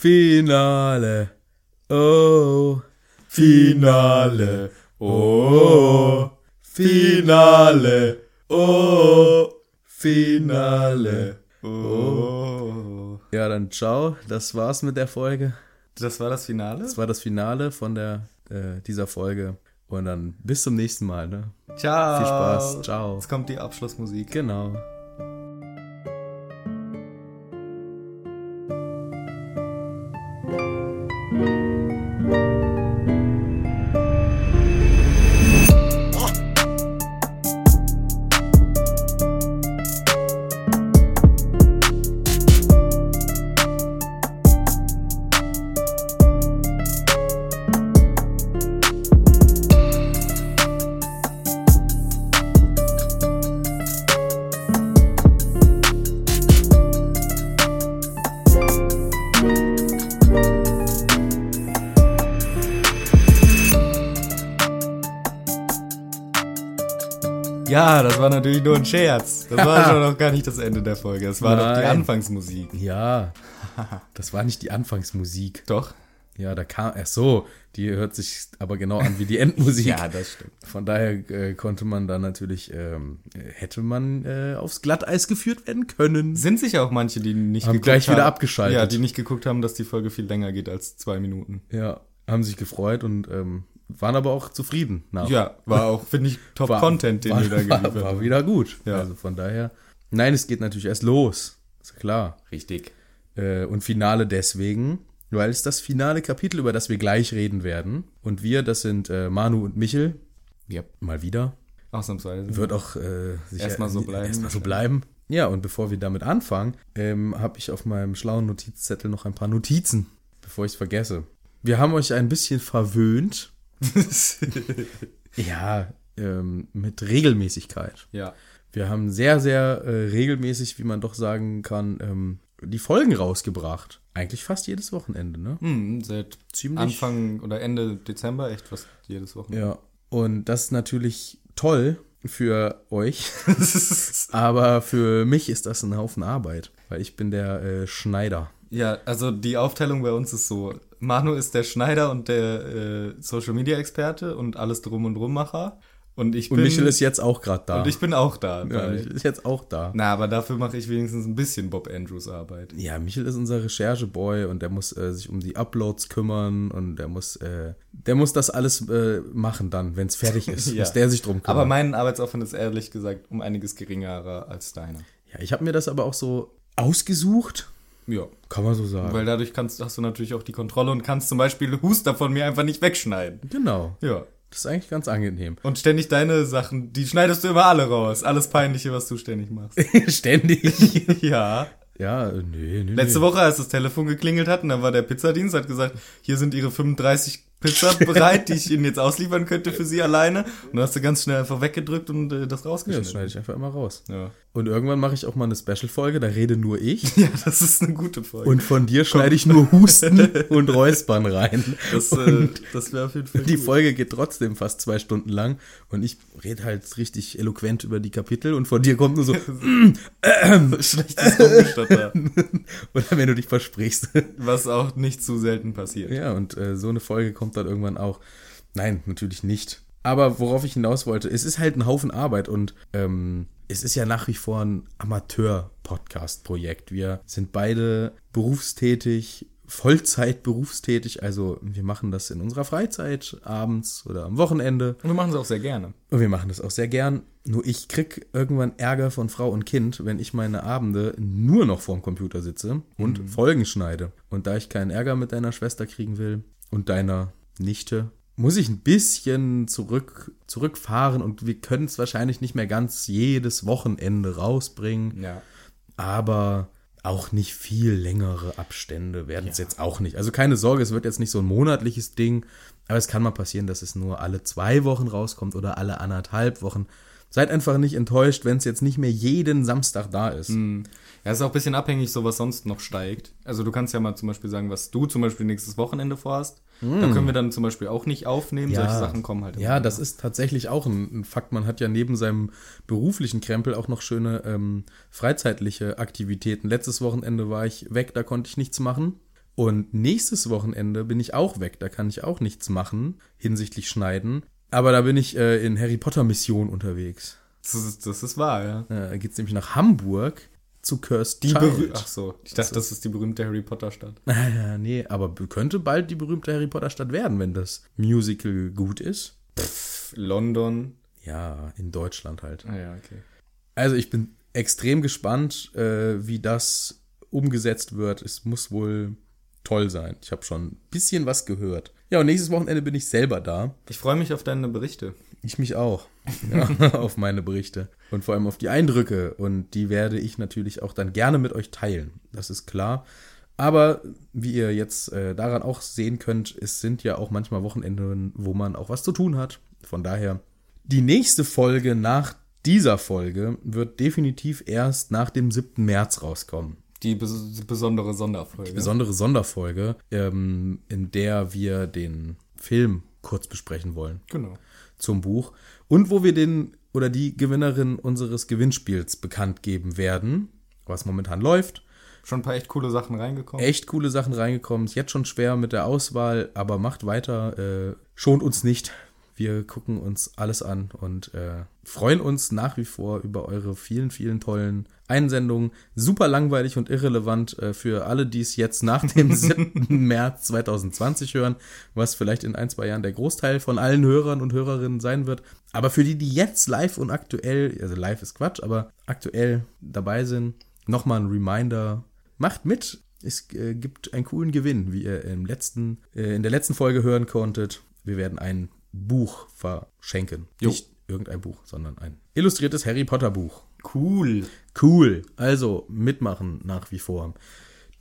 Finale. Oh. Finale. Oh. Finale. Oh. Finale. Oh. Ja, dann ciao. Das war's mit der Folge. Das war das Finale? Das war das Finale von der, äh, dieser Folge. Und dann bis zum nächsten Mal. Ne? Ciao. Viel Spaß. Ciao. Jetzt kommt die Abschlussmusik. Genau. Ein Scherz. Das war schon noch gar nicht das Ende der Folge. Das war doch die Nein. Anfangsmusik. Ja. Das war nicht die Anfangsmusik. Doch? Ja, da kam. Ach so, die hört sich aber genau an wie die Endmusik. Ja, das stimmt. Von daher äh, konnte man da natürlich, ähm, äh, hätte man äh, aufs Glatteis geführt werden können. Sind sicher auch manche, die nicht Haben gleich wieder abgeschaltet. Ja, die nicht geguckt haben, dass die Folge viel länger geht als zwei Minuten. Ja, haben sich gefreut und ähm, waren aber auch zufrieden. Nach. Ja, war auch, finde ich, Top-Content, den war, wir da war, geliefert war haben. wieder gut. Ja. Also von daher. Nein, es geht natürlich erst los. Ist klar. Richtig. Äh, und Finale deswegen, weil es das finale Kapitel, über das wir gleich reden werden. Und wir, das sind äh, Manu und Michel. Ja, Mal wieder. ausnahmsweise. Wird auch äh, sicher Erstmal so bleiben. Erstmal so bleiben. Ja, und bevor wir damit anfangen, ähm, habe ich auf meinem schlauen Notizzettel noch ein paar Notizen, bevor ich es vergesse. Wir haben euch ein bisschen verwöhnt. ja, ähm, mit Regelmäßigkeit. ja. Wir haben sehr, sehr äh, regelmäßig, wie man doch sagen kann, ähm, die Folgen rausgebracht. Eigentlich fast jedes Wochenende, ne? Hm, seit Ziemlich. Anfang oder Ende Dezember echt fast jedes Wochenende. Ja. Und das ist natürlich toll für euch. Aber für mich ist das ein Haufen Arbeit, weil ich bin der äh, Schneider. Ja, also die Aufteilung bei uns ist so: Manu ist der Schneider und der äh, Social Media Experte und alles drum und rummacher. Und ich Und bin. Michel ist jetzt auch gerade da. und ich bin auch da. ja, Michel ist jetzt auch da. na, aber dafür mache ich wenigstens ein bisschen Bob Andrews Arbeit. Ja, Michel ist unser Rechercheboy und der muss äh, sich um die Uploads kümmern und der muss, äh, der muss das alles äh, machen dann, wenn es fertig ist. Ja. Muss der sich drum kümmern. Aber mein Arbeitsaufwand ist ehrlich gesagt um einiges geringerer als deiner. ja, ich habe mir das aber auch so ausgesucht, Ja. kann man so sagen. Weil dadurch kannst, hast du natürlich auch die Kontrolle und kannst zum Beispiel Huster von mir einfach nicht wegschneiden. genau. Ja. Das ist eigentlich ganz angenehm. Und ständig deine Sachen, die schneidest du immer alle raus. Alles Peinliche, was du ständig machst. Ständig. ja. ja, nee, nee. Letzte nee. Woche, als das Telefon geklingelt hat, und dann war der Pizzadienst, hat gesagt, hier sind ihre 35 Pizza bereit, die ich Ihnen jetzt ausliefern könnte für Sie alleine. Und dann hast du ganz schnell einfach weggedrückt und äh, das Ja, rausgeschnitten. das schneide ich einfach immer raus. Ja. Und irgendwann mache ich auch mal eine Special-Folge, da rede nur ich. ja, das ist eine gute Folge. Und von dir schneide ich nur Husten und Räuspern rein. das, äh, das wäre auf jeden Fall die gut. Folge geht trotzdem fast zwei Stunden lang. Und ich rede halt richtig eloquent über die Kapitel. Und von dir kommt nur so, Schlechtes Rumgestatter. oder wenn du dich versprichst. Was auch nicht zu selten passiert. Ja, und äh, so eine Folge kommt dann irgendwann auch. Nein, natürlich nicht. Aber worauf ich hinaus wollte, es ist halt ein Haufen Arbeit und ähm, es ist ja nach wie vor ein Amateur-Podcast-Projekt. Wir sind beide berufstätig, Vollzeit berufstätig, also wir machen das in unserer Freizeit, abends oder am Wochenende. Und wir machen es auch sehr gerne. Und wir machen das auch sehr gern. Nur ich krieg irgendwann Ärger von Frau und Kind, wenn ich meine Abende nur noch vorm Computer sitze und Folgen schneide. Und da ich keinen Ärger mit deiner Schwester kriegen will und deiner Nichte, muss ich ein bisschen zurück, zurückfahren und wir können es wahrscheinlich nicht mehr ganz jedes Wochenende rausbringen. Ja. Aber auch nicht viel längere Abstände werden es jetzt auch nicht. Also keine Sorge, es wird jetzt nicht so ein monatliches Ding, aber es kann mal passieren, dass es nur alle zwei Wochen rauskommt oder alle anderthalb Wochen. Seid einfach nicht enttäuscht, wenn es jetzt nicht mehr jeden Samstag da ist. Ja, ist auch ein bisschen abhängig, so was sonst noch steigt. Also du kannst ja mal zum Beispiel sagen, was du zum Beispiel nächstes Wochenende vorhast. Da können wir dann zum Beispiel auch nicht aufnehmen. Solche Sachen kommen halt immer Ja, das ist tatsächlich auch ein, ein Fakt. Man hat ja neben seinem beruflichen Krempel auch noch schöne ähm, freizeitliche Aktivitäten. Letztes Wochenende war ich weg, da konnte ich nichts machen. Und nächstes Wochenende bin ich auch weg. Da kann ich auch nichts machen hinsichtlich Schneiden. Aber da bin ich äh, in Harry Potter Mission unterwegs. Das ist, das ist wahr, ja. Äh, Da geht's nämlich nach Hamburg zu Cursed Die Child. Ach so, ich dachte, das ist die berühmte Harry Potter Stadt. Nee, aber könnte bald die berühmte Harry Potter Stadt werden, wenn das Musical gut ist. London. Ja, in Deutschland halt. Ah ja, okay. Also ich bin extrem gespannt, äh, wie das umgesetzt wird. Es muss wohl toll sein. Ich habe schon ein bisschen was gehört. Ja, und nächstes Wochenende bin ich selber da. Ich freue mich auf deine Berichte. Ich mich auch. Ja, auf meine Berichte. Und vor allem auf die Eindrücke. Und die werde ich natürlich auch dann gerne mit euch teilen. Das ist klar. Aber wie ihr jetzt äh, daran auch sehen könnt, es sind ja auch manchmal Wochenenden, wo man auch was zu tun hat. Von daher, die nächste Folge nach dieser Folge wird definitiv erst nach dem 7. März rauskommen. Die bes besondere Sonderfolge. Besondere Sonderfolge, ähm, in der wir den Film kurz besprechen wollen genau. Zum Buch und wo wir den oder die Gewinnerin unseres Gewinnspiels bekannt geben werden, was momentan läuft. Schon ein paar echt coole Sachen reingekommen. Echt coole Sachen reingekommen. Ist jetzt schon schwer mit der Auswahl, aber macht weiter. Äh, schont uns nicht. Wir gucken uns alles an und äh, freuen uns nach wie vor über eure vielen, vielen tollen Einsendungen. Super langweilig und irrelevant äh, für alle, die es jetzt nach dem 7. März 2020 hören, was vielleicht in ein, zwei Jahren der Großteil von allen Hörern und Hörerinnen sein wird. Aber für die, die jetzt live und aktuell, also live ist Quatsch, aber aktuell dabei sind, nochmal ein Reminder. Macht mit. Es äh, gibt einen coolen Gewinn, wie ihr im letzten, äh, in der letzten Folge hören konntet. Wir werden ein Buch verschenken. Jo. Nicht irgendein Buch, sondern ein illustriertes Harry Potter Buch. Cool. Cool. Also mitmachen nach wie vor.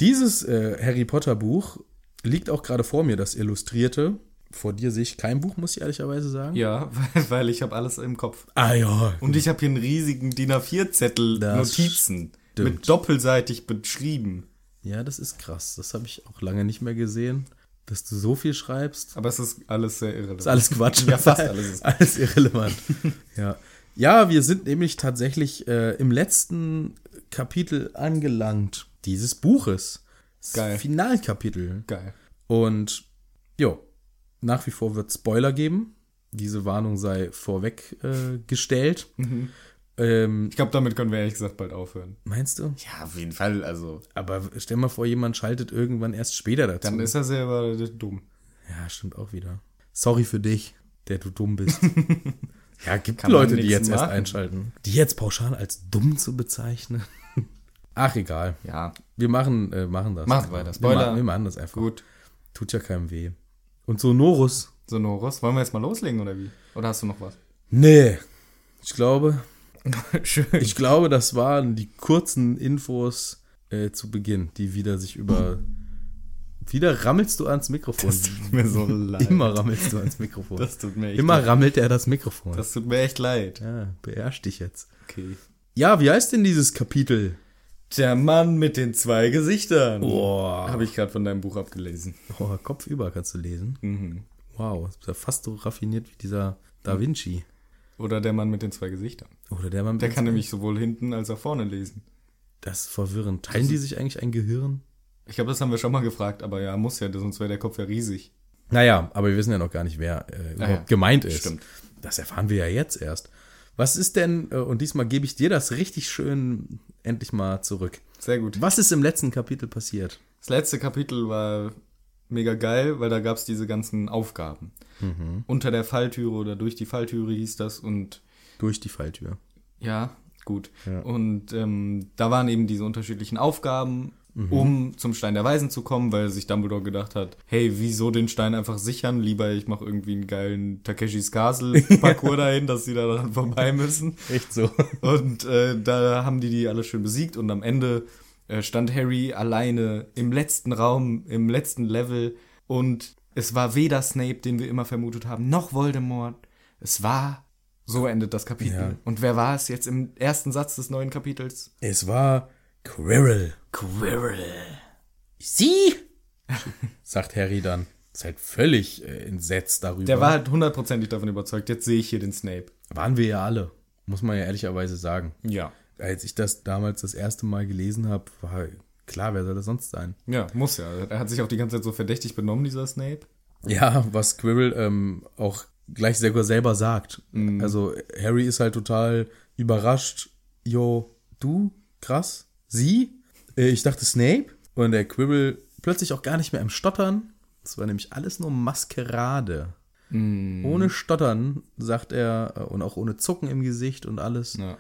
Dieses äh, Harry Potter Buch liegt auch gerade vor mir, das Illustrierte. Vor dir sehe ich kein Buch, muss ich ehrlicherweise sagen. Ja, weil, weil ich habe alles im Kopf. Ah ja. Und ich habe hier einen riesigen DIN A4-Zettel Das Notizen. stimmt. Mit doppelseitig beschrieben. Ja, das ist krass. Das habe ich auch lange nicht mehr gesehen, dass du so viel schreibst. Aber es ist alles sehr irrelevant. ist alles Quatsch. Ja, fast alles ist- alles irrelevant. ja. ja, wir sind nämlich tatsächlich äh, im letzten Kapitel angelangt dieses Buches. Das Geil. Finalkapitel. Geil. Und jo, nach wie vor wird Spoiler geben. Diese Warnung sei vorweg äh. Mhm. Ähm, Ich glaube, damit können wir ehrlich gesagt bald aufhören. meinst du? Ja, auf jeden Fall. Also, Aber stell mal vor, jemand schaltet irgendwann erst später dazu. dann ist er selber dumm. Ja, stimmt auch wieder. Sorry für dich, der du dumm bist. ja, gibt Kann Leute, die jetzt erst machen. einschalten. Die jetzt pauschal als dumm zu bezeichnen. Ach, egal. Ja, Wir machen, äh, machen das. Machen weiter. Wir, Spoiler. ma wir machen das einfach. gut. Tut ja keinem weh. Und Sonorus? Sonorus, wollen wir jetzt mal loslegen oder wie? Oder hast du noch was? Nee. Ich glaube, Schön. ich glaube, das waren die kurzen Infos äh, zu Beginn, die wieder sich über. Wieder rammelst du ans Mikrofon. Das tut mir so leid. Immer rammelst du ans Mikrofon. Das tut mir echt Immer leid. rammelt er das Mikrofon. Das tut mir echt leid. ja, beherrsch dich jetzt. Okay. Ja, wie heißt denn dieses Kapitel? Der Mann mit den zwei Gesichtern. Boah. Habe ich gerade von deinem Buch abgelesen. Oh, Kopfüber kannst du lesen. Mhm. Wow, das ist ja fast so raffiniert wie dieser Da Vinci. Oder der Mann mit den zwei Gesichtern. Oder der Mann Der kann nämlich sowohl hinten als auch vorne lesen. Das ist verwirrend. Teilen die sich eigentlich ein Gehirn? Ich glaube, das haben wir schon mal gefragt, aber ja, muss ja, sonst wäre der Kopf ja riesig. Naja, aber wir wissen ja noch gar nicht, wer äh, überhaupt ja. gemeint ist. Stimmt. Das erfahren wir ja jetzt erst. Was ist denn, äh, und diesmal gebe ich dir das richtig schön endlich mal zurück. Sehr gut. Was ist im letzten Kapitel passiert? Das letzte Kapitel war mega geil, weil da gab es diese ganzen Aufgaben. Mhm. Unter der Falltüre oder durch die Falltüre hieß das und Durch die Falltür. ja, gut. Ja. Und ähm, da waren eben diese unterschiedlichen Aufgaben, Mhm. um zum Stein der Weisen zu kommen, weil sich Dumbledore gedacht hat, hey, wieso den Stein einfach sichern? Lieber ich mache irgendwie einen geilen Takeshis Castle Parcours dahin, dass sie da dran vorbei müssen. Echt so. Und äh, da haben die die alle schön besiegt und am Ende äh, stand Harry alleine im letzten Raum, im letzten Level und es war weder Snape, den wir immer vermutet haben, noch Voldemort. Es war, so endet das Kapitel. Ja. Und wer war es jetzt im ersten Satz des neuen Kapitels? Es war Quirrell. Quirrell. Sie? sagt Harry dann. Ist halt völlig äh, entsetzt darüber. Der war halt hundertprozentig davon überzeugt, jetzt sehe ich hier den Snape. Waren wir ja alle. Muss man ja ehrlicherweise sagen. Ja. Als ich das damals das erste Mal gelesen habe, war klar, wer soll das sonst sein? Ja, muss ja. Er hat sich auch die ganze Zeit so verdächtig benommen, dieser Snape. Ja, was Quirrell ähm, auch gleich sogar selber sagt. Mhm. Also Harry ist halt total überrascht. Jo, du? Krass. Sie? Äh, ich dachte Snape. Und der Quirrell plötzlich auch gar nicht mehr im Stottern. Das war nämlich alles nur Maskerade. Mhm. Ohne Stottern, sagt er, äh, und auch ohne Zucken im Gesicht und alles, Ja,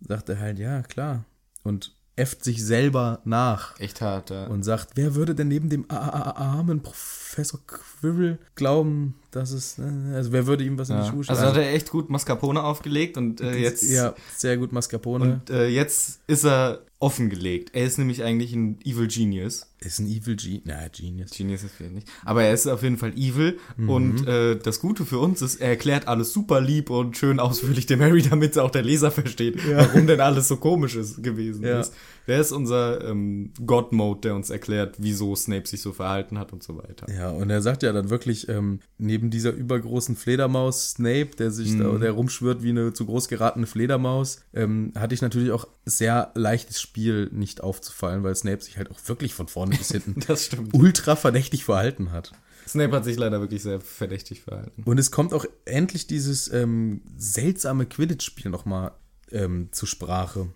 sagt er halt, ja, klar. Und äfft sich selber nach echt hart, ja. und sagt, wer würde denn neben dem armen Professor Quirrell glauben, dass es, äh, also wer würde ihm was in die ja. Schuhe Also hat er echt gut Mascarpone aufgelegt und äh, jetzt, Ja, sehr gut Mascarpone. und, äh, jetzt ist er offengelegt. Er ist nämlich eigentlich ein Evil Genius. Ist ein Evil G. Na, Genius. Genius ist vielleicht nicht. Aber er ist auf jeden Fall evil. Und äh, das Gute für uns ist, er erklärt alles super lieb und schön ausführlich dem Harry, damit auch der Leser versteht, warum denn alles so komisch ist, gewesen Ja. ist. Der ist unser ähm, God-Mode, der uns erklärt, wieso Snape sich so verhalten hat und so weiter. Ja, und er sagt ja dann wirklich, ähm, neben dieser übergroßen Fledermaus Snape, der sich da, der rumschwirrt wie eine zu groß geratene Fledermaus, ähm, hatte ich natürlich auch sehr leichtes Spiel, nicht aufzufallen, weil Snape sich halt auch wirklich von vorne bis hinten Das stimmt. ultra verdächtig verhalten hat. Snape hat sich leider wirklich sehr verdächtig verhalten. Und es kommt auch endlich dieses ähm, seltsame Quidditch-Spiel nochmal ähm, zur Sprache.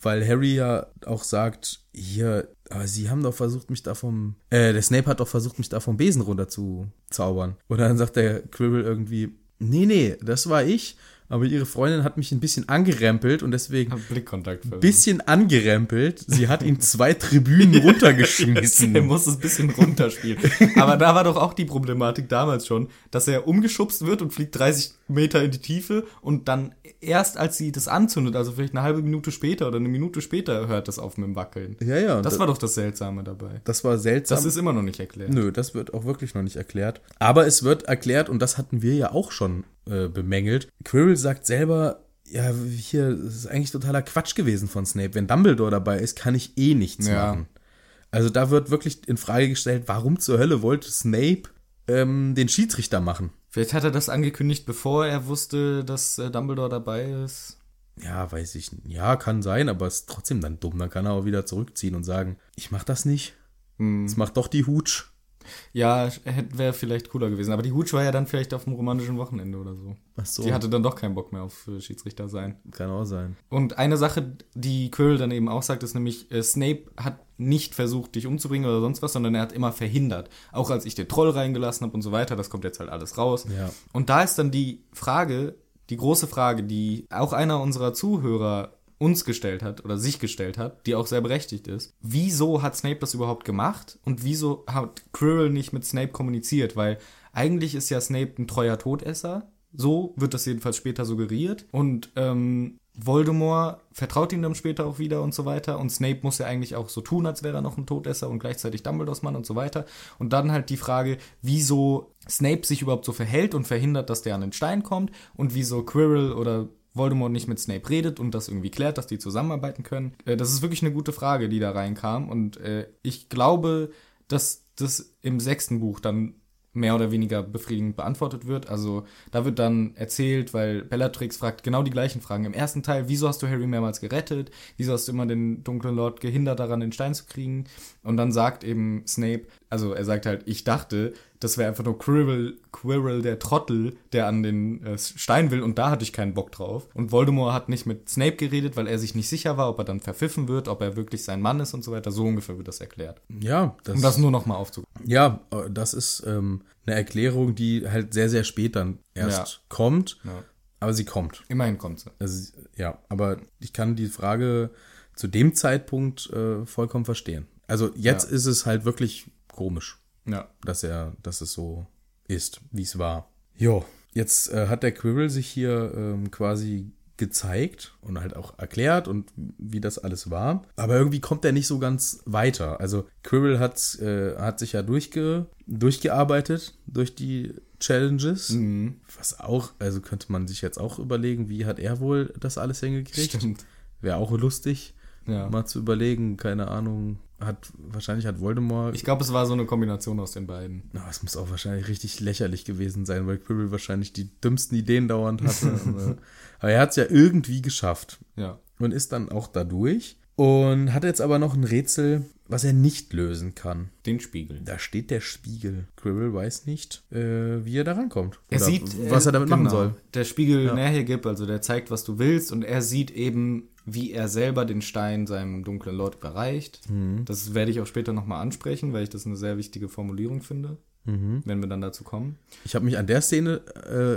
Weil Harry ja auch sagt, hier, aber sie haben doch versucht, mich da vom, äh, der Snape hat doch versucht, mich da vom Besen runter zu zaubern. Und dann sagt der Quirrell irgendwie, nee, nee, das war ich, aber ihre Freundin hat mich ein bisschen angerempelt und deswegen Blickkontakt verloren. bisschen angerempelt. Sie hat ihn zwei Tribünen runtergeschmissen. Er muss es ein bisschen runterspielen. Aber da war doch auch die Problematik damals schon, dass er umgeschubst wird und fliegt 30 Meter in die Tiefe und dann erst als sie das anzündet, also vielleicht eine halbe Minute später oder eine Minute später, hört das auf mit dem Wackeln. Ja, ja. Das da- war doch das Seltsame dabei. das war seltsam. Das ist immer noch nicht erklärt. Nö, das wird auch wirklich noch nicht erklärt. Aber es wird erklärt, und das hatten wir ja auch schon äh, bemängelt. Quirrell sagt selber, ja, hier, das ist eigentlich totaler Quatsch gewesen von Snape. Wenn Dumbledore dabei ist, kann ich eh nichts Ja. machen. Also da wird wirklich in Frage gestellt, warum zur Hölle wollte Snape ähm, den Schiedsrichter machen? Vielleicht hat er das angekündigt, bevor er wusste, dass äh, Dumbledore dabei ist. Ja, weiß ich. Ja, kann sein, aber ist trotzdem dann dumm. Dann kann er auch wieder zurückziehen und sagen, ich mach das nicht. Hm. Das macht doch die Hutsch. Ja, wäre vielleicht cooler gewesen. Aber die Hutsch war ja dann vielleicht auf dem romantischen Wochenende oder so. Ach so, Die hatte dann doch keinen Bock mehr auf äh, Schiedsrichter sein. kann auch sein. Und eine Sache, die Quirrell dann eben auch sagt, ist nämlich, äh, Snape hat nicht versucht, dich umzubringen oder sonst was, sondern er hat immer verhindert. Auch als ich den Troll reingelassen habe und so weiter, das kommt jetzt halt alles raus. Ja. Und da ist dann die Frage, die große Frage, die auch einer unserer Zuhörer uns gestellt hat oder sich gestellt hat, die auch sehr berechtigt ist. Wieso hat Snape das überhaupt gemacht und wieso hat Quirrell nicht mit Snape kommuniziert? Weil eigentlich ist ja Snape ein treuer Todesser. So wird das jedenfalls später suggeriert. Und ähm, Voldemort vertraut ihm dann später auch wieder und so weiter. Und Snape muss ja eigentlich auch so tun, als wäre er noch ein Todesser und gleichzeitig Dumbledores Mann und so weiter. Und dann halt die Frage, wieso Snape sich überhaupt so verhält und verhindert, dass der an den Stein kommt und wieso Quirrell oder Voldemort nicht mit Snape redet und das irgendwie klärt, dass die zusammenarbeiten können. Äh, das ist wirklich eine gute Frage, die da reinkam. Und äh, ich glaube, dass das im sechsten Buch dann mehr oder weniger befriedigend beantwortet wird. Also da wird dann erzählt, weil Bellatrix fragt genau die gleichen Fragen. Im ersten Teil, wieso hast du Harry mehrmals gerettet? Wieso hast du immer den dunklen Lord gehindert daran, den Stein zu kriegen? Und dann sagt eben Snape, also er sagt halt, ich dachte, das wäre einfach nur Quirrell, Quirrell der Trottel, der an den äh, Stein will und da hatte ich keinen Bock drauf. Und Voldemort hat nicht mit Snape geredet, weil er sich nicht sicher war, ob er dann verpfiffen wird, ob er wirklich sein Mann ist und so weiter. So ungefähr wird das erklärt. Ja, das, Um das nur nochmal aufzugreifen. Ja, äh, das ist ähm, eine Erklärung, die halt sehr, sehr spät dann erst Ja. kommt. Ja. Aber sie kommt. Immerhin kommt sie. Also, ja, aber ich kann die Frage zu dem Zeitpunkt äh, vollkommen verstehen. Also jetzt Ja. ist es halt wirklich komisch, Ja. dass er, dass es so ist, wie es war. Jo, jetzt äh, hat der Quirrell sich hier ähm, quasi gezeigt und halt auch erklärt und wie das alles war. Aber irgendwie kommt er nicht so ganz weiter. Also Quirrell hat, äh, hat sich ja durchge, durchgearbeitet durch die Challenges. Mhm. Was auch, also könnte man sich jetzt auch überlegen, wie hat er wohl das alles hingekriegt? Stimmt. Wäre auch lustig, Ja. mal zu überlegen, keine Ahnung. Hat, wahrscheinlich hat Voldemort. Ich glaube, es war so eine Kombination aus den beiden. Na, es muss auch wahrscheinlich richtig lächerlich gewesen sein, weil Quirrell wahrscheinlich die dümmsten Ideen dauernd hatte. Aber er hat es ja irgendwie geschafft Ja. und ist dann auch da durch. Und hat jetzt aber noch ein Rätsel, was er nicht lösen kann. Den Spiegel. Da steht der Spiegel. Quirrell weiß nicht, äh, wie er da rankommt. Er sieht, was äh, er damit machen genau, soll. Der Spiegel ja. näher gibt, also der zeigt, was du willst, und er sieht eben, wie er selber den Stein seinem dunklen Lord überreicht. Mhm. Das werde ich auch später nochmal ansprechen, weil ich das eine sehr wichtige Formulierung finde, Mhm. wenn wir dann dazu kommen. Ich habe mich an der Szene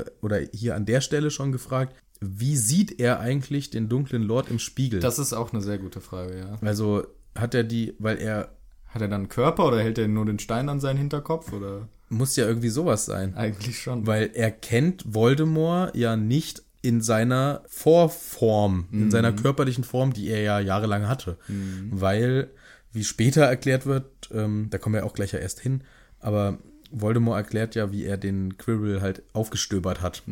äh, oder hier an der Stelle schon gefragt, wie sieht er eigentlich den dunklen Lord im Spiegel? Das ist auch eine sehr gute Frage, ja. also hat er die, weil er Hat er dann einen Körper oder hält er nur den Stein an seinen Hinterkopf oder? muss ja irgendwie sowas sein. Eigentlich schon. Weil er kennt Voldemort ja nicht in seiner Vorform, in seiner körperlichen Form, die er ja jahrelang hatte. Weil, wie später erklärt wird, ähm, da kommen wir auch gleich ja erst hin, aber Voldemort erklärt ja, wie er den Quirrell halt aufgestöbert hat.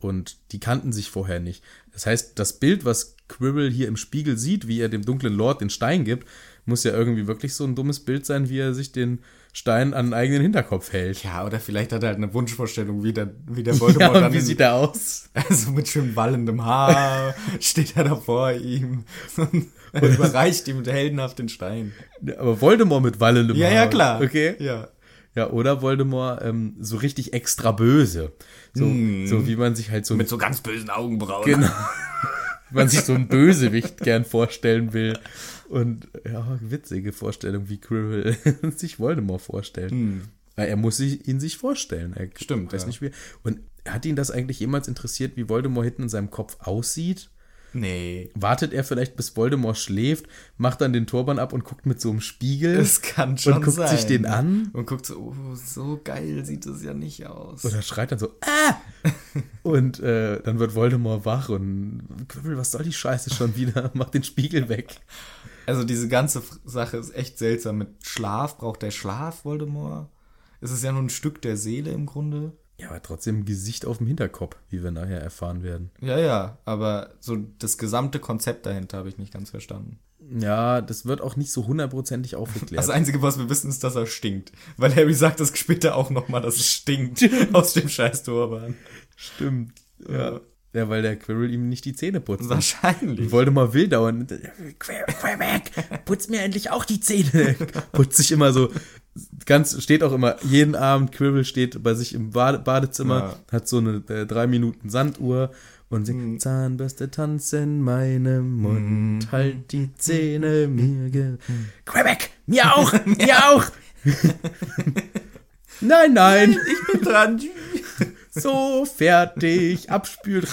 Und die kannten sich vorher nicht. Das heißt, das Bild, was Quirrell hier im Spiegel sieht, wie er dem dunklen Lord den Stein gibt, muss ja irgendwie wirklich so ein dummes Bild sein, wie er sich den Stein an den eigenen Hinterkopf hält. ja, oder vielleicht hat er halt eine Wunschvorstellung, wie der, wie der Voldemort Ja, dann wie in- sieht er aus? Also mit schön wallendem Haar steht er da vor ihm und er überreicht ihm heldenhaft den Stein. Aber Voldemort mit wallendem Ja, Haar. ja, klar. Okay. Ja. Ja, oder Voldemort ähm, so richtig extra böse. So, so wie man sich halt so, Mit so ganz bösen Augenbrauen. genau, wie man sich so einen Bösewicht gern vorstellen will. Und ja, witzige Vorstellung, wie Quirrell sich Voldemort vorstellt. Weil Er muss sich, ihn sich vorstellen. Er Stimmt, weiß ja. nicht wie. Und hat ihn das eigentlich jemals interessiert, wie Voldemort hinten in seinem Kopf aussieht? Nee. Wartet er vielleicht, bis Voldemort schläft, macht dann den Turban ab und guckt mit so einem Spiegel Das kann schon und guckt sein. sich den an Und guckt so, oh, so geil sieht das ja nicht aus. Oder schreit dann so, ah! Und äh, dann wird Voldemort wach und Quirrell, was soll die Scheiße schon wieder? Mach den Spiegel weg. Also diese ganze Sache ist echt seltsam. Mit Schlaf, braucht der Schlaf Voldemort? Es ist ja nur ein Stück der Seele im Grunde. Ja, aber trotzdem Gesicht auf dem Hinterkopf, wie wir nachher erfahren werden. Ja, ja, aber so das gesamte Konzept dahinter habe ich nicht ganz verstanden. Ja, das wird auch nicht so hundertprozentig aufgeklärt. Das Einzige, was wir wissen, ist, dass er stinkt. Weil Harry sagt das später auch nochmal, dass es stinkt aus dem scheiß Turban. Stimmt. Ja. Ja, weil der Quirrell ihm nicht die Zähne putzt. Wahrscheinlich. Voldemort will dauernd, Quir Quirrell, putz mir endlich auch die Zähne. Putzt sich immer so, ganz, steht auch immer, jeden Abend, Quirrell steht bei sich im Bade Badezimmer, Ja. hat so eine äh, drei Minuten Sanduhr und singt, Zahnbürste tanzt in meinem Mund, halt die Zähne mir ge... Quebec, mir auch, mir auch. nein, nein, Ich bin dran. so fertig, abspült.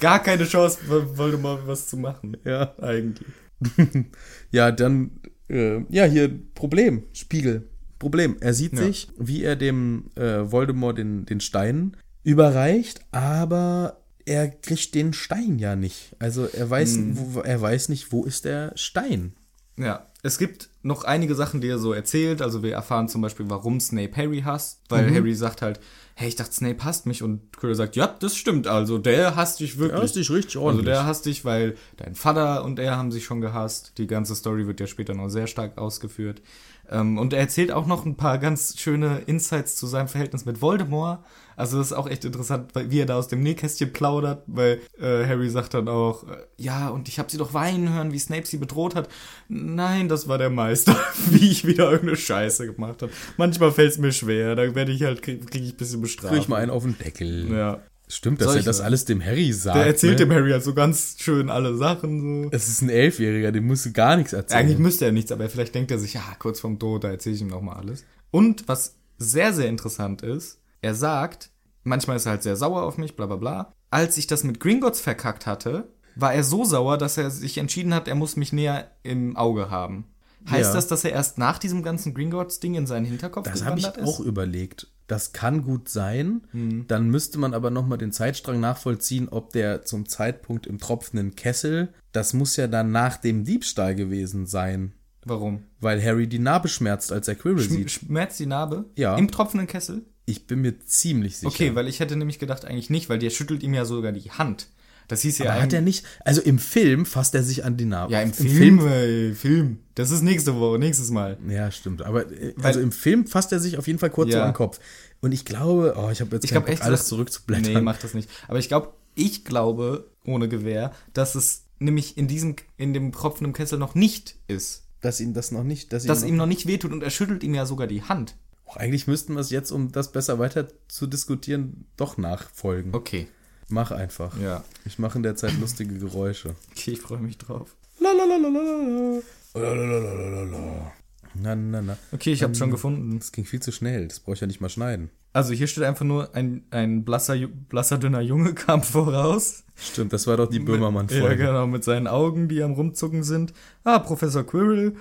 Gar keine Chance, Voldemort was zu machen. Ja. Eigentlich. Ja, dann, äh, ja, hier Problem, Spiegel. Problem. Er sieht Ja. sich, wie er dem äh, Voldemort den, den Stein überreicht, aber er kriegt den Stein ja nicht. Also er weiß, Hm. wo, er weiß nicht, wo ist der Stein. Ja, es gibt noch einige Sachen, die er so erzählt. Also wir erfahren zum Beispiel, warum Snape Harry hasst. Weil Harry sagt halt, hey, ich dachte, Snape hasst mich. Und Quirrell sagt, ja, das stimmt. Also der hasst dich wirklich. Er hasst dich richtig Also ordentlich. der hasst dich, weil dein Vater und er haben sich schon gehasst. Die ganze Story wird ja später noch sehr stark ausgeführt. Ähm, und er erzählt auch noch ein paar ganz schöne Insights zu seinem Verhältnis mit Voldemort. Also das ist auch echt interessant, wie er da aus dem Nähkästchen plaudert, weil äh, Harry sagt dann auch, äh, ja, und ich habe sie doch weinen hören, wie Snape sie bedroht hat. Nein, das war der Meister, wie ich wieder irgendeine Scheiße gemacht habe. Manchmal fällt es mir schwer, da werde ich halt, kriege krieg ich ein bisschen bestraft. Krieg ich mal einen auf den Deckel. Ja. Stimmt, dass er das alles dem Harry sagt. Der erzählt ne? dem Harry halt so ganz schön alle Sachen so. Es ist ein Elfjähriger, dem musst du gar nichts erzählen. Eigentlich müsste er nichts, aber vielleicht denkt er sich, ja, kurz vorm Tod, da erzähle ich ihm noch mal alles. Und was sehr, sehr interessant ist, er sagt, manchmal ist er halt sehr sauer auf mich, bla bla bla. Als ich das mit Gringotts verkackt hatte, war er so sauer, dass er sich entschieden hat, er muss mich näher im Auge haben. Heißt Ja. das, dass er erst nach diesem ganzen Gringotts-Ding in seinen Hinterkopf Das habe ich gewandert auch ist? überlegt. Das kann gut sein. Hm. Dann müsste man aber nochmal den Zeitstrang nachvollziehen, ob der zum Zeitpunkt im tropfenden Kessel, das muss ja dann nach dem Diebstahl gewesen sein, Warum? weil Harry die Narbe schmerzt, als er Quirrell Schm sieht. schmerzt die Narbe? Ja. Im tropfenden Kessel? Ich bin mir ziemlich sicher. Okay, weil ich hätte nämlich gedacht, eigentlich nicht, weil der schüttelt ihm ja sogar die Hand. Das hieß ja aber hat er nicht, also im Film fasst er sich an die Narbe. Ja, im, Film, ey, Film. Das ist nächste Woche, nächstes Mal. Ja, stimmt. Aber äh, also im Film fasst er sich auf jeden Fall kurz Ja. so an den Kopf. Und ich glaube, oh, ich habe jetzt Ich glaube Bock, echt, alles zurückzublättern. Nee, mach das nicht. Aber ich glaube, ich glaube, ohne Gewehr, dass es nämlich in diesem, in dem tropfenden Kessel noch nicht ist. Dass ihm das noch nicht, dass, Dass ihm ihm noch nicht wehtut und er schüttelt ihm ja sogar die Hand. Noch, eigentlich müssten wir es jetzt, um das besser weiter zu diskutieren, doch nachfolgen. Okay. Mach einfach. Ja. Ich mache in der Zeit lustige Geräusche. Okay, ich freue mich drauf. Lalalalalalala. Lalalalalalala. Na, na, na. Okay, ich habe schon gefunden. Das ging viel zu schnell. Das brauche ich ja nicht mal schneiden. Also hier steht einfach nur, ein, ein blasser, blasser, dünner Junge kam voraus. Stimmt, das war doch die Ja, Böhmermann-Folge. genau, mit seinen Augen, die am rumzucken sind. Ah, Professor Quirrell.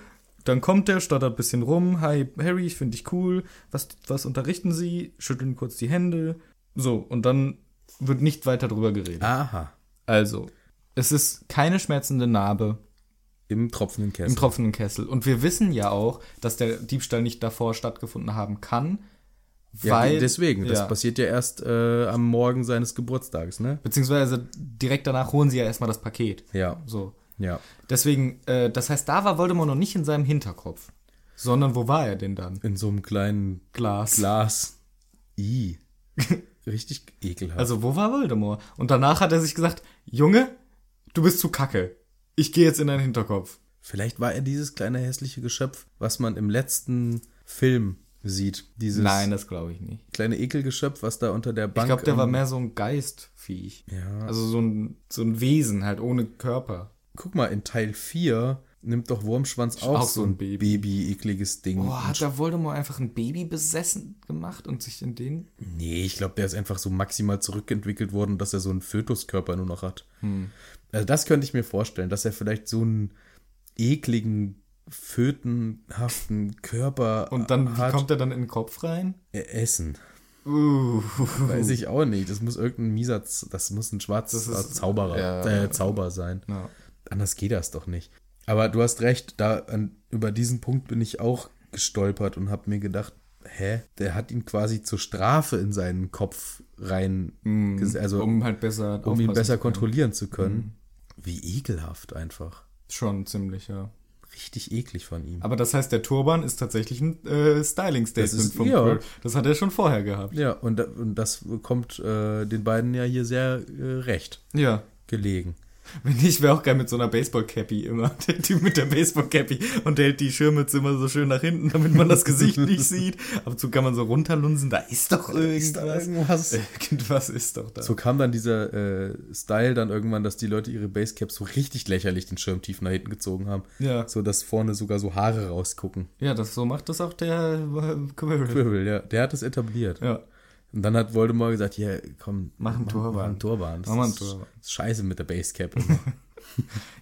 Dann kommt er, stottert ein bisschen rum. Hi, Harry, ich finde dich cool. Was, was unterrichten Sie? Schütteln kurz die Hände. So, und dann wird nicht weiter drüber geredet. Aha. Also, es ist keine schmerzende Narbe Im tropfenden Kessel. im tropfenden Kessel. Und wir wissen ja auch, dass der Diebstahl nicht davor stattgefunden haben kann. ja, Weil, deswegen. Das ja. passiert ja erst äh, am Morgen seines Geburtstages, ne? Beziehungsweise direkt danach holen sie ja erstmal das Paket. Ja. So. Ja. Deswegen, äh, das heißt, da war Voldemort noch nicht in seinem Hinterkopf. Sondern wo war er denn dann? In so einem kleinen Glas. Glas. I. Richtig ekelhaft. Also wo war Voldemort? Und danach hat er sich gesagt, Junge, du bist zu kacke. Ich gehe jetzt in deinen Hinterkopf. Vielleicht war er dieses kleine hässliche Geschöpf, was man im letzten Film sieht. Dieses Nein, das glaube ich nicht. kleine Ekelgeschöpf, was da unter der Ich Bank. glaube, der war mehr so ein Geistviech. Ja. Also so ein, so ein Wesen, halt ohne Körper. Guck mal, in Teil 4 nimmt doch Wurmschwanz auch, Auch so ein ein Baby. Baby-ekliges Ding. Boah, hat der Voldemort einfach ein Baby besessen gemacht und sich in den... Nee, ich glaube, der ist einfach so maximal zurückentwickelt worden, dass er so einen Fötuskörper nur noch hat. Hm. Also das könnte ich mir vorstellen, dass er vielleicht so einen ekligen, fötenhaften Körper Und dann, wie hat. kommt er dann in den Kopf rein? Äh, Essen. Uh. Weiß ich auch nicht. Das muss irgendein mieser, Z- das muss ein schwarzer Zauberer, ja. äh, Zauber sein. Ja. Anders geht das doch nicht. Aber du hast recht, da an, über diesen Punkt bin ich auch gestolpert und habe mir gedacht, hä, der hat ihn quasi zur Strafe in seinen Kopf rein, ges- also um, um halt besser ihn aufpassen besser zu kontrollieren zu können. Wie ekelhaft einfach. Schon ziemlich, ja. Richtig eklig von ihm. Aber das heißt, der Turban ist tatsächlich ein äh, Styling-Statement vom ja. Das hat er schon vorher gehabt. Ja, und, und das kommt äh, den beiden ja hier sehr äh, recht Ja. gelegen. Wenn nicht, wäre auch geil mit so einer Baseball-Cappy immer. Der Typ mit der Baseball-Cappy und der hält die Schirmütze immer so schön nach hinten, damit man das Gesicht nicht sieht. Ab und zu kann man so runterlunsen, da ist doch irgendwas. irgendwas. Irgendwas ist doch da. So kam dann dieser äh, Style dann irgendwann, dass die Leute ihre Basecaps so richtig lächerlich den Schirm tief nach hinten gezogen haben. Ja. So dass vorne sogar so Haare rausgucken. Ja, das, so macht das auch der äh, Quirrell. Quirrell, ja, der hat es etabliert. Ja. Und dann hat Voldemort gesagt, hier, komm, Mach einen Turban. Mach einen Turban. Das Mach mal einen ist- Turban. ist scheiße mit der Basecap. immer.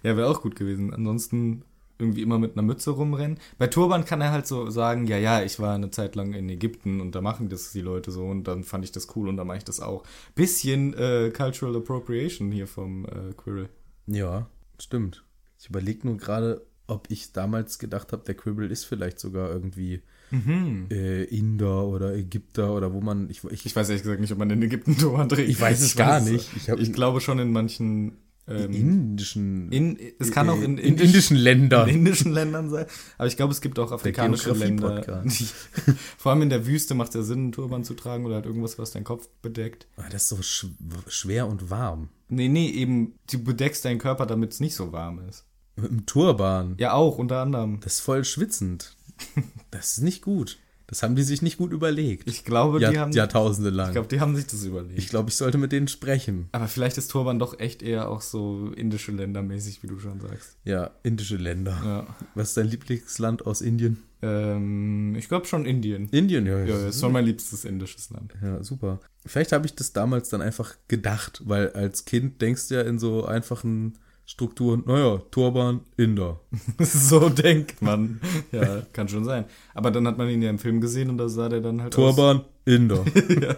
Ja, wäre auch gut gewesen. Ansonsten irgendwie immer mit einer Mütze rumrennen. Bei Turban kann er halt so sagen, ja, ja, ich war eine Zeit lang in Ägypten und da machen das die Leute so und dann fand ich das cool und dann mache ich das auch. Bisschen äh, Cultural Appropriation hier vom äh, Quirrell. ja, stimmt. Ich überlege nur gerade, ob ich damals gedacht habe, der Quibble ist vielleicht sogar irgendwie äh, Inder oder Ägypter oder wo man. Ich, ich, Ich weiß ehrlich gesagt nicht, ob man in Ägypten Turban trägt. Ich weiß es gar nicht. Ich Ich, hab- ich glaube schon in manchen ähm, indischen. in, es kann auch in, in indisch- indischen Ländern. in indischen Ländern sein. Aber ich glaube, es gibt auch afrikanische Länder. Vor allem in der Wüste macht es ja Sinn, einen Turban zu tragen oder halt irgendwas, was deinen Kopf bedeckt. Ah, das ist so sch schwer und warm. Nee, nee, eben, du bedeckst deinen Körper, damit es nicht so warm ist. Mit dem Turban. Ja, auch, unter anderem. Das ist voll schwitzend. Das ist nicht gut. Das haben die sich nicht gut überlegt. Ich glaube, Jahr, die haben. Jahrtausende lang. ich glaube, die haben sich das überlegt. Ich glaube, ich sollte mit denen sprechen. Aber vielleicht ist Turban doch echt eher auch so indische Länder mäßig, wie du schon sagst. Ja, indische Länder. Ja. Was ist dein Lieblingsland aus Indien? Ähm, ich glaube schon Indien. Indien, ja. Ja, ist schon mein liebstes indisches Land. Ja, super. Vielleicht habe ich das damals dann einfach gedacht, weil als Kind denkst du ja in so einfachen Strukturen, naja, Turban, Inder. so denkt man. Ja, kann schon sein. Aber dann hat man ihn ja im Film gesehen und da sah der dann halt Turban, Inder. aus. ja,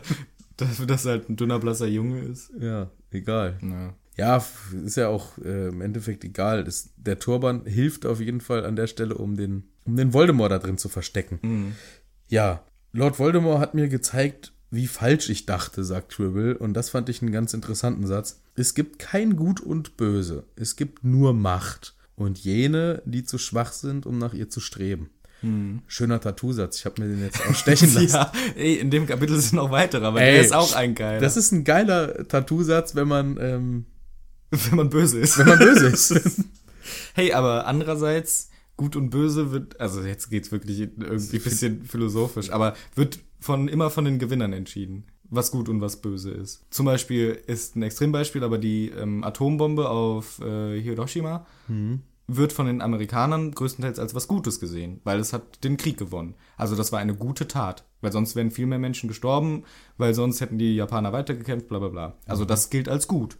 dass, er halt ein dünner, blasser Junge ist. ja, egal. Ja. Ja, ist ja auch äh, im Endeffekt egal. Das, der Turban hilft auf jeden Fall an der Stelle, um den, um den Voldemort da drin zu verstecken. Ja, Lord Voldemort hat mir gezeigt, wie falsch ich dachte, sagt Tribble. Und das fand ich einen ganz interessanten Satz. Es gibt kein Gut und Böse. Es gibt nur Macht. Und jene, die zu schwach sind, um nach ihr zu streben. Schöner Tattoo-Satz. Ich habe mir den jetzt auch stechen lassen. ja, ey, in dem Kapitel sind noch weitere, aber Ey, der ist auch ein geiler. Das ist ein geiler Tattoo-Satz, wenn man, ähm, Wenn man böse ist. Wenn man böse ist. hey, aber andererseits, gut und böse wird, also jetzt geht's wirklich irgendwie ein bisschen philosophisch, aber wird von, immer von den Gewinnern entschieden, was gut und was böse ist. Zum Beispiel ist ein Extrembeispiel, aber die ähm, Atombombe auf äh, Hiroshima wird von den Amerikanern größtenteils als was Gutes gesehen, weil es hat den Krieg gewonnen. Also das war eine gute Tat, weil sonst wären viel mehr Menschen gestorben, weil sonst hätten die Japaner weitergekämpft, bla bla bla. Also das gilt als gut.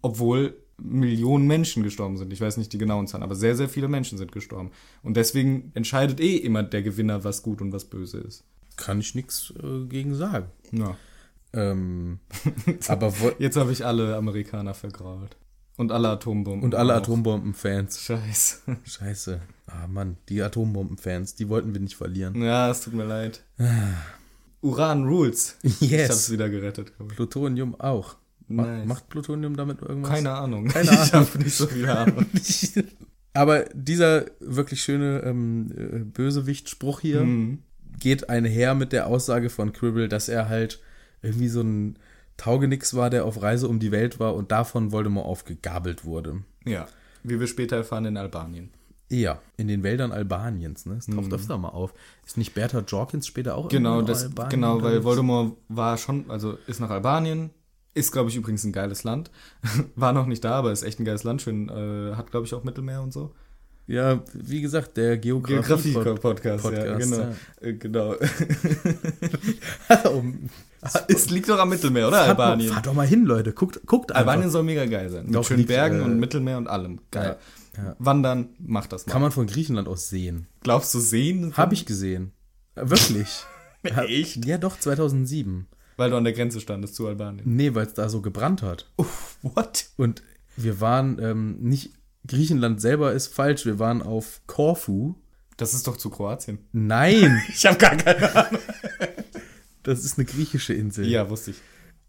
Obwohl Millionen Menschen gestorben sind. Ich weiß nicht die genauen Zahlen, aber sehr, sehr viele Menschen sind gestorben. Und deswegen entscheidet eh immer der Gewinner, was gut und was böse ist. Kann ich nichts äh, gegen sagen. Ja. Ähm, aber Jetzt habe ich alle Amerikaner vergrault. Und alle Atombomben. und alle. Atombombenfans. Scheiße. Scheiße. Ah Mann, die Atombombenfans, die wollten wir nicht verlieren. Ja, es tut mir leid. Uran rules. Ich hab's Yes. wieder gerettet, ich. Plutonium auch. Ma Nice. Macht Plutonium damit irgendwas? Keine Ahnung. Keine Ich Ahnung. habe nicht so viel Ahnung. Aber dieser wirklich schöne ähm, äh, Bösewicht-Spruch hier Hm. Geht einher mit der Aussage von Quibble, dass er halt irgendwie so ein Taugenix war, der auf Reise um die Welt war und davon Voldemort aufgegabelt wurde. Ja. Wie wir später erfahren in Albanien. Ja, in den Wäldern Albaniens, ne? Das taucht öfter mal auf. Ist nicht Bertha Jorkins später auch. Genau, das, Albanien genau, weil? Voldemort war schon, also ist nach Albanien, ist, glaube ich, übrigens ein geiles Land. war noch nicht da, aber ist echt ein geiles Land. Schön, äh, hat, glaube ich, auch Mittelmeer und so. Ja, wie gesagt, der Geografie. Geografie-Podcast, ja, Podcast, genau. ja. Äh, genau. es liegt doch am Mittelmeer, oder? fahrt, mal, Albanien. fahrt doch mal hin, Leute. Guckt, guckt einfach. Albanien soll mega geil sein. Mit Doch, schönen liegt, Bergen äh, und Mittelmeer und allem. Geil. Ja, ja. Wandern, mach das mal. Kann man von Griechenland aus sehen. Glaubst du sehen? Habe ich gesehen. Äh, Wirklich. Echt? Ja, doch, 2007. Weil du an der Grenze standest zu Albanien. Nee, weil es da so gebrannt hat. What? Und wir waren ähm, nicht, Griechenland selber ist falsch, wir waren auf Korfu. Das ist doch zu Kroatien. Nein, Ich habe gar keine Ahnung. das ist eine griechische Insel. Ja, wusste ich.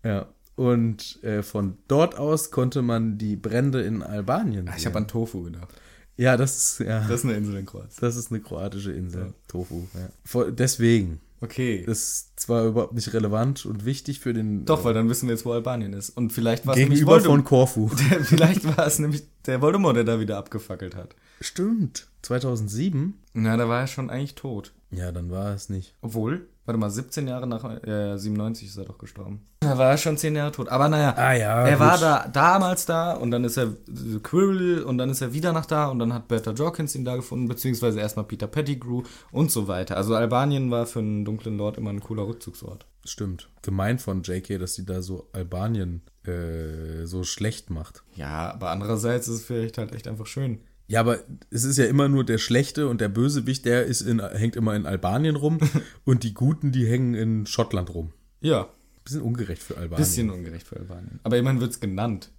Ja. Und äh, von dort aus konnte man die Brände in Albanien sehen. Ich habe an Tofu gedacht. ja, das ist, ja, Das ist eine Insel in Kroatien. das ist eine kroatische Insel. Tofu. Ja. Vor, deswegen. Okay. Das ist zwar überhaupt nicht relevant und wichtig für den Doch, weil dann wissen wir jetzt, wo Albanien ist. Und vielleicht war es nämlich von. Korfu. vielleicht war es nämlich der Voldemort, der da wieder abgefackelt hat. Stimmt. 2007? Na, da war er schon eigentlich tot. Ja, dann war es nicht. Obwohl, warte mal, 17 Jahre nach, äh, 97 ist er doch gestorben. Da war er schon 10 Jahre tot. Aber naja, Ah ja, er gut. war da damals da und dann ist er äh, Quirrell und dann ist er wieder nach da und dann hat Bertha Jorkins ihn da gefunden, beziehungsweise erstmal Peter Pettigrew und so weiter. Also Albanien war für einen dunklen Lord immer ein cooler Rückzugsort. Stimmt. Gemein von JK, dass sie da so Albanien äh, so schlecht macht. Ja, aber andererseits ist es vielleicht halt echt einfach schön. Ja, aber es ist ja immer nur der Schlechte und der Bösewicht, der ist in, hängt immer in Albanien rum und die Guten, die hängen in Schottland rum. Ja, Bisschen ungerecht für Albanien. bisschen ungerecht für Albanien. Aber immerhin wird es genannt.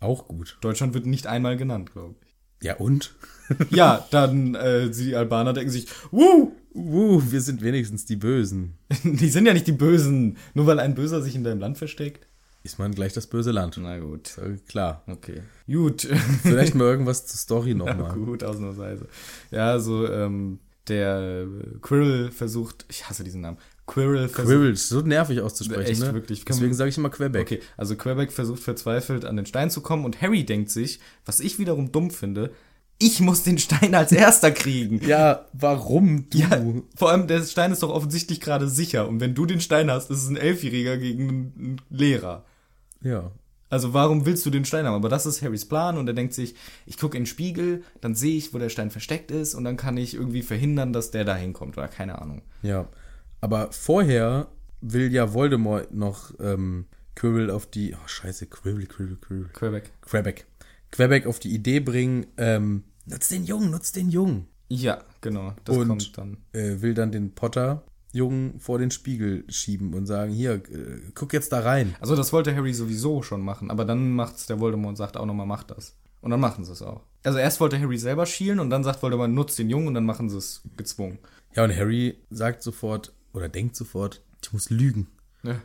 Auch gut. Deutschland wird nicht einmal genannt, glaube ich. Ja, und? Ja, dann äh, die Albaner denken sich, wuh, Uh, wir sind wenigstens die Bösen. die sind ja nicht die Bösen, nur weil ein Böser sich in deinem Land versteckt. Ist man gleich das böse Land. Na gut. Klar. Okay. Gut. Vielleicht mal irgendwas zur Story nochmal. gut, ausnahmsweise. Ja, so, ähm, der Quirrell versucht, ich hasse diesen Namen, Quirrell versucht, Quirrell, so nervig auszusprechen, Echt, ne? wirklich. Deswegen sage ich immer Quebec. Okay, also Quebec versucht verzweifelt an den Stein zu kommen und Harry denkt sich, was ich wiederum dumm finde, ich muss den Stein als erster kriegen. Ja, warum du? Ja, vor allem der Stein ist doch offensichtlich gerade sicher und wenn du den Stein hast, ist es ein Elfjähriger gegen einen Lehrer. Ja. Also warum willst du den Stein haben? Aber das ist Harrys Plan und er denkt sich, ich gucke in den Spiegel, dann sehe ich, wo der Stein versteckt ist und dann kann ich irgendwie verhindern, dass der da hinkommt oder keine Ahnung. Ja. Aber vorher will ja Voldemort noch ähm, Quirrell auf die. Oh, scheiße, Quirrell, Quirrell, Quirrell. Quebec. Quebec. Quebec auf die Idee bringen, ähm, nutz den Jungen, nutz den Jungen. Ja, genau. Das Und- kommt dann. Äh, will dann den Potter-Jungen vor den Spiegel schieben und sagen, hier, äh, guck jetzt da rein. Also das wollte Harry sowieso schon machen, aber dann macht's der Voldemort und sagt auch nochmal, mach das. Und dann machen sie es auch. Also erst wollte Harry selber schielen und dann sagt Voldemort, nutzt den Jungen und dann machen sie es gezwungen. Ja, und Harry sagt sofort oder denkt sofort, ich muss lügen. Ja.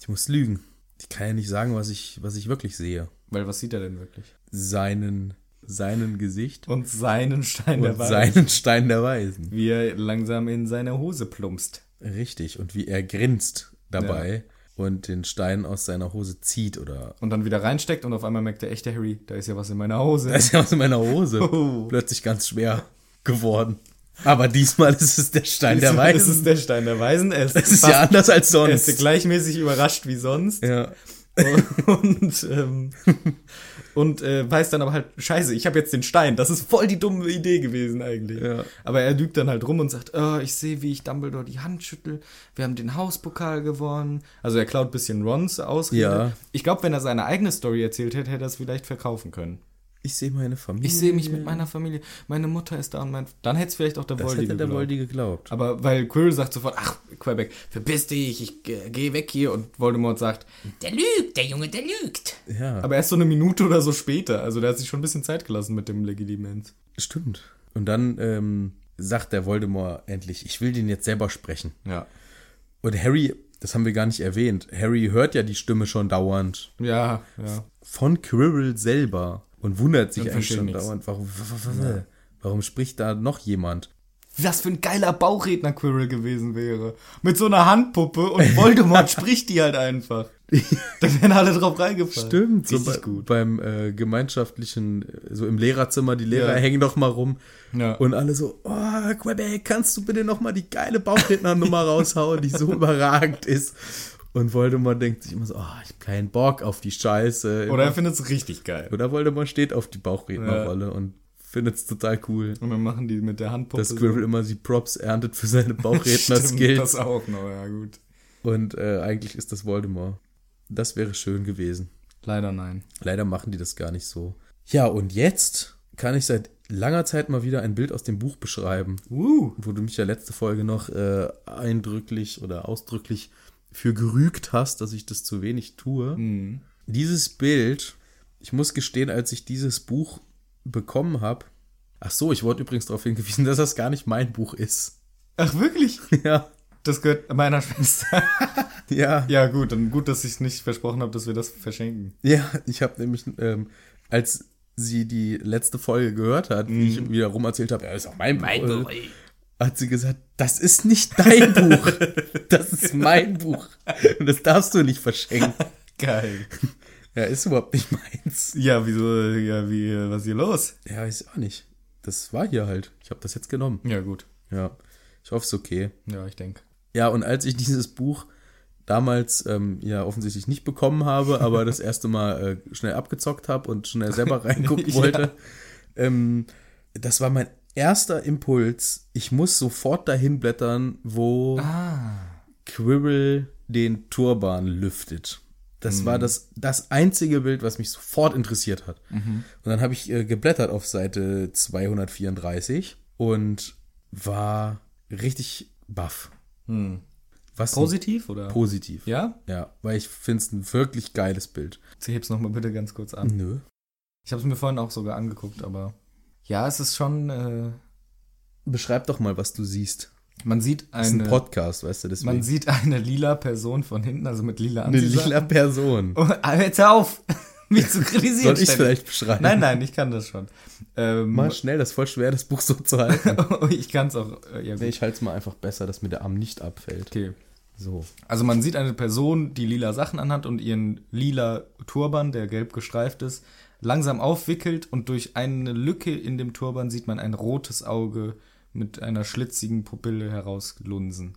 Ich muss lügen. Ich kann ja nicht sagen, was ich, was ich wirklich sehe. Weil was sieht er denn wirklich? Seinen, seinen Gesicht Und seinen Stein der und Wahrheit. seinen Stein der Weisen. Wie er langsam in seine Hose plumpst. Richtig. Und wie er grinst dabei. und den Stein aus seiner Hose zieht oder Und dann wieder reinsteckt und auf einmal merkt der echte Harry, da ist ja was in meiner Hose. da ist ja was in meiner Hose. Oh. Plötzlich ganz schwer geworden. Aber diesmal ist es der Stein der Das Weisen. ist der Stein der Weisen. Ist, Das ist fast- ja anders als er ist sonst. gleichmäßig überrascht wie sonst. Ja. Und, ähm, und äh, weiß dann aber halt, scheiße, ich habe jetzt den Stein. Das ist voll die dumme Idee gewesen eigentlich. Ja. Aber er lügt dann halt rum und sagt, oh, ich sehe, wie ich Dumbledore die Hand schüttel. Wir haben den Hauspokal gewonnen. Also er klaut ein bisschen Rons Ausrede. Ja. Ich glaube, wenn er seine eigene Story erzählt hätte, hätte er es vielleicht verkaufen können. Ich sehe meine Familie. Ich sehe mich mit meiner Familie. Meine Mutter ist da und mein... Dann hätte es vielleicht auch der Das Voldy hätte der geglaubt. Voldy geglaubt. Aber weil Quirrell sagt sofort, ach, Quebec, verpiss dich, ich geh weg hier. Und Voldemort sagt, Der lügt, der Junge, der lügt. Ja, aber erst so eine Minute oder so später. Also der hat sich schon ein bisschen Zeit gelassen mit dem Legidiment. stimmt. Und dann ähm, sagt der Voldemort endlich, ich will den jetzt selber sprechen. Ja. Und Harry, das haben wir gar nicht erwähnt, Harry hört ja die Stimme schon dauernd Ja, ja. von Quirrell selber und wundert sich eigentlich schon nichts. dauernd, warum, warum spricht da noch jemand? Was für ein geiler Bauchredner Quirrell gewesen wäre. Mit so einer Handpuppe und Voldemort spricht die halt einfach. Da wären alle drauf reingefallen. Stimmt, so bei, gut. beim äh, gemeinschaftlichen, äh, so im Lehrerzimmer, die Lehrer Ja. hängen doch mal rum Ja. und alle so, oh, Quebec, kannst du bitte noch mal die geile Bauchrednernummer raushauen, die so überragend ist. Und Voldemort denkt sich immer so, oh, ich hab keinen Bock auf die Scheiße. Oder er findet es richtig geil. Oder Voldemort steht auf die Bauchrednerrolle und findet es total cool, Und dann machen die mit der Handpuppe. dass Quirrell immer die Props erntet für seine Bauchredner-Skills. Das auch noch, ja gut. Und äh, eigentlich ist das Voldemort. Das wäre schön gewesen. Leider nein. Leider machen die das gar nicht so. Ja, und jetzt kann ich seit langer Zeit mal wieder ein Bild aus dem Buch beschreiben, Uh. wo du mich ja letzte Folge noch äh, eindrücklich oder ausdrücklich für gerügt hast, dass ich das zu wenig tue. Mhm. Dieses Bild, ich muss gestehen, als ich dieses Buch bekommen habe, ach so, ich wurde übrigens darauf hingewiesen, dass das gar nicht mein Buch ist. Ach, wirklich? ja, Das gehört meiner Schwester. ja, ja, gut, dann gut, dass ich nicht versprochen habe, dass wir das verschenken. Ja, ich habe nämlich, ähm, als sie die letzte Folge gehört hat, wie ich wieder rum erzählt habe, ja, ist auch mein Buch, Mein äh, Boy. hat sie gesagt, das ist nicht dein Buch, das ist mein Buch und das darfst du nicht verschenken. Geil. Ja, ist überhaupt nicht meins. Ja, wieso, ja, wie, was ist hier los? Ja, weiß auch nicht. Das war hier halt. Ich habe das jetzt genommen. Ja, gut. Ja, ich hoffe, es ist okay. Ja, ich denke. Ja, und als ich dieses Buch damals ähm, ja offensichtlich nicht bekommen habe, aber das erste Mal äh, schnell abgezockt habe und schnell selber reingucken Ja. wollte, ähm, das war mein erster Impuls. Ich muss sofort dahin blättern, wo Ah. Quirrell den Turban lüftet. Das Mhm. war das, das einzige Bild, was mich sofort interessiert hat. Mhm. Und dann habe ich äh, geblättert auf Seite 234 und war richtig baff. Hm. Was Positiv oder? Positiv. ja? Ja, weil ich finde es ein wirklich geiles Bild. Jetzt heb's noch mal bitte ganz kurz an. Nö. Ich habe es mir vorhin auch sogar angeguckt, aber ja, es ist schon. Äh, Beschreib doch mal, was du siehst. Man sieht Das ist ein eine. Podcast, weißt du, deswegen. Man sieht eine lila Person von hinten, also mit lila eine Anziehsachen. lila Person. Oh, jetzt hör auf, mich zu kritisieren. Soll ich vielleicht beschreiben? Nein, nein, ich kann das schon. Ähm, Mal schnell, das ist voll schwer, das Buch so zu halten. ich kann es auch. Äh, ja, nee, ich halte es mal einfach besser, dass mir der Arm nicht abfällt. Okay. So. Also man sieht eine Person, die lila Sachen anhat und ihren lila Turban, der gelb gestreift ist, langsam aufwickelt und durch eine Lücke in dem Turban sieht man ein rotes Auge mit einer schlitzigen Pupille herauslunsen.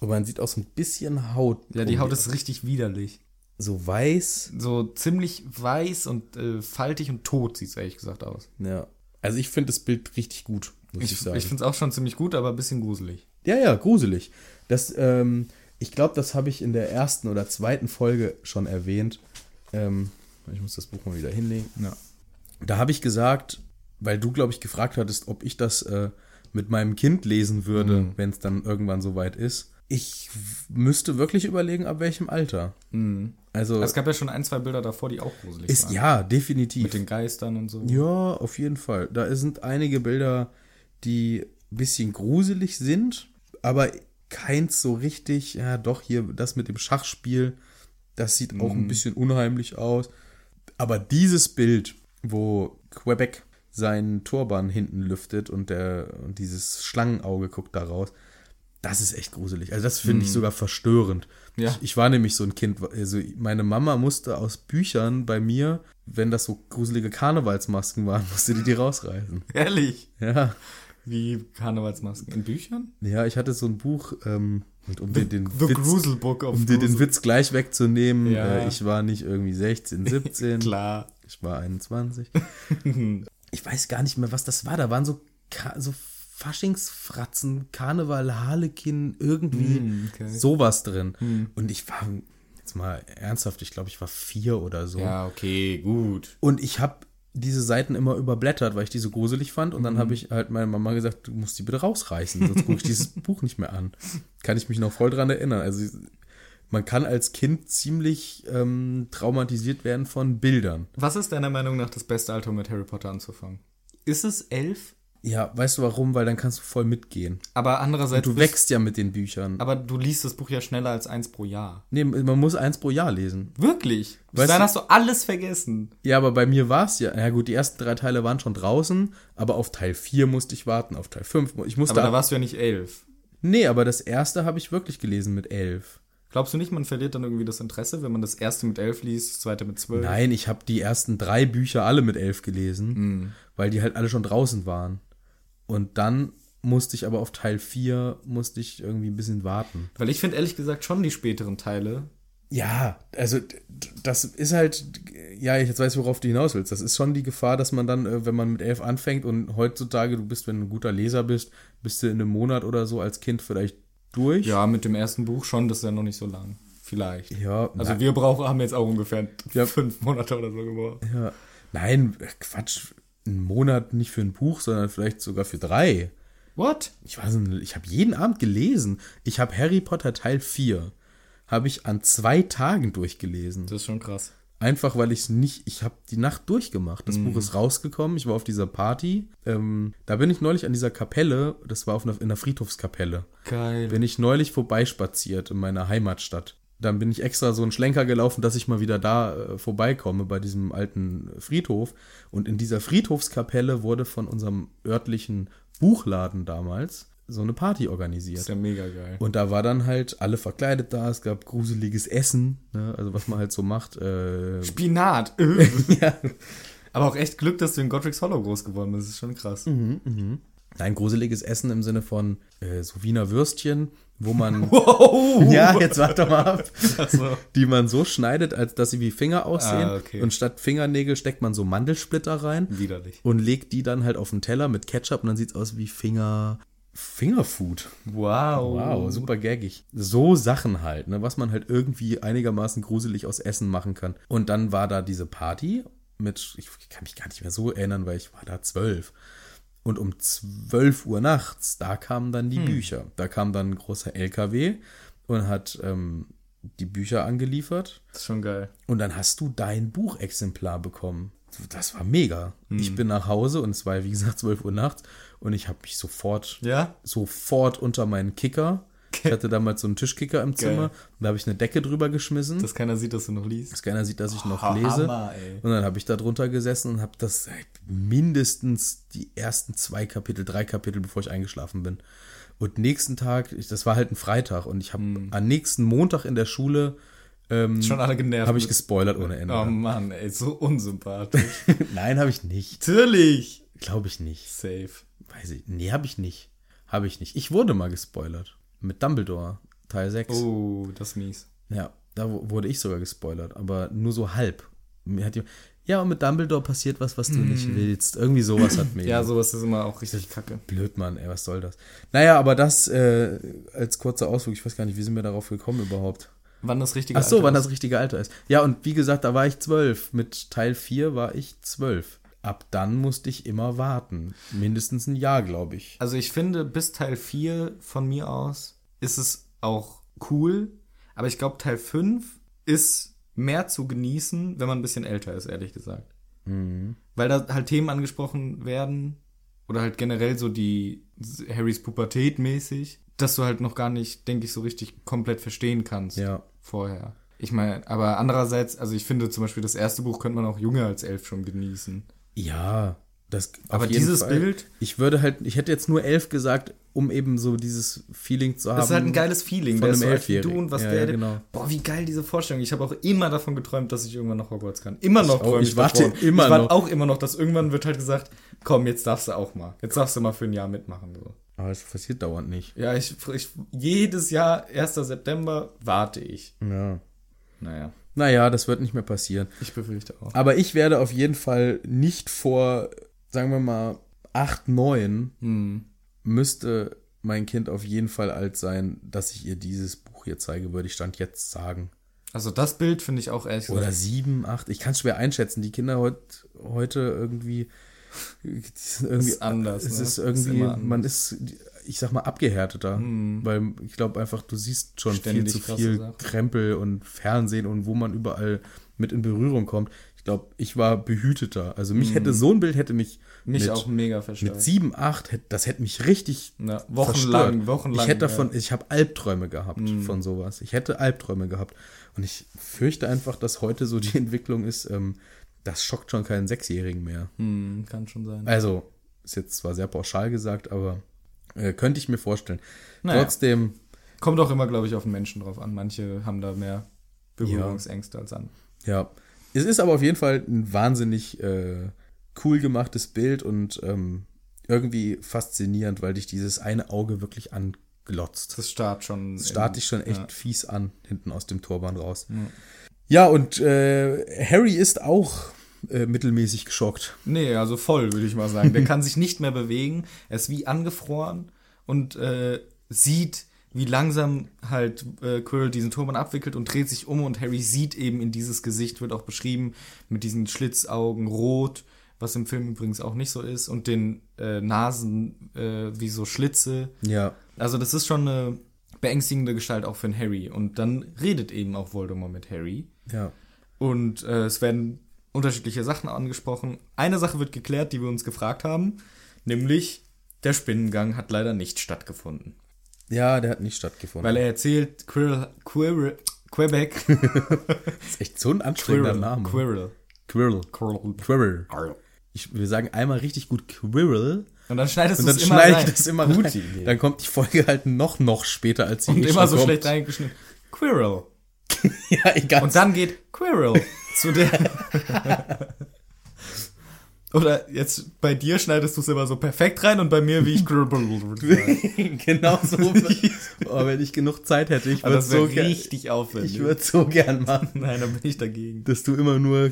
Und man sieht auch so ein bisschen Haut. Ja, die Haut ist richtig widerlich. so weiß. So ziemlich weiß und äh, faltig und tot sieht es ehrlich gesagt aus. Ja. Also ich finde das Bild richtig gut, muss ich, Ich, sagen. ich finde es auch schon ziemlich gut, aber ein bisschen gruselig. Ja, ja, gruselig. Das, ähm, ich glaube, das habe ich in der ersten oder zweiten Folge schon erwähnt. Ähm, ich muss das Buch mal wieder hinlegen. Ja. Da habe ich gesagt, weil du, glaube ich, gefragt hattest, ob ich das äh, mit meinem Kind lesen würde, Mhm. wenn es dann irgendwann soweit ist. Ich müsste wirklich überlegen, ab welchem Alter. Also, Es gab ja schon ein, zwei Bilder davor, die auch gruselig ist waren. ja, definitiv. Mit den Geistern und so. Ja, auf jeden Fall. Da sind einige Bilder, die ein bisschen gruselig sind, aber keins so richtig, ja doch, hier das mit dem Schachspiel, das sieht auch ein bisschen unheimlich aus. Aber dieses Bild, wo Quebec seinen Turban hinten lüftet und, der, und dieses Schlangenauge guckt da raus, Das ist echt gruselig. Also das finde ich sogar verstörend. Ja. Ich, ich war nämlich so ein Kind. Also meine Mama musste aus Büchern bei mir, wenn das so gruselige Karnevalsmasken waren, musste die die rausreißen. Ehrlich? Ja. Wie Karnevalsmasken? In Büchern? Ja, ich hatte so ein Buch, ähm, um dir den, The Witz, um dir den. Witz gleich wegzunehmen, Ja. äh, ich war nicht irgendwie 16, 17. Klar. Ich war 21. ich weiß gar nicht mehr, was das war. Da waren so, Ka so Faschingsfratzen, Karneval, Harlekin, irgendwie Mm, okay. sowas drin. Und ich war, jetzt mal ernsthaft, ich glaube, ich war vier oder so. Ja, okay, gut. Und ich habe diese Seiten immer überblättert, weil ich die so gruselig fand. Und dann Mhm. habe ich halt meiner Mama gesagt, du musst die bitte rausreißen, sonst gucke ich dieses Buch nicht mehr an. Kann ich mich noch voll dran erinnern. Also man kann als Kind ziemlich ähm, traumatisiert werden von Bildern. Was ist deiner Meinung nach das beste Alter, um mit Harry Potter anzufangen? Ist es elf? Ja, weißt du warum? Weil dann kannst du voll mitgehen. Aber andererseits. Du bist- wächst ja mit den Büchern. Aber du liest das Buch ja schneller als eins pro Jahr. Nee, man muss eins pro Jahr lesen. Wirklich? Bis Weißt dann du- hast du alles vergessen. Ja, aber bei mir war es ja. Ja gut, die ersten drei Teile waren schon draußen, aber auf Teil 4 musste ich warten, auf Teil 5. Ich musste Aber da warst du ja nicht elf. Nee, aber das erste habe ich wirklich gelesen mit elf. Glaubst du nicht, man verliert dann irgendwie das Interesse, wenn man das erste mit elf liest, das zweite mit zwölf? Nein, ich habe die ersten drei Bücher alle mit elf gelesen, Hm. weil die halt alle schon draußen waren. Und dann musste ich aber auf Teil 4 musste ich irgendwie ein bisschen warten. Weil ich finde ehrlich gesagt schon die späteren Teile. Ja, also das ist halt, ja, ich jetzt weiß, worauf du hinaus willst. Das ist schon die Gefahr, dass man dann, äh, wenn man mit elf anfängt und heutzutage, du bist, wenn du ein guter Leser bist, bist du in einem Monat oder so als Kind vielleicht durch. Ja, mit dem ersten Buch schon, das ist ja noch nicht so lang. Vielleicht. Ja, Also na- wir brauchen, haben jetzt auch ungefähr Ja. fünf Monate oder so gebraucht. Ja. Nein, Quatsch. Ein Monat nicht für ein Buch, sondern vielleicht sogar für drei. What? Ich weiß nicht, ich habe jeden Abend gelesen. Ich habe Harry Potter Teil 4 habe ich an zwei Tagen durchgelesen. Das ist schon krass. Einfach weil ich es nicht, ich habe die Nacht durchgemacht. Das Buch ist rausgekommen, ich war auf dieser Party. Ähm, da bin ich neulich an dieser Kapelle, das war auf einer, in der Friedhofskapelle, Geil. bin ich neulich vorbeispaziert in meiner Heimatstadt. Dann bin ich extra so einen Schlenker gelaufen, dass ich mal wieder da äh, vorbeikomme bei diesem alten Friedhof. Und in dieser Friedhofskapelle wurde von unserem örtlichen Buchladen damals so eine Party organisiert. ist ja mega geil. Und da war dann halt alle verkleidet da, es gab gruseliges Essen, ne? also was man halt so macht. Äh, Spinat. ja. Aber auch echt Glück, dass du in Godric's Hollow groß geworden bist. Das ist schon krass. Nein, gruseliges Essen im Sinne von äh, so Wiener Würstchen, wo man, Wow. ja, jetzt warte mal ab, Achso. die man so schneidet, als dass sie wie Finger aussehen. Ah, okay. Und statt Fingernägel steckt man so Mandelsplitter rein Widerlich. und legt die dann halt auf den Teller mit Ketchup und dann sieht's aus wie Finger. Fingerfood. Wow. Wow, super gaggig. So Sachen halt, ne, was man halt irgendwie einigermaßen gruselig aus Essen machen kann. Und dann war da diese Party mit, ich kann mich gar nicht mehr so erinnern, weil ich war da zwölf. Und um 12 Uhr nachts, da kamen dann die Bücher. Da kam dann ein großer LKW und hat ähm, die Bücher angeliefert. Das ist schon geil. Und dann hast du dein Buchexemplar bekommen. Das war mega. Ich bin nach Hause und es war, wie gesagt, 12 Uhr nachts und ich habe mich sofort Ja? sofort unter meinen Kicker. Ich hatte damals so einen Tischkicker im Zimmer. Geil. Da habe ich eine Decke drüber geschmissen, Dass keiner sieht, dass du noch liest. dass keiner sieht, dass ich noch Oh, lese. Hammer. Und dann habe ich da drunter gesessen und habe das äh, mindestens die ersten zwei Kapitel, drei Kapitel, bevor ich eingeschlafen bin. Und nächsten Tag, ich, das war halt ein Freitag und ich habe Hm. am nächsten Montag in der Schule ähm, Schon alle genervt. habe ich gespoilert ohne Ende. Oh Mann, ey, so unsympathisch. Nein, habe ich nicht. Natürlich. Glaube ich nicht. Safe. Weiß ich. Nee, habe ich nicht. Habe ich nicht. Ich wurde mal gespoilert. Mit Dumbledore, Teil 6. Oh, das ist mies. Ja, da wu- wurde ich sogar gespoilert, aber nur so halb. Mir hat die, ja, und mit Dumbledore passiert was, was du nicht willst. Irgendwie sowas hat mir. Hm. Ja, sowas ist immer auch richtig kacke. Blöd, Mann, ey, was soll das? Naja, aber das äh, als kurzer Ausflug, ich weiß gar nicht, wie sind wir darauf gekommen überhaupt? Wann das richtige Ach so, Alter wann ist. das richtige Alter ist. Ja, und wie gesagt, da war ich zwölf. Mit Teil 4 war ich zwölf. Ab dann musste ich immer warten. Mindestens ein Jahr, glaube ich. Also ich finde, bis Teil 4 von mir aus ist es auch cool. Aber ich glaube, Teil 5 ist mehr zu genießen, wenn man ein bisschen älter ist, ehrlich gesagt. Weil da halt Themen angesprochen werden oder halt generell so die Harrys Pubertät mäßig, dass du halt noch gar nicht, denke ich, so richtig komplett verstehen kannst Ja. Vorher. Ich meine, aber andererseits, also ich finde zum Beispiel das erste Buch könnte man auch jünger als elf schon genießen. Ja, Das Aber dieses Bild- Ich würde halt, ich hätte jetzt nur elf gesagt, um eben so dieses Feeling zu haben. Das ist halt ein geiles Feeling. von einem wie du Elfjährigen. und was Ja, der. ja, genau. Boah, wie geil diese Vorstellung. Ich habe auch immer davon geträumt, dass ich irgendwann nach Hogwarts kann. Immer noch auch. träume Ich warte davon. immer ich warte noch. auch immer noch, dass irgendwann wird halt gesagt, komm, jetzt darfst du auch mal. Jetzt darfst du mal für ein Jahr mitmachen. So. Aber es passiert dauernd nicht. Ja, ich, ich jedes Jahr, 1. September, warte ich. Ja. Naja, Naja, das wird nicht mehr passieren. ich befürchte auch. Aber ich werde auf jeden Fall nicht vor, sagen wir mal, acht, neun Hm. müsste mein Kind auf jeden Fall alt sein, dass ich ihr dieses Buch hier zeige, würde ich Stand jetzt sagen. Also das Bild finde ich auch ehrlich Oder gesagt. sieben, acht. Ich kann es schwer einschätzen. Die Kinder heut, heute irgendwie, irgendwie Ist anders, Es ne? ist Ist irgendwie, anders. man ist, ich sag mal, abgehärteter. Weil ich glaube einfach, du siehst schon Ständig viel zu viel Sachen. Krempel und Fernsehen und wo man überall mit in Berührung kommt. Ich glaube, ich war behüteter. Also mich hätte so ein Bild hätte mich, Mich mit, auch mega verstört. mit sieben, acht, hätte- das hätte mich richtig Ja, wochenlang, verstört. wochenlang. Ich hätte ja. davon, ich habe Albträume gehabt von sowas. Ich hätte Albträume gehabt. Und ich fürchte einfach, dass heute so die Entwicklung ist, ähm, das schockt schon keinen Sechsjährigen mehr. Hm, kann schon sein. Also, ist jetzt zwar sehr pauschal gesagt, aber äh, könnte ich mir vorstellen. Naja. Trotzdem, Kommt auch immer, glaube ich, auf den Menschen drauf an. Manche haben da mehr Berührungsängste als andere. ja. Es ist aber auf jeden Fall ein wahnsinnig äh, cool gemachtes Bild und ähm, irgendwie faszinierend, weil dich dieses eine Auge wirklich anglotzt. Das starrt schon. Das starrt dich schon echt Ja. fies an, hinten aus dem Turban raus. Ja, und äh, Harry ist auch äh, mittelmäßig geschockt. Nee, also voll, würde ich mal sagen. Der kann sich nicht mehr bewegen. Er ist wie angefroren und äh, sieht, wie langsam halt äh, Quirrell diesen Turban abwickelt und dreht sich um und Harry sieht eben in dieses Gesicht, wird auch beschrieben, mit diesen Schlitzaugen rot, was im Film übrigens auch nicht so ist, und den äh, Nasen äh, wie so Schlitze. Ja. Also das ist schon eine beängstigende Gestalt auch für einen Harry. Und dann redet eben auch Voldemort mit Harry. Ja. Und äh, es werden unterschiedliche Sachen angesprochen. Eine Sache wird geklärt, die wir uns gefragt haben, nämlich der Spinnengang hat leider nicht stattgefunden. Ja, der hat nicht stattgefunden. Weil er erzählt, Quirrell, Quirrell, Quebec, das ist echt so ein anstrengender Quirrell, Name. Quirrell, Quirrell. Quirrell. Quirrell. Ich, wir sagen einmal richtig gut Quirrell Und dann schneidest du es immer schneide rein. ich das immer Gute rein. Idee. Dann kommt die Folge halt noch, noch später, als sie und immer so kommt. schlecht reingeschnitten. Quirrell. Ja, egal. Und dann geht Quirrell zu der. Oder jetzt bei dir schneidest du es immer so perfekt rein und bei mir wie ich genau so. oh, wenn ich genug Zeit hätte, ich Aber würde so gern, richtig aufwendig. ich würde so gern machen, Nein, da bin ich dagegen. dass du immer nur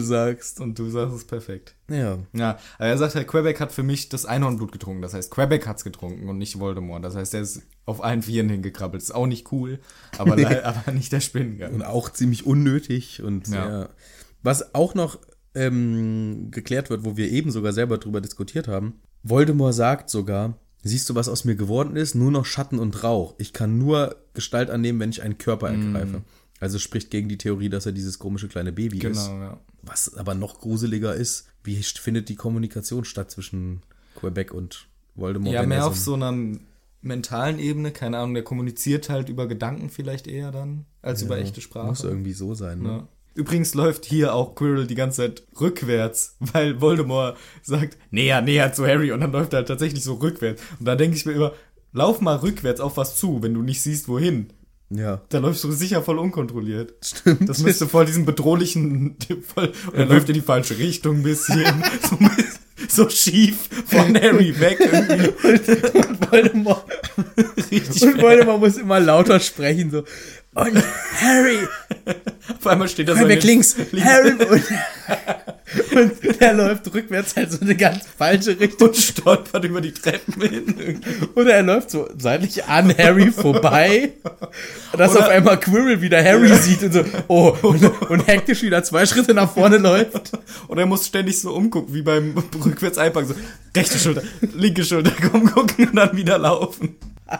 sagst. Und du sagst es perfekt. Ja. Ja, aber er sagt halt, Quebec hat für mich das Einhornblut getrunken. Das heißt, Quebec hat's getrunken und nicht Voldemort. Das heißt, er ist auf allen Vieren hingekrabbelt. Ist auch nicht cool, aber, aber nicht der Spinnengang. Und auch ziemlich unnötig und Ja. sehr. Was auch noch ähm, geklärt wird, wo wir eben sogar selber drüber diskutiert haben. Voldemort sagt sogar, siehst du, was aus mir geworden ist? Nur noch Schatten und Rauch. Ich kann nur Gestalt annehmen, wenn ich einen Körper Mm. ergreife. Also spricht gegen die Theorie, dass er dieses komische kleine Baby ist. Genau, ja. Was aber noch gruseliger ist, wie findet die Kommunikation statt zwischen Quebec und Voldemort? Ja, mehr auf so einer mentalen Ebene. Keine Ahnung, der kommuniziert halt über Gedanken vielleicht eher dann, als über echte Sprache. Muss irgendwie so sein, ne? Ja. Übrigens läuft hier auch Quirrell die ganze Zeit rückwärts, weil Voldemort sagt, näher, näher zu Harry und dann läuft er halt tatsächlich so rückwärts. Und da denke ich mir immer, lauf mal rückwärts auf was zu, wenn du nicht siehst, wohin. Ja. Da läufst du sicher voll unkontrolliert. Stimmt. Das müsste voll diesen bedrohlichen, voll, und er läuft in die falsche Richtung ein bisschen, so, so schief von Harry weg irgendwie. und Voldemort Richtig Und Voldemort muss immer lauter sprechen, so. Und Harry, Auf einmal steht er so in Quebec den- links, Harry und, und er läuft rückwärts halt so eine ganz falsche Richtung. und stolpert über die Treppen hin. Oder er läuft so seitlich an Harry vorbei, dass Oder- auf einmal Quirrell wieder Harry sieht und so, oh, und, und hektisch wieder zwei Schritte nach vorne läuft. Und er muss ständig so umgucken, wie beim rückwärts einpacken. So, rechte Schulter, linke Schulter, komm gucken und dann wieder laufen.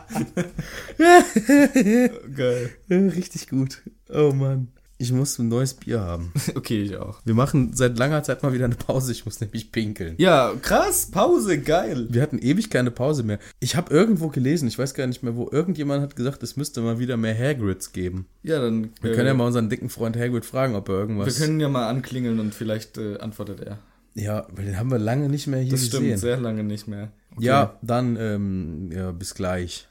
Geil. Richtig gut. Oh Mann. Ich muss ein neues Bier haben. Okay, ich auch. Wir machen seit langer Zeit mal wieder eine Pause. Ich muss nämlich pinkeln. Ja, krass, Pause, geil. Wir hatten ewig keine Pause mehr. Ich habe irgendwo gelesen, ich weiß gar nicht mehr wo, irgendjemand hat gesagt, es müsste mal wieder mehr Hagrids geben. Ja, dann. Wir können ja mal unseren dicken Freund Hagrid fragen, ob er Wir irgendwas... können ja mal anklingeln und vielleicht äh, antwortet er. Ja, weil den haben wir lange nicht mehr hier Das stimmt, gesehen. sehr lange nicht mehr. Okay. Ja, dann ähm, ja, bis gleich.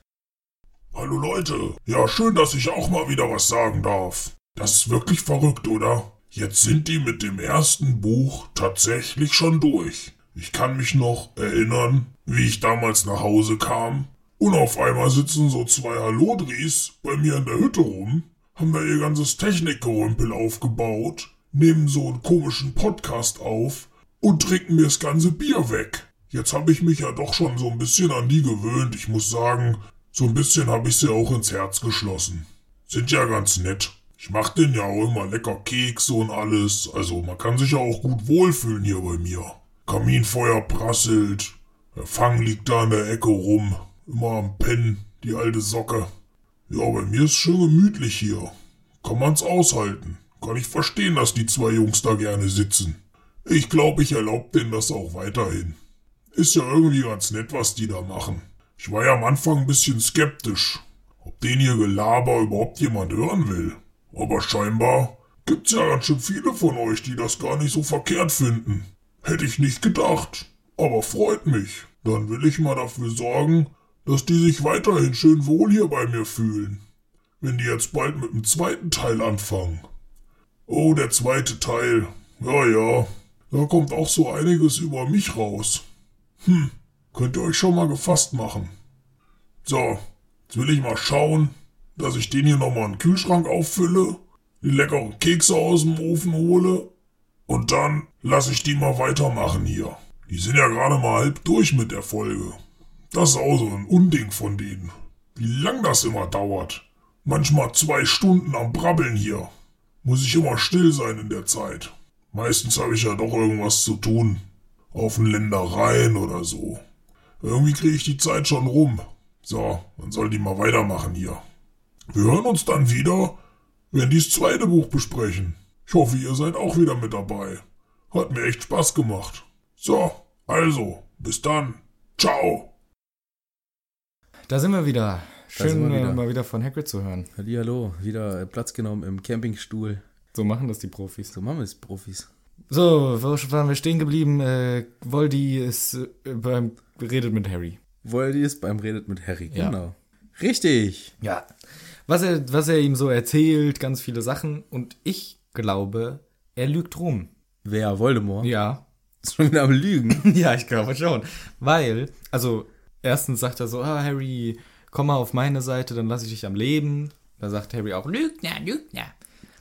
Hallo Leute, ja schön, dass ich auch mal wieder was sagen darf. Das ist wirklich verrückt, oder? Jetzt sind die mit dem ersten Buch tatsächlich schon durch. Ich kann mich noch erinnern, wie ich damals nach Hause kam und auf einmal sitzen so zwei Hallodris bei mir in der Hütte rum, haben da ihr ganzes Technikgerümpel aufgebaut, nehmen so einen komischen Podcast auf und trinken mir das ganze Bier weg. Jetzt habe ich mich ja doch schon so ein bisschen an die gewöhnt. Ich muss sagen, so ein bisschen habe ich sie auch ins Herz geschlossen. Sind ja ganz nett. Ich mach denen ja auch immer lecker Kekse und alles. Also man kann sich ja auch gut wohlfühlen hier bei mir. Kaminfeuer prasselt. Der Fang liegt da in der Ecke rum. Immer am Pennen, die alte Socke. Ja, bei mir ist schön gemütlich hier. Kann man's aushalten. Kann ich verstehen, dass die zwei Jungs da gerne sitzen. Ich glaube, ich erlaube denen das auch weiterhin. Ist ja irgendwie ganz nett, was die da machen. Ich war ja am Anfang ein bisschen skeptisch, ob den hier Gelaber überhaupt jemand hören will. Aber scheinbar gibt's ja ganz schön viele von euch, die das gar nicht so verkehrt finden. Hätte ich nicht gedacht. Aber freut mich. Dann will ich mal dafür sorgen, dass die sich weiterhin schön wohl hier bei mir fühlen. Wenn die jetzt bald mit dem zweiten Teil anfangen. Oh, der zweite Teil. Ja, ja. Da kommt auch so einiges über mich raus. Hm, könnt ihr euch schon mal gefasst machen. So, jetzt will ich mal schauen, dass ich den hier nochmal in den Kühlschrank auffülle, die leckeren Kekse aus dem Ofen hole und dann lasse ich die mal weitermachen hier. Die sind ja gerade mal halb durch mit der Folge. Das ist auch so ein Unding von denen. Wie lang das immer dauert. Manchmal zwei Stunden am Brabbeln hier. Muss ich immer still sein in der Zeit. Meistens habe ich ja doch irgendwas zu tun. Auf den Ländereien oder so. Irgendwie kriege ich die Zeit schon rum. So, dann soll die mal weitermachen hier. Wir hören uns dann wieder, wenn die das zweite Buch besprechen. Ich hoffe, ihr seid auch wieder mit dabei. Hat mir echt Spaß gemacht. So, also, bis dann. Ciao. Da sind wir wieder. Sind Schön, wir wieder. mal wieder von Hagrid zu hören. Hallihallo, wieder Platz genommen im Campingstuhl. So machen das die Profis. So machen wir es, Profis. So, wo waren wir stehen geblieben? Äh, Voldy ist äh, beim redet mit Harry. Voldy ist beim Redet mit Harry, Ja. genau. Richtig. Ja. Was er, was er ihm so erzählt, ganz viele Sachen. Und ich glaube, er lügt rum. Wer? Voldemort? Ja. Ist schon wieder am Lügen. ja, ich glaube schon. Weil, also, erstens sagt er so, ah, Harry, komm mal auf meine Seite, dann lasse ich dich am Leben. Da sagt Harry auch. Lügner, Lügner.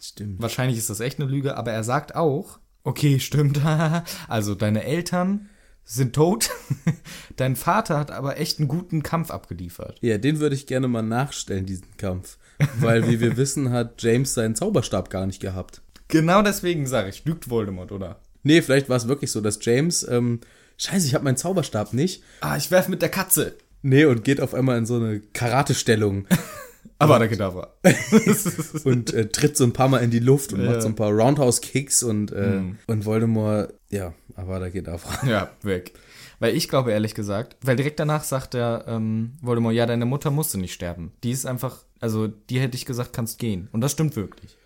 Stimmt. Wahrscheinlich ist das echt eine Lüge, aber er sagt auch, okay, stimmt. also, deine Eltern sind tot. Dein Vater hat aber echt einen guten Kampf abgeliefert. Ja, den würde ich gerne mal nachstellen, diesen Kampf. Weil, wie wir wissen, hat James seinen Zauberstab gar nicht gehabt. Genau deswegen sage ich, lügt Voldemort, oder? Nee, vielleicht war es wirklich so, dass James, ähm, scheiße, ich habe meinen Zauberstab nicht. Ah, ich werf mit der Katze. Nee, und geht auf einmal in so eine Karatestellung Aber der Kedavra. und äh, tritt so ein paar Mal in die Luft und Ja. macht so ein paar Roundhouse-Kicks und, äh, und Voldemort, ja, aber da geht auf. ja, weg. Weil ich glaube, ehrlich gesagt, weil direkt danach sagt der ähm, Voldemort, ja, deine Mutter musste nicht sterben. Die ist einfach, also die hätte ich gesagt, kannst gehen. Und das stimmt wirklich.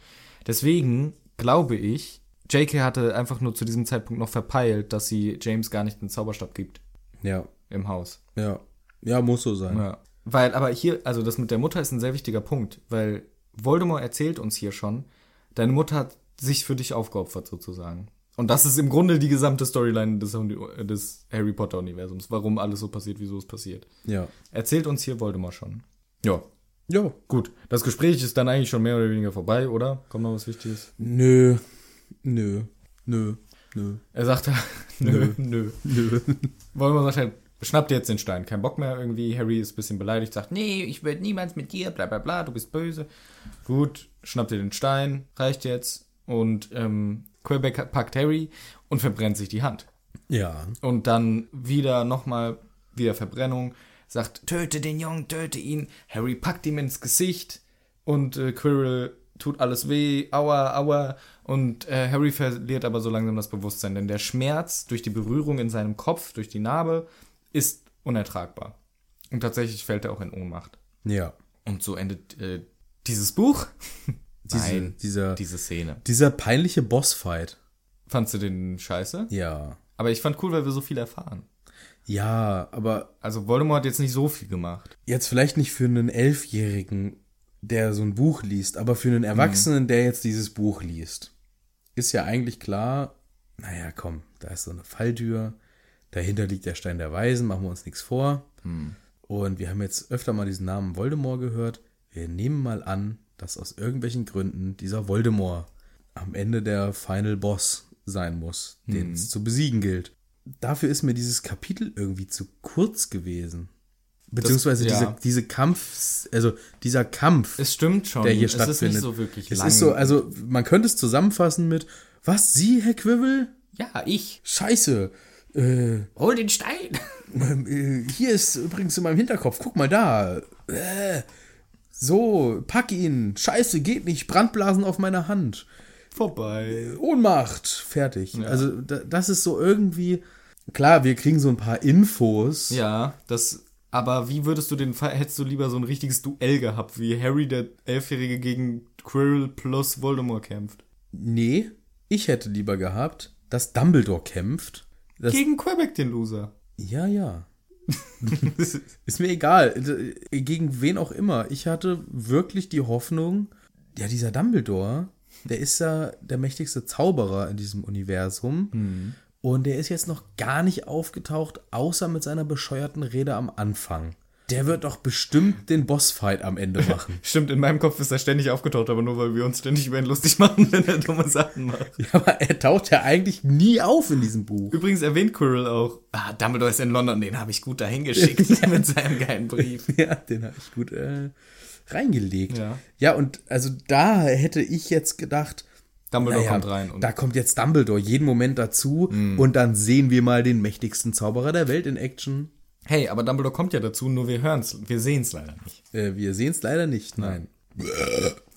Deswegen glaube ich, J.K. hatte einfach nur zu diesem Zeitpunkt noch verpeilt, dass sie James gar nicht den Zauberstab gibt Ja, im Haus. ja. Ja, muss so sein. Ja. Weil, aber hier, also das mit der Mutter ist ein sehr wichtiger Punkt, weil Voldemort erzählt uns hier schon, deine Mutter hat sich für dich aufgeopfert sozusagen. Und das ist im Grunde die gesamte Storyline des, des Harry Potter Universums, warum alles so passiert, wieso es passiert. Ja. Erzählt uns hier Voldemort schon. Ja. Ja. Gut, das Gespräch ist dann eigentlich schon mehr oder weniger vorbei, oder? Kommt noch was Wichtiges? Nö. Nö. Nö. Nö. Er sagt, nö, nö. Nö. Voldemort sagt halt, schnapp dir jetzt den Stein, kein Bock mehr irgendwie. Harry ist ein bisschen beleidigt, sagt, Nee, ich würde niemals mit dir, bla bla bla. bla, du bist böse. Gut, schnappt ihr den Stein, reicht jetzt. Und ähm, Quebec packt Harry und verbrennt sich die Hand. Ja. Und dann wieder nochmal, wieder Verbrennung, sagt, töte den Jungen, töte ihn. Harry packt ihm ins Gesicht und äh, Quirrell tut alles weh, aua, aua. Und äh, Harry verliert aber so langsam das Bewusstsein, denn der Schmerz durch die Berührung in seinem Kopf, durch die Narbe, ist unertragbar. Und tatsächlich fällt er auch in Ohnmacht. Ja. Und so endet äh, dieses Buch. Diese, Nein, dieser, diese Szene. dieser peinliche Bossfight. Fandst du den scheiße? Ja. Aber ich fand cool, weil wir so viel erfahren. Ja, aber Also Voldemort hat jetzt nicht so viel gemacht. jetzt vielleicht nicht für einen Elfjährigen, der so ein Buch liest, aber für einen Erwachsenen, der jetzt dieses Buch liest, ist ja eigentlich klar, naja, komm, da ist so eine Falltür, dahinter liegt der Stein der Weisen, machen wir uns nichts vor. Und wir haben jetzt öfter mal diesen Namen Voldemort gehört. Wir nehmen mal an, dass aus irgendwelchen Gründen dieser Voldemort am Ende der Final Boss sein muss, den es zu besiegen gilt. Dafür ist mir dieses Kapitel irgendwie zu kurz gewesen. Beziehungsweise ja. diese, diese Kampf, also dieser Kampf, Es stimmt schon. der hier es stattfindet. ist nicht so wirklich es lang. ist so, also man könnte es zusammenfassen mit, was, Sie, Herr Quirrell? ja, ich. Scheiße. Äh, Hol den Stein. äh, hier ist übrigens in meinem Hinterkopf, guck mal da. Äh, so, pack ihn. Scheiße, geht nicht. Brandblasen auf meiner Hand. Vorbei. Ohnmacht. Fertig. Also, da, das ist so irgendwie. Klar, wir kriegen so ein paar Infos. Ja, das. Aber wie würdest du den Fall, hättest du lieber so ein richtiges Duell gehabt, wie Harry, der Elfjährige, gegen Quirrell plus Voldemort kämpft? Nee, ich hätte lieber gehabt, dass Dumbledore kämpft. Das, Gegen Quebec, den Loser. ja, ja. Ist mir egal. Gegen wen auch immer. Ich hatte wirklich die Hoffnung, ja, dieser Dumbledore, der ist ja der mächtigste Zauberer in diesem Universum. Und der ist jetzt noch gar nicht aufgetaucht, außer mit seiner bescheuerten Rede am Anfang. Der wird doch bestimmt den Bossfight am Ende machen. Stimmt, in meinem Kopf ist er ständig aufgetaucht, aber nur weil wir uns ständig über ihn lustig machen, wenn er dumme Sachen macht. ja, aber er taucht ja eigentlich nie auf in diesem Buch. Übrigens erwähnt Quirrell auch, ah, Dumbledore ist in London, den habe ich gut dahin geschickt mit seinem geilen Brief. Ja, den habe ich gut äh, reingelegt. Ja. ja, und also da hätte ich jetzt gedacht, Dumbledore naja, kommt rein da kommt jetzt Dumbledore jeden Moment dazu und dann sehen wir mal den mächtigsten Zauberer der Welt in Action. Hey, aber Dumbledore kommt ja dazu, nur wir hören's, wir sehen's leider nicht. Äh, wir sehen es leider nicht, nein.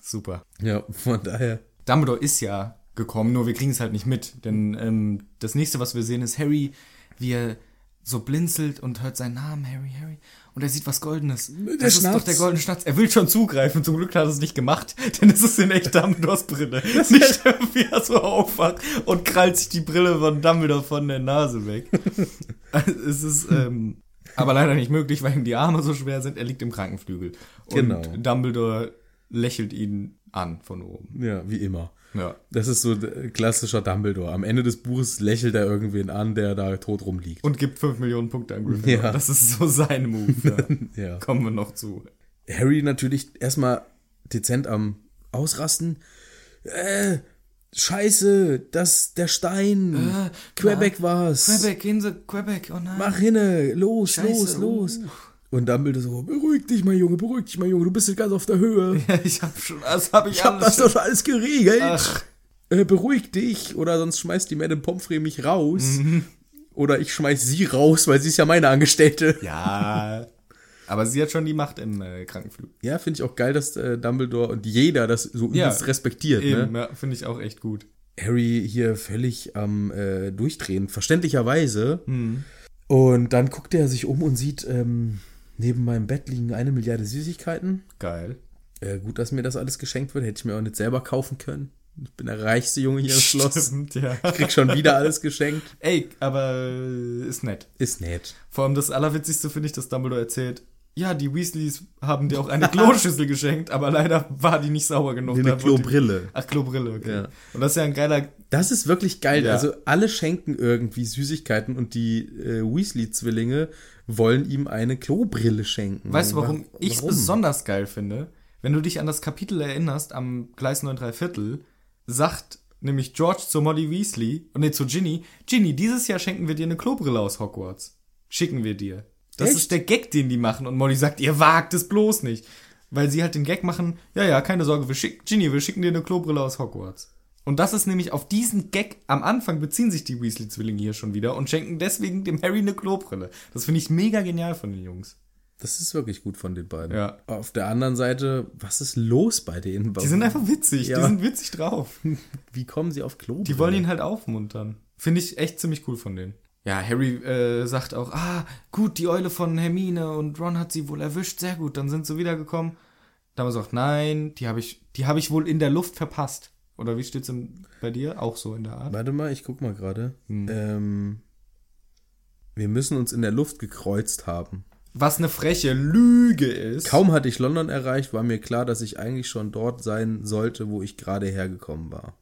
Super. Ja, von daher. Dumbledore ist ja gekommen, nur wir kriegen es halt nicht mit. Denn ähm, das nächste, was wir sehen, ist Harry, wie er so blinzelt und hört seinen Namen, Harry, Harry. Und er sieht was Goldenes. das ist Schnatz. doch der goldene Schnatz. Er will schon zugreifen. Zum Glück hat er es nicht gemacht, denn es ist in echt Dumbledores Brille. nicht wie er so aufwacht und krallt sich die Brille von Dumbledore von der Nase weg. Also, es ist ähm, aber leider nicht möglich, weil ihm die Arme so schwer sind. Er liegt im Krankenflügel. Und Genau. Dumbledore lächelt ihn an von oben. Ja, wie immer. Ja. Das ist so äh, klassischer Dumbledore. Am Ende des Buches lächelt er irgendwen an, der da tot rumliegt. Und gibt 5 Millionen Punkte an Gryffindor. Ja. Das ist so sein Move. Ja. Ja. Kommen wir noch zu. Harry natürlich erstmal dezent am Ausrasten. Äh, Scheiße, das, der Stein. Äh, Quebec war's. Quebec, Insel, Quebec, oh nein. Mach hinne, los, Scheiße, los, los. uh. Und Dumbledore so, beruhig dich, mein Junge, beruhig dich, mein Junge, du bist jetzt ganz auf der Höhe. Ja, ich hab schon, das hab ich, Ich hab das doch alles geregelt. Ach. Äh, beruhig dich, oder sonst schmeißt die Madame Pomfrey mich raus. Mhm. Oder ich schmeiß sie raus, weil sie ist ja meine Angestellte. Ja. Aber sie hat schon die Macht im äh, Krankenflug. Ja, finde ich auch geil, dass äh, Dumbledore und jeder das so Ja, respektiert. Eben, Ne? ja, finde ich auch echt gut. Harry hier völlig am äh, Durchdrehen, verständlicherweise. Mhm. Und dann guckt er sich um und sieht, ähm, neben meinem Bett liegen eine Milliarde Süßigkeiten. Geil. Äh, gut, dass mir das alles geschenkt wird, hätte ich mir auch nicht selber kaufen können. Ich bin der reichste Junge hier im Schloss. Stimmt, ja. Krieg schon wieder alles geschenkt. Ey, aber äh, ist nett. Ist nett. Vor allem das Allerwitzigste finde ich, dass Dumbledore erzählt, ja, die Weasleys haben dir auch eine Kloschüssel geschenkt, aber leider war die nicht sauber genug. Wie eine Klobrille. Ach, Klobrille, okay. Ja. Und das ist ja ein geiler Das ist wirklich geil. Ja. Also alle schenken irgendwie Süßigkeiten und die äh, Weasley-Zwillinge wollen ihm eine Klobrille schenken. Weißt du, warum Wa- ich es besonders geil finde? Wenn du dich an das Kapitel erinnerst, am Gleis 9 3 Viertel, sagt nämlich George zu Molly Weasley, und nee, zu Ginny, Ginny, dieses Jahr schenken wir dir eine Klobrille aus Hogwarts. Schicken wir dir. Das Echt? ist der Gag, den die machen. Und Molly sagt, ihr wagt es bloß nicht. Weil sie halt den Gag machen, ja, ja, keine Sorge, wir schick, Ginny, wir schicken dir eine Klobrille aus Hogwarts. Und das ist nämlich auf diesen Gag am Anfang beziehen sich die Weasley-Zwillinge hier schon wieder und schenken deswegen dem Harry eine Klobrille. Das finde ich mega genial von den Jungs. Das ist wirklich gut von den beiden. Ja. Auf der anderen Seite, was ist los bei denen? Die sind einfach witzig, Ja. die sind witzig drauf. Wie kommen sie auf Klobrille? Die wollen ihn halt aufmuntern. Finde ich echt ziemlich cool von denen. Ja, Harry äh, sagt auch, ah, gut, die Eule von Hermine und Ron hat sie wohl erwischt, sehr gut, dann sind sie wiedergekommen. Damals sagt, nein, die habe ich, die habe ich wohl in der Luft verpasst. Oder wie steht's in, bei dir? Auch so in der Art? Warte mal, ich guck mal gerade. Hm. Ähm, Wir müssen uns in der Luft gekreuzt haben. Was eine freche Lüge ist. Kaum hatte ich London erreicht, war mir klar, dass ich eigentlich schon dort sein sollte, wo ich gerade hergekommen war.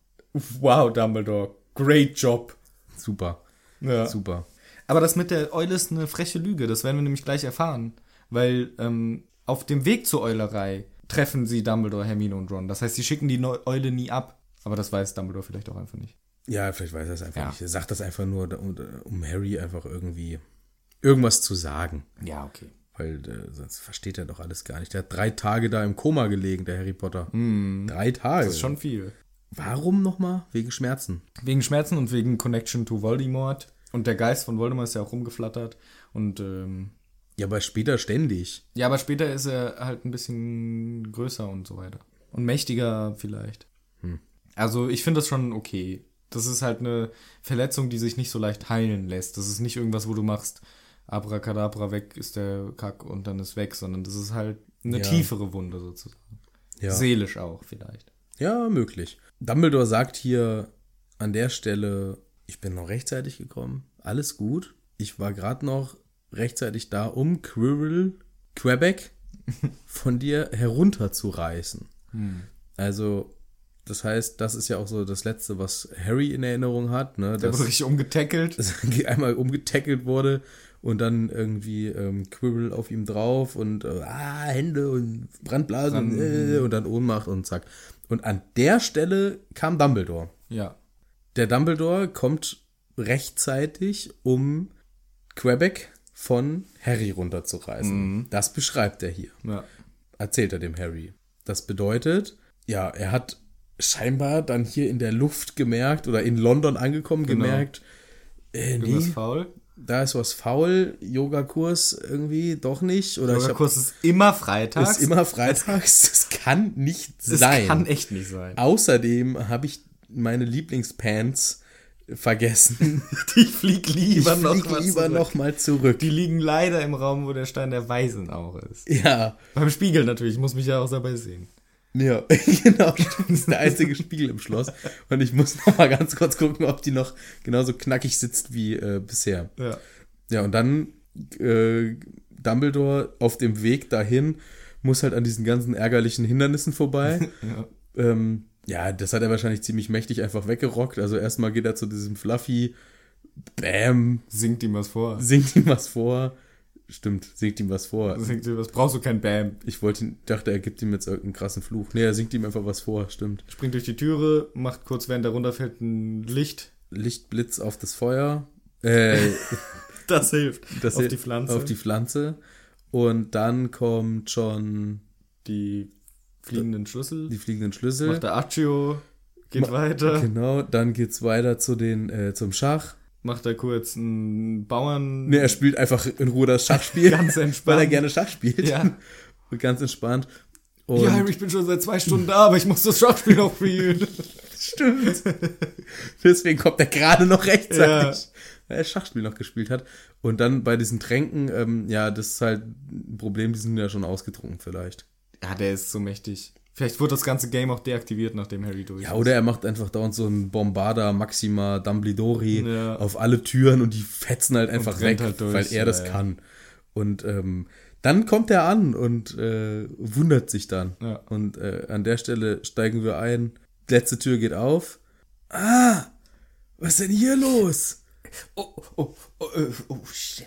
Wow, Dumbledore. Great job. Super, Ja. super. Aber das mit der Eule ist eine freche Lüge. Das werden wir nämlich gleich erfahren. Weil ähm, auf dem Weg zur Eulerei treffen sie Dumbledore, Hermine und Ron. Das heißt, sie schicken die Eule nie ab. Aber das weiß Dumbledore vielleicht auch einfach nicht. Ja, vielleicht weiß er es einfach Ja. nicht. Er sagt das einfach nur, um, um Harry einfach irgendwie irgendwas zu sagen. Ja, okay. Weil äh, sonst versteht er doch alles gar nicht. Der hat drei Tage da im Koma gelegen, der Harry Potter. Drei Tage. Das ist schon viel. Warum nochmal? Wegen Schmerzen. Wegen Schmerzen und wegen Connection to Voldemort. Und der Geist von Voldemort ist ja auch rumgeflattert. Und ähm, Ja, aber später ständig. ja, aber später ist er halt ein bisschen größer und so weiter. Und mächtiger vielleicht. Also ich finde das schon okay. Das ist halt eine Verletzung, die sich nicht so leicht heilen lässt. Das ist nicht irgendwas, wo du machst, Abracadabra weg ist der Kack und dann ist weg, sondern das ist halt eine Ja. tiefere Wunde sozusagen. Ja. Seelisch auch vielleicht. Ja, möglich. Dumbledore sagt hier an der Stelle, ich bin noch rechtzeitig gekommen, alles gut. Ich war gerade noch rechtzeitig da, um Quirrell, Quebec von dir herunterzureißen. Also, das heißt, das ist ja auch so das Letzte, was Harry in Erinnerung hat, ne? Der dass- wurde richtig umgetackelt. dass er einmal umgetackelt wurde und dann irgendwie ähm, Quirrell auf ihm drauf und äh, ah, Hände und Brandblasen Brand- äh, und dann Ohnmacht und zack. Und an der Stelle kam Dumbledore. Ja. Der Dumbledore kommt rechtzeitig, um Quebec von Harry runterzureißen. Das beschreibt er hier. Ja. Erzählt er dem Harry. Das bedeutet, ja, er hat scheinbar dann hier in der Luft gemerkt oder in London angekommen Genau. gemerkt, äh, nee, faul. Da ist was faul, Yogakurs irgendwie doch nicht. Oder ich hab, Kurs ist immer freitags. ist immer freitags. Das kann nicht Das sein. kann echt nicht sein. Außerdem habe ich meine Lieblingspants vergessen. Die fliegt lieber ich noch flieg mal lieber zurück. noch mal zurück. Die liegen leider im Raum, wo der Stein der Weisen auch ist. Ja, Beim Spiegel natürlich, ich muss mich ja auch dabei sehen. Ja, genau. stimmt. Das ist der einzige Spiegel im Schloss. Und ich muss noch mal ganz kurz gucken, ob die noch genauso knackig sitzt wie äh, bisher. Ja. Ja, und dann äh, Dumbledore auf dem Weg dahin muss halt an diesen ganzen ärgerlichen Hindernissen vorbei. Ja. ähm, ja, das hat er wahrscheinlich ziemlich mächtig einfach weggerockt. Also erstmal geht er zu diesem Fluffy, bam, Singt ihm was vor. singt ihm was vor. Stimmt, singt ihm was vor. Singt ihm was, brauchst du kein Bam. Ich wollte, ihn- dachte, er gibt ihm jetzt irgendeinen krassen Fluch. Nee, er singt ihm einfach was vor, stimmt. Springt durch die Türe, macht kurz, während er runterfällt, ein Licht. Lichtblitz auf das Feuer. Äh, Das hilft. das Auf hier- die Pflanze. Auf die Pflanze. Und dann kommt schon Die fliegenden Schlüssel. die fliegenden Schlüssel. Macht der Accio, geht weiter. Genau, dann geht's weiter zu den, äh, zum Schach. Macht er kurz einen Bauern. Ne, er spielt einfach in Ruhe das Schachspiel. Ganz entspannt. Weil er gerne Schach spielt. Ja. Und ganz entspannt. Und ja, ich bin schon seit zwei Stunden da, aber ich muss das Schachspiel noch spielen. stimmt. Deswegen kommt er gerade noch rechtzeitig. Weil er Schachspiel noch gespielt hat. Und dann bei diesen Tränken, ähm, ja, das ist halt ein Problem, die sind ja schon ausgetrunken vielleicht. Ja, der ist so mächtig. Vielleicht wird das ganze Game auch deaktiviert, nachdem Harry durch Ja, ist. oder er macht einfach dauernd so ein Bombarda Maxima Dumbledore Ja. auf alle Türen und die fetzen halt einfach weg, halt durch, weil er ja, das ja. kann. Und ähm, dann kommt er an und äh, wundert sich dann. Ja. Und äh, an der Stelle steigen wir ein. Letzte Tür geht auf. Ah, was ist denn hier los? Oh, oh, oh, äh, oh shit.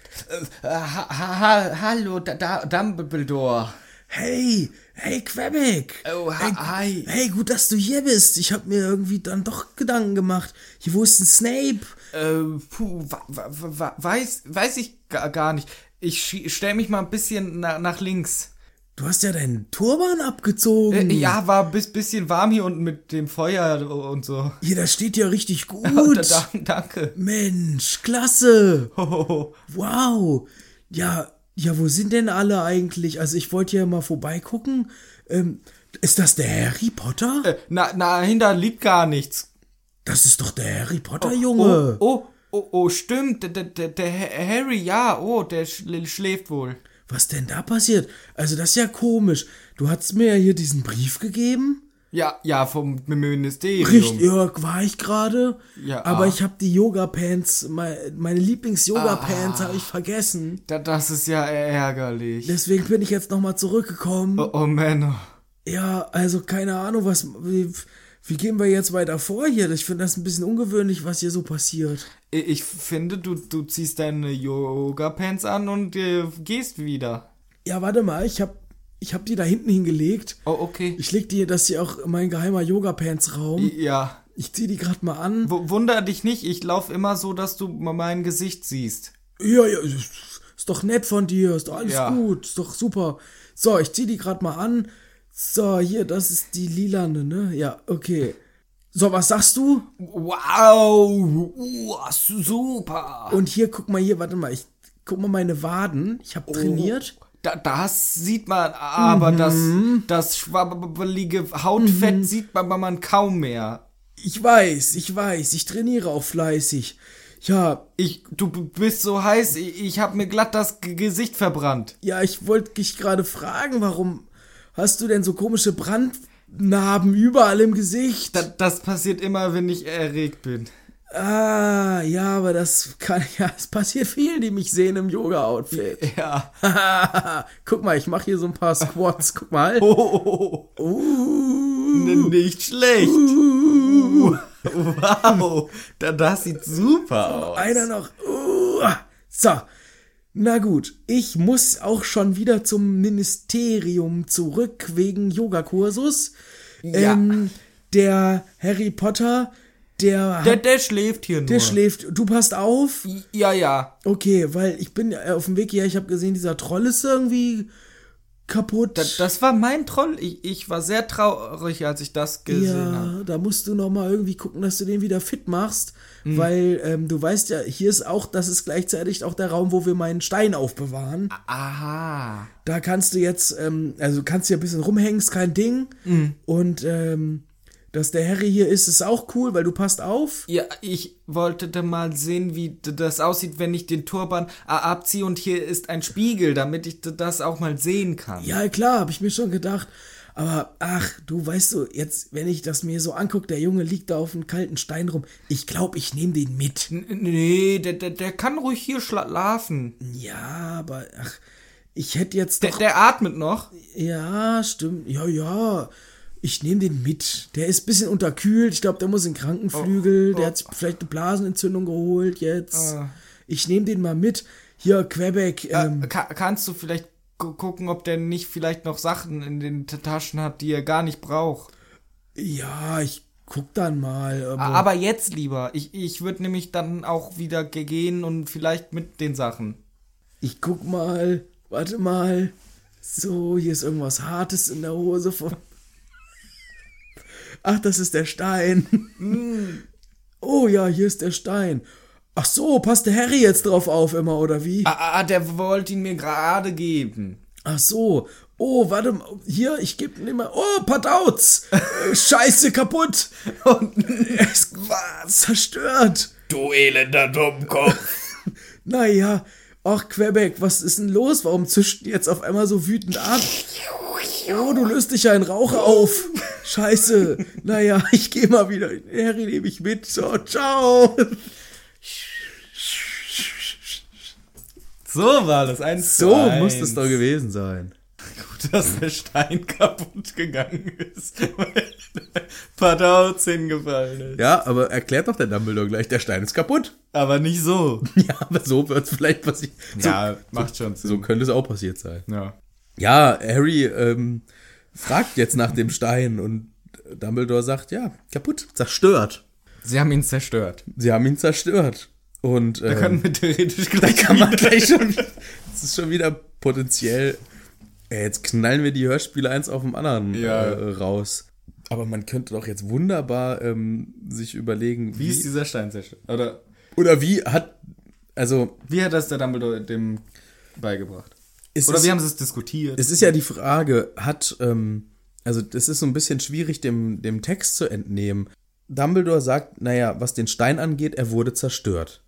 Äh, ha, ha, ha, hallo, da, da, Dumbledore. Hey, hey Quebec. Oh, hi. Hey, gut, dass du hier bist. Ich habe mir irgendwie dann doch Gedanken gemacht. Hier, wo ist denn Snape? Äh, puh, wa, wa, wa, weiß, weiß ich gar, nicht. Ich stell mich mal ein bisschen na, nach links. Du hast ja deinen Turban abgezogen. Äh, ja, war ein bis, bisschen warm hier unten mit dem Feuer und so. Hier, das steht ja richtig gut. Da, danke. Mensch, klasse. Hohoho. Wow. Ja, ja, wo sind denn alle eigentlich? Also ich wollte ja mal vorbeigucken. Ähm, ist das der Harry Potter? Äh, na, na, hinter liegt gar nichts. Das ist doch der Harry Potter, Junge. Oh, oh, oh, oh, stimmt. Der, der, der, Harry, ja, oh, der schl schläft wohl. Was denn da passiert? Also das ist ja komisch. Du hast mir ja hier diesen Brief gegeben. Ja, ja, vom Ministerium. Richtig, ja, war ich gerade. Ja, aber ah. ich habe die Yoga-Pants, meine, Lieblings-Yoga-Pants habe ich vergessen. Da, das ist ja ärgerlich. Deswegen bin ich jetzt nochmal zurückgekommen. oh, oh Männer. Ja, also keine Ahnung, was. Wie, wie gehen wir jetzt weiter vor hier? Ich finde das ein bisschen ungewöhnlich, was hier so passiert. Ich- Ich finde, du, du ziehst deine Yoga-Pants an und äh, gehst wieder. Ja, warte mal, ich habe ich hab die da hinten hingelegt. Oh, okay. Ich leg die, das hier auch mein geheimer Yoga-Pants-Raum. Ja. Ich zieh die gerade mal an. W wunder dich nicht, ich laufe immer so, dass du mein Gesicht siehst. Ja, ja, ist doch nett von dir, ist doch alles Ja. gut, ist doch super. So, ich zieh die gerade mal an. So, hier, das ist die lilane, ne? Ja, okay. So, was sagst du? Wow, uh, super. Und hier, guck mal hier, warte mal, ich guck mal meine Waden. Ich Oh. habe trainiert. Da, das sieht man, aber das, das schwabbelige Hautfett sieht man, man kaum mehr. Ich weiß, ich weiß, ich trainiere auch fleißig. Ja, Ich, du bist so heiß, ich, ich hab mir glatt das G Gesicht verbrannt. ja, ich wollte dich gerade fragen, warum hast du denn so komische Brandnarben überall im Gesicht? Da, das passiert immer, wenn ich erregt bin. Ah, ja, aber das kann ja, es passiert vielen, die mich sehen im Yoga-Outfit. Ja. Guck mal, ich mache hier so ein paar Squats. Guck mal. Oh, Uh, nicht schlecht. Uh, wow, da, das sieht super aus. einer noch. Uh, so. Na gut, ich muss auch schon wieder zum Ministerium zurück wegen Yogakursus. Ja. Ähm, der Harry Potter, der, Der, hat, der schläft hier nur. der schläft. Du passt auf. Ja, ja. Okay, weil ich bin ja auf dem Weg hier. Ich habe gesehen, dieser Troll ist irgendwie kaputt. Da, das war mein Troll. Ich, ich war sehr traurig, als ich das gesehen habe. Ja, da musst du noch mal irgendwie gucken, dass du den wieder fit machst, Mhm. weil ähm, du weißt ja, hier ist auch, das ist gleichzeitig auch der Raum, wo wir meinen Stein aufbewahren. Aha. Da kannst du jetzt, ähm, also du kannst hier ein bisschen rumhängen, ist kein Ding. Mhm. Und ähm, dass der Harry hier ist, ist auch cool, weil du passt auf. Ja, ich wollte da mal sehen, wie das aussieht, wenn ich den Turban a- abziehe und hier ist ein Spiegel, damit ich das auch mal sehen kann. Ja, klar, habe ich mir schon gedacht. Aber ach, du weißt du, jetzt, wenn ich das mir so angucke, der Junge liegt da auf einem kalten Stein rum. Ich glaube, ich nehme den mit. N nee, der, der, der kann ruhig hier schlafen. Ja, aber ach, ich hätte jetzt Der, doch. der atmet noch. Ja, stimmt. Ja, ja. Ich nehme den mit. Der ist ein bisschen unterkühlt. Ich glaube, der muss in den Krankenflügel. Der hat vielleicht eine Blasenentzündung geholt jetzt. Ah. Ich nehme den mal mit. Hier, Quebec. Ähm, Äh, ka kannst du vielleicht gu gucken, ob der nicht vielleicht noch Sachen in den Taschen hat, die er gar nicht braucht? ja, ich guck dann mal. Aber, Aber jetzt lieber. Ich, ich würde nämlich dann auch wieder ge- gehen und vielleicht mit den Sachen. ich guck mal. Warte mal. So, hier ist irgendwas Hartes in der Hose von. Ach, das ist der Stein. oh ja, hier ist der Stein. Ach so, passt der Harry jetzt drauf auf immer, oder wie? Ah, ah, der wollte ihn mir gerade geben. Ach so. Oh, warte mal. Hier, ich gebe ihn mal. Oh, Padauts. Äh, Scheiße, kaputt. Und es war zerstört. Du elender Dummkopf. Naja. Ach, Quebec, was ist denn los? Warum zischt jetzt auf einmal so wütend ab? Oh, du löst dich ja in Rauch auf. Scheiße. Naja, ich gehe mal wieder. Harry nehme ich mit. So, ciao. So war das. Ein So muss das doch gewesen sein. Gut, dass der Stein kaputt gegangen ist. weil Padauz hingefallen ist. Ja, aber erklärt doch der Dumbledore gleich, der Stein ist kaputt. Aber nicht so. Ja, aber so wird es vielleicht passieren. Ja, macht schon So, so könnte es auch passiert sein. Ja. Ja, Harry ähm, fragt jetzt nach dem Stein und Dumbledore sagt, ja, kaputt, zerstört. Sie haben ihn zerstört. Sie haben ihn zerstört. Und Da ähm, können wir theoretisch da gleich kann man gleich schon, das ist schon wieder potenziell, jetzt knallen wir die Hörspiele eins auf dem anderen Ja. äh, raus. Aber man könnte doch jetzt wunderbar ähm, sich überlegen, Wie ist dieser Stein zerstört? Oder oder wie hat, also wie hat das der Dumbledore dem beigebracht? Oder ist, wie haben sie es diskutiert? es ist ja die Frage, hat, ähm, also das ist so ein bisschen schwierig dem, dem Text zu entnehmen. Dumbledore sagt, naja, was den Stein angeht, er wurde zerstört.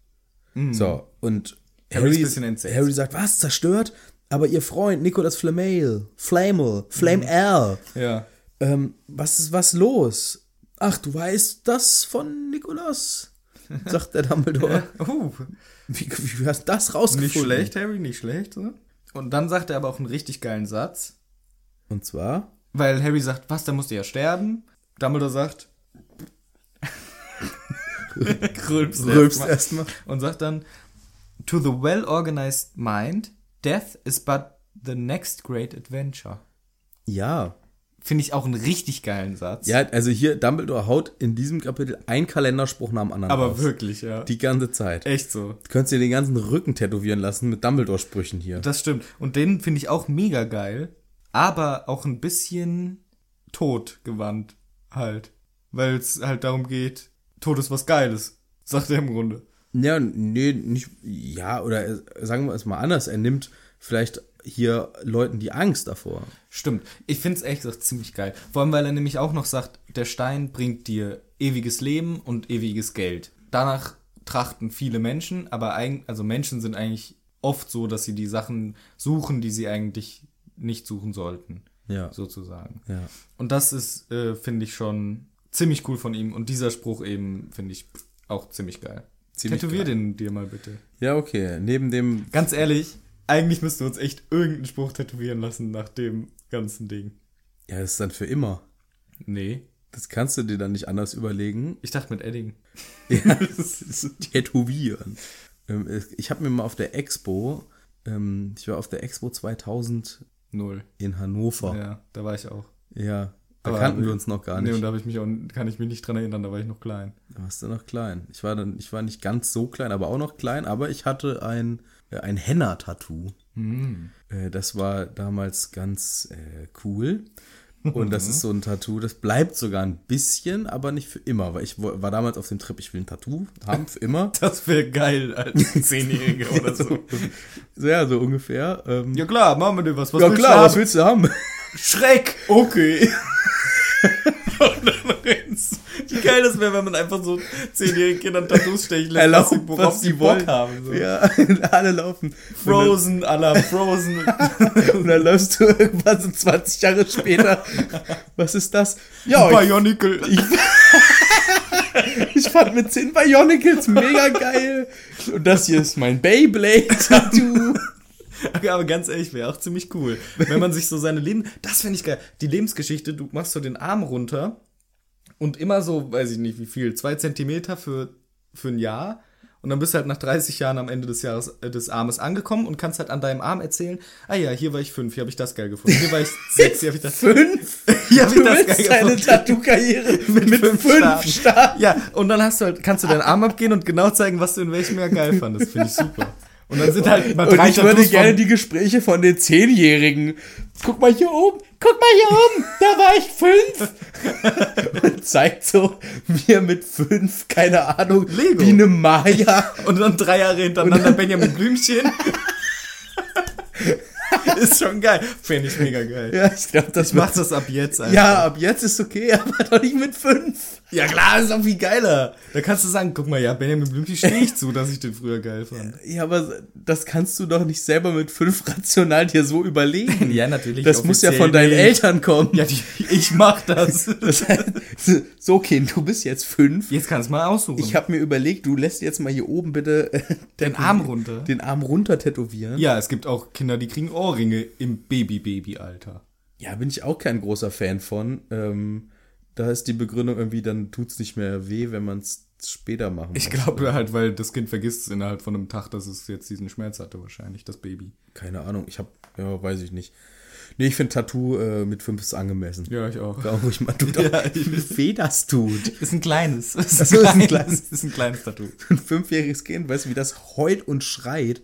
So, und Mhm. Harry. Harry sagt, was, zerstört? Aber ihr Freund, Nicolas Flamel, Flamel, Mhm. Flamel, ja. ähm, was ist was los? Ach, du weißt das von Nikolaus, sagt der Dumbledore. Uh, Wie, wie hast du das rausgefunden? nicht schlecht, Harry, nicht schlecht. So. Und dann sagt er aber auch einen richtig geilen Satz. Und zwar, Weil Harry sagt, was, der musste ja sterben. Dumbledore sagt, rülpst rülpst erstmal. erstmal. und sagt dann, to the well-organized mind, death is but the next great adventure. Ja. Finde ich auch einen richtig geilen Satz. Ja, also hier, Dumbledore haut in diesem Kapitel ein Kalenderspruch nach dem anderen aber raus. wirklich, ja. Die ganze Zeit. Echt so. Du könntest dir den ganzen Rücken tätowieren lassen mit Dumbledore-Sprüchen hier. Das stimmt. Und den finde ich auch mega geil, aber auch ein bisschen totgewandt halt. Weil es halt darum geht, Tod ist was Geiles, sagt er im Grunde. Ja, nee, nicht, ja, oder äh, sagen wir es mal anders, er nimmt vielleicht hier Leuten die Angst davor. Stimmt. Ich finde es gesagt ziemlich geil. Vor allem, weil er nämlich auch noch sagt, der Stein bringt dir ewiges Leben und ewiges Geld. Danach trachten viele Menschen, aber eigentlich, also Menschen sind eigentlich oft so, dass sie die Sachen suchen, die sie eigentlich nicht suchen sollten. Ja. Sozusagen. Ja. Und das ist, äh, finde ich, schon ziemlich cool von ihm. Und dieser Spruch eben, finde ich, auch ziemlich geil. Ziemlich Tätowier geil. den dir mal bitte. Ja, okay. Neben dem, Ganz ehrlich, eigentlich müssten wir uns echt irgendeinen Spruch tätowieren lassen nach dem ganzen Ding. ja, das ist dann für immer. Nee. Das kannst du dir dann nicht anders überlegen. Ich dachte mit Edding. Ja, das ist tätowieren. Ähm, ich habe mir mal auf der Expo, ähm, ich war auf der Expo 2000 Null. in Hannover. Ja, da war ich auch. Ja, da Aber- kannten wir uns noch gar Nee, nicht. und da habe ich mich auch, kann ich mich nicht dran erinnern, da war ich noch klein. Da warst du noch klein. Ich war dann, ich war nicht ganz so klein, aber auch noch klein, aber ich hatte ein, ein Henna-Tattoo. Äh, das war damals ganz äh, cool. Und das ist so ein Tattoo, das bleibt sogar ein bisschen, aber nicht für immer, weil ich war damals auf dem Trip, ich will ein Tattoo haben für immer. Das wäre geil als Zehnjähriger oder so. Ja, so ungefähr. Ähm, Ja klar, machen wir dir was. Was ja klar, du was willst du haben? Schreck! Okay. Und dann rennst Wie geil das wäre, wenn man einfach so zehnjährigen Kindern Tattoos stechen lässt, was sie- Erlaubt, worauf was sie Bock wollen. haben. So. Ja, alle laufen. Frozen, la Frozen. Und dann läufst du irgendwann so 20 Jahre später. Was ist das? Ja, ich, Bionicle. ich fand mit 10 Bionicles mega geil. Und das hier ist mein Beyblade-Tattoo. Aber ganz ehrlich, wäre auch ziemlich cool. Wenn man sich so seine Leben, das finde ich geil. Die Lebensgeschichte, du machst so den Arm runter und immer so, weiß ich nicht wie viel, zwei Zentimeter für, für ein Jahr. Und dann bist du halt nach 30 Jahren am Ende des Jahres äh, des Armes angekommen und kannst halt an deinem Arm erzählen, ah ja, hier war ich fünf, hier habe ich das geil gefunden. Hier war ich sechs, hier habe ich das Fünf? Hier hab Du ich das willst geil deine gefunden. Tattoo-Karriere mit, fünf fünf, starten. starten. Ja, und dann hast du halt, kannst du deinen Arm abgehen und genau zeigen, was du in welchem Jahr geil fandest. Finde ich super. Und dann sind halt mal Und drei ich würde Tattoos gerne von- die Gespräche von den Zehnjährigen. Guck mal hier oben, guck mal hier oben, da war ich fünf. Und zeigt so mir mit fünf, keine Ahnung, Lego. wie eine Maya. Und dann drei Jahre hintereinander Benjamin Blümchen. ist schon geil. Fände ich mega geil. Ja, ich glaube, das Ich mach das ab jetzt einfach. Ja, ab jetzt ist okay, aber doch nicht mit fünf. Ja klar, ist auch viel geiler. Da kannst du sagen, guck mal, ja, Benjamin Blümchen stehe ich zu, dass ich den früher geil fand. Ja, aber das kannst du doch nicht selber mit fünf rational dir so überlegen. Ja, natürlich, Das muss ja von deinen nicht. Eltern kommen. Ja, die, ich mach das. Das heißt, so, Kind, du bist jetzt fünf. Jetzt kannst du mal aussuchen. Ich habe mir überlegt, du lässt jetzt mal hier oben bitte äh, den Arm runter. den Arm runter tätowieren. Ja, es gibt auch Kinder, die kriegen Ohrringe im Baby-Baby-Alter. Ja, bin ich auch kein großer Fan von. Ähm, da ist die Begründung irgendwie, dann tut's nicht mehr weh, wenn man es später machen Ich muss. glaube halt, weil das Kind vergisst es innerhalb von einem Tag, dass es jetzt diesen Schmerz hatte, wahrscheinlich, das Baby. Keine Ahnung, ich habe, ja, weiß ich nicht. Nee, ich finde Tattoo äh, mit fünf ist angemessen. Ja, ich auch. Glaube ich mal, tut auch, Ja, wie weh das tut. Ist ein kleines. Ist Ach so, ist ein kleines. Ist ein kleines Tattoo. Ein fünfjähriges Kind, weißt du, wie das heult und schreit.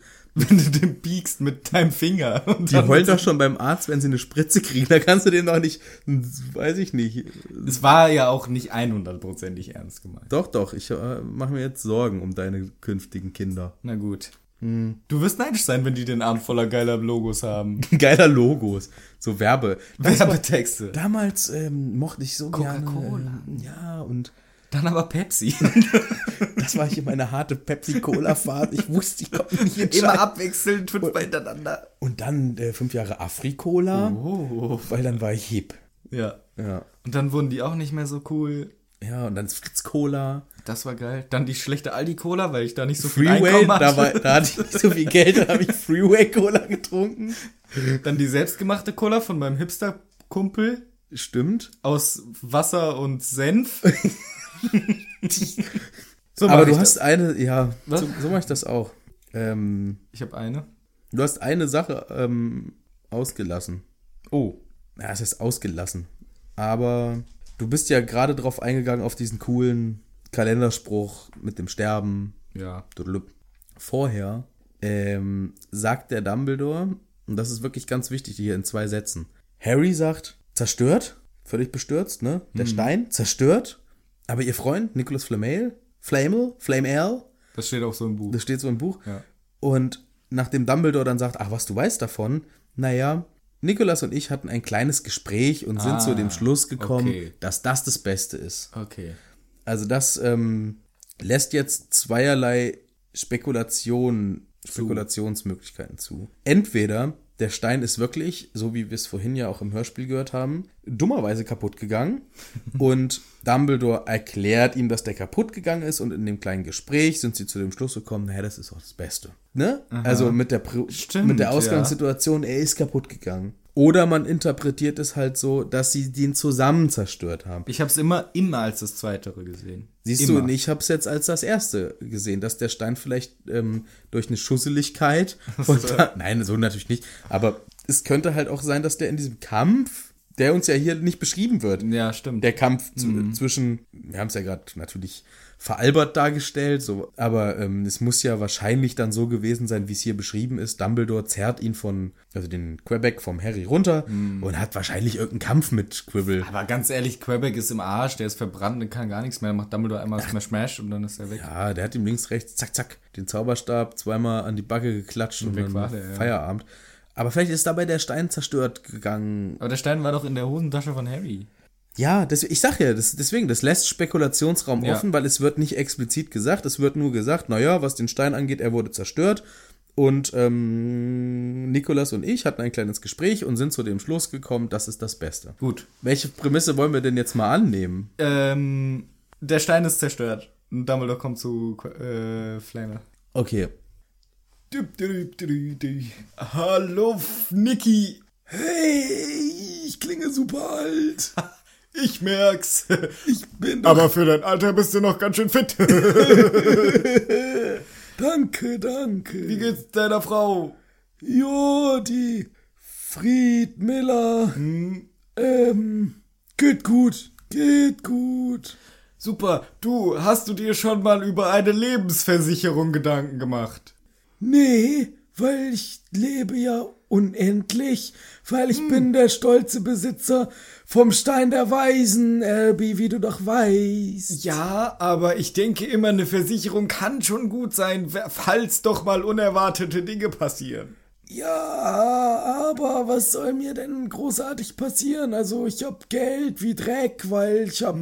Wenn du den biegst mit deinem Finger. Und Die heulen doch schon beim Arzt, wenn sie eine Spritze kriegen. Da kannst du den doch nicht, weiß ich nicht. Es war ja auch nicht 100%ig ernst gemeint. Doch, doch, ich äh, mache mir jetzt Sorgen um deine künftigen Kinder. Na gut. Du wirst neidisch sein, wenn die den Arm voller geiler Logos haben. Geiler Logos, so Werbe. Werbetexte. damals ähm, mochte ich so Coca-Cola. gerne. ähm, Ja, und Dann aber Pepsi. das war hier meine harte Pepsi-Cola-Phase. Ich wusste, ich mich nicht entscheiden. Immer abwechselnd, fünfmal hintereinander. Und dann äh, fünf Jahre Afrikola, Oh. weil dann war ich hip. Ja. Ja. Und dann wurden die auch nicht mehr so cool. Ja, und dann Fritz Cola. Das war geil. Dann die schlechte Aldi-Cola, weil ich da nicht so viel Freeway, Einkommen hatte. da, war, da hatte ich nicht so viel Geld, da habe ich Freeway Cola getrunken. Dann die selbstgemachte Cola von meinem Hipster-Kumpel Stimmt. aus Wasser und Senf. so Aber du hast das. eine, ja, Was? so, so mache ich das auch. Ähm, Ich habe eine. du hast eine Sache ähm, ausgelassen. Oh. Ja, es ist ausgelassen. Aber du bist ja gerade drauf eingegangen auf diesen coolen Kalenderspruch mit dem Sterben. Ja. Vorher ähm, sagt der Dumbledore, und das ist wirklich ganz wichtig hier in zwei Sätzen. Harry sagt, zerstört, völlig bestürzt, ne? Der Stein, zerstört. Aber ihr Freund, Nicholas Flamel, Flamel, Flamel, Das steht auch so im Buch. das steht so im Buch. Ja. Und nachdem Dumbledore dann sagt, ach, was du weißt davon, naja, Nicholas und ich hatten ein kleines Gespräch und sind Ah, zu dem Schluss gekommen, okay. dass das das Beste ist. Okay. Also das ähm, lässt jetzt zweierlei Spekulationen, Spekulationsmöglichkeiten zu. Entweder der Stein ist wirklich, so wie wir es vorhin ja auch im Hörspiel gehört haben, dummerweise kaputt gegangen und Dumbledore erklärt ihm, dass der kaputt gegangen ist und in dem kleinen Gespräch sind sie zu dem Schluss gekommen, naja, das ist auch das Beste. Ne? Also mit der, Stimmt, mit der ja. Ausgangssituation, er ist kaputt gegangen. Oder man interpretiert es halt so, dass sie den zusammen zerstört haben. Ich habe es immer, immer als das Zweitere gesehen. Siehst immer. du, und ich habe es jetzt als das erste gesehen, dass der Stein vielleicht ähm, durch eine Schusseligkeit da, nein, so natürlich nicht, aber es könnte halt auch sein, dass der in diesem Kampf, der uns ja hier nicht beschrieben wird, Ja, stimmt. der Kampf zu, zwischen, wir haben es ja gerade natürlich veralbert dargestellt, so, aber ähm, es muss ja wahrscheinlich dann so gewesen sein, wie es hier beschrieben ist. Dumbledore zerrt ihn von, also den Quebec vom Harry runter und hat wahrscheinlich irgendeinen Kampf mit Quibble. Aber ganz ehrlich, Quebec ist im Arsch, der ist verbrannt und kann gar nichts mehr. Macht Dumbledore einmal Smash Smash und dann ist er weg. Ja, der hat ihm links, rechts, zack, zack, den Zauberstab zweimal an die Backe geklatscht und, weg dann war der, ja. Feierabend. Aber vielleicht ist dabei der Stein zerstört gegangen. Aber der Stein war doch in der Hosentasche von Harry. Ja, das, ich sag ja, das, deswegen, das lässt Spekulationsraum Ja. offen, weil es wird nicht explizit gesagt, es wird nur gesagt, naja, was den Stein angeht, er wurde zerstört. Und ähm, Nikolas und ich hatten ein kleines Gespräch und sind zu dem Schluss gekommen, das ist das Beste. Gut. Welche Prämisse wollen wir denn jetzt mal annehmen? Ähm, der Stein ist zerstört. Und Dumbledore kommt zu äh, Flamer. Okay. Hallo, Niki. Hey, ich klinge super alt. Ich merk's. Ich bin Aber für dein Alter bist du noch ganz schön fit. Danke, danke. Wie geht's deiner Frau? Jo, die Fried Miller. Ähm, geht gut. Geht gut. Super. Du, hast du dir schon mal über eine Lebensversicherung Gedanken gemacht? Nee, weil ich lebe ja unendlich, weil ich bin der stolze Besitzer vom Stein der Weisen, Elby, wie du doch weißt. Ja, aber ich denke immer, eine Versicherung kann schon gut sein, falls doch mal unerwartete Dinge passieren. Ja, aber was soll mir denn großartig passieren? Also ich hab Geld wie Dreck, weil ich hab,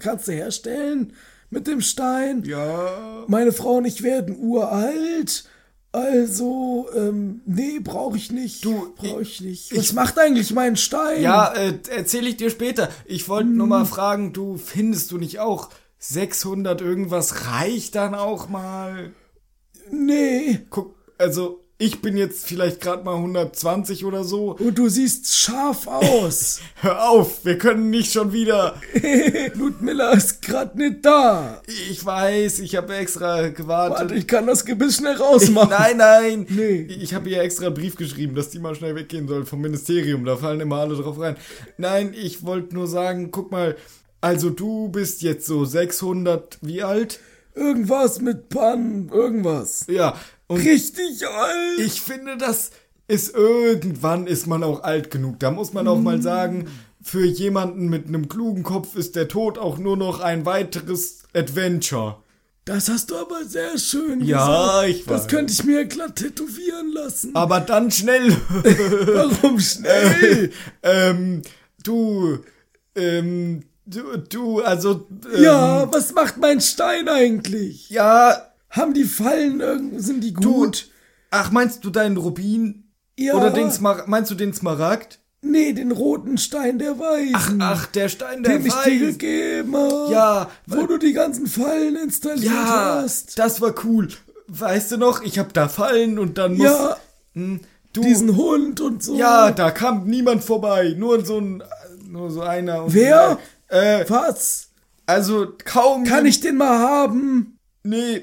kannst du herstellen mit dem Stein. Ja. Meine Frau und ich werden uralt. Also, ähm, nee, brauche ich nicht. Du, brauche ich nicht. Was macht eigentlich mein Stein? Ja, äh, erzähle ich dir später. Ich wollte nur mal fragen, du findest du nicht auch 600 irgendwas reicht dann auch mal? Nee. Guck, also ich bin jetzt vielleicht gerade mal 120 oder so. Und du siehst scharf aus. Hör auf, wir können nicht schon wieder. Ludmilla ist grad nicht da. Ich weiß, ich habe extra gewartet. Warte, ich kann das Gebiss schnell rausmachen. Nein, nein. Nee. Ich habe ihr extra einen Brief geschrieben, dass die mal schnell weggehen soll vom Ministerium. Da fallen immer alle drauf rein. Nein, ich wollte nur sagen, guck mal, also du bist jetzt so 600, wie alt? Irgendwas mit Pannen, irgendwas. Ja, und Richtig alt. ich finde, das ist irgendwann ist man auch alt genug. Da muss man auch mal sagen, für jemanden mit einem klugen Kopf ist der Tod auch nur noch ein weiteres Adventure. Das hast du aber sehr schön Ja, gesagt. ich Das weiß. könnte ich mir glatt tätowieren lassen. Aber dann schnell. Warum schnell? ähm, du, ähm, du, du, also, ähm, ja, was macht mein Stein eigentlich? ja, Haben die Fallen irgend, sind die du, gut? ach, meinst du deinen Rubin? Ja. Oder den Smar meinst du den Smaragd? Nee, den roten Stein der Weisen. Ach, der Stein der den ich dir Weisen. gegeben habe. Ja, Wo du die ganzen Fallen installiert Ja, hast. das war cool. Weißt du noch, ich hab da Fallen und dann muss... Ja, Hm, du, diesen Hund und so. Ja, da kam niemand vorbei. Nur so ein... Nur so einer. Und Wer? Äh, Was? also kaum... Kann ich den mal haben? Nee,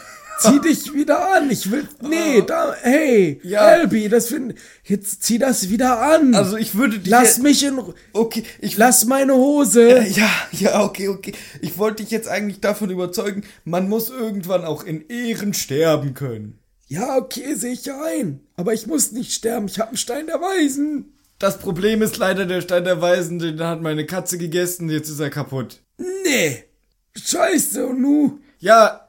zieh dich wieder an. Ich will. Nee, da. Hey, Ja. Albi, das find. Jetzt zieh das wieder an. Also, ich würde dich. Lass mich in. Okay, ich. Lass meine Hose. Ja, ja, okay, okay. Ich wollte dich jetzt eigentlich davon überzeugen, man muss irgendwann auch in Ehren sterben können. Ja, okay, sehe ich ja ein. Aber ich muss nicht sterben. Ich hab einen Stein der Weisen. Das Problem ist leider, der Stein der Weisen, den hat meine Katze gegessen, jetzt ist er kaputt. Nee. Scheiße, und nu? Ja,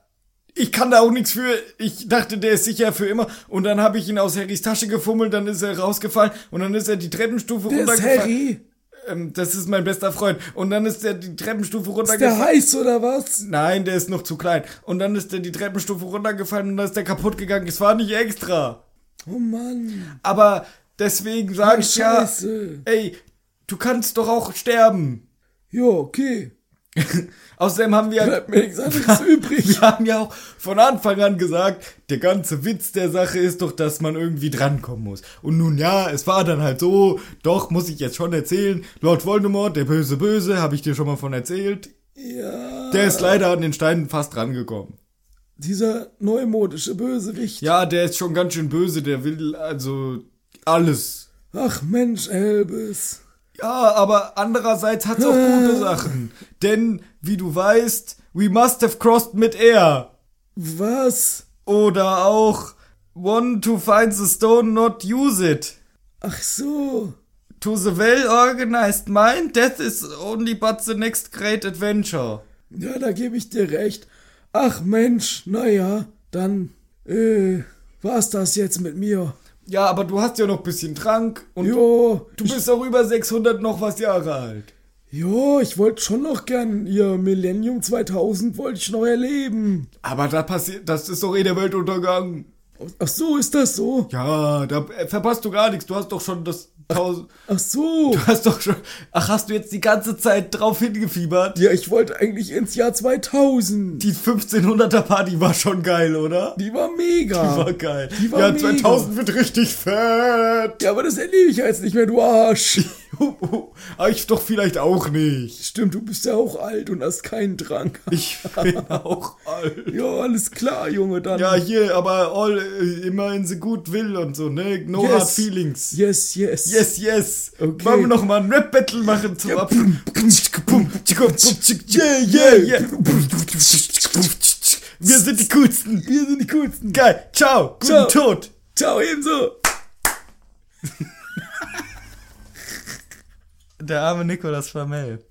ich kann da auch nichts für. Ich dachte, der ist sicher für immer. Und dann habe ich ihn aus Harrys Tasche gefummelt, dann ist er rausgefallen und dann ist er die Treppenstufe Der ist runtergefallen. Harry. Ähm, das ist mein bester Freund. Und dann ist er die Treppenstufe Ist der runtergefallen. heiß oder was? Nein, der ist noch zu klein. Und dann ist er die Treppenstufe runtergefallen und dann ist der kaputt gegangen. Es war nicht extra. Oh Mann. Aber deswegen sage Oh, ich ja, ey, du kannst doch auch sterben. Ja, okay. Außerdem haben wir ja Bleibt mir nichts anderes übrig. Wir haben ja auch von Anfang an gesagt, der ganze Witz der Sache ist doch, dass man irgendwie drankommen muss. Und nun ja, es war dann halt so, doch, muss ich jetzt schon erzählen, Lord Voldemort, der böse Böse, habe ich dir schon mal von erzählt, Ja. der ist leider an den Steinen fast rangekommen. Dieser neumodische Bösewicht. Ja, der ist schon ganz schön böse, der will also alles. Ach Mensch, Elbis. Ja, aber andererseits hat's auch gute Sachen. Denn, wie du weißt, we must have crossed mit air. Was? Oder auch one to find the stone, not use it. Ach so. To the well-organized mind, death is only but the next great adventure. Ja, da gebe ich dir recht. Ach Mensch, naja, dann, äh, war's das jetzt mit mir. Ja, aber du hast ja noch ein bisschen Trank und du, Jo, du bist auch über 600 noch was Jahre alt. jo, ich wollte schon noch gern ihr Millennium 2000 wollte ich noch erleben. Aber da passiert, das ist doch eh der Weltuntergang. Ach so, ist das so? Ja, da verpasst du gar nichts. Du hast doch schon das tausend. Ach so. Du hast doch schon. Ach, hast du jetzt die ganze Zeit drauf hingefiebert? Ja, ich wollte eigentlich ins Jahr 2000. Die 1500er Party war schon geil, oder? Die war mega. Die war geil. Die war ja, mega. 2000 wird richtig fett. Ja, aber das erlebe ich ja jetzt nicht mehr, du Arsch. Aber ich doch vielleicht auch nicht. Stimmt, du bist ja auch alt und hast keinen Drang. Ich bin auch alt. Ja, alles klar, Junge, dann. Ja, hier, aber all, äh, immer in the good will und so, ne? No Yes. hard feelings. Yes, yes. Yes, yes. Okay. Wollen wir noch mal ein Rap-Battle machen zum Ja. Ab... Yeah, yeah, yeah. Wir sind die coolsten. Wir sind die coolsten. Geil. Ciao. Guten Ciao. Tod. Ciao, ebenso. Der arme Nicolas Flamel.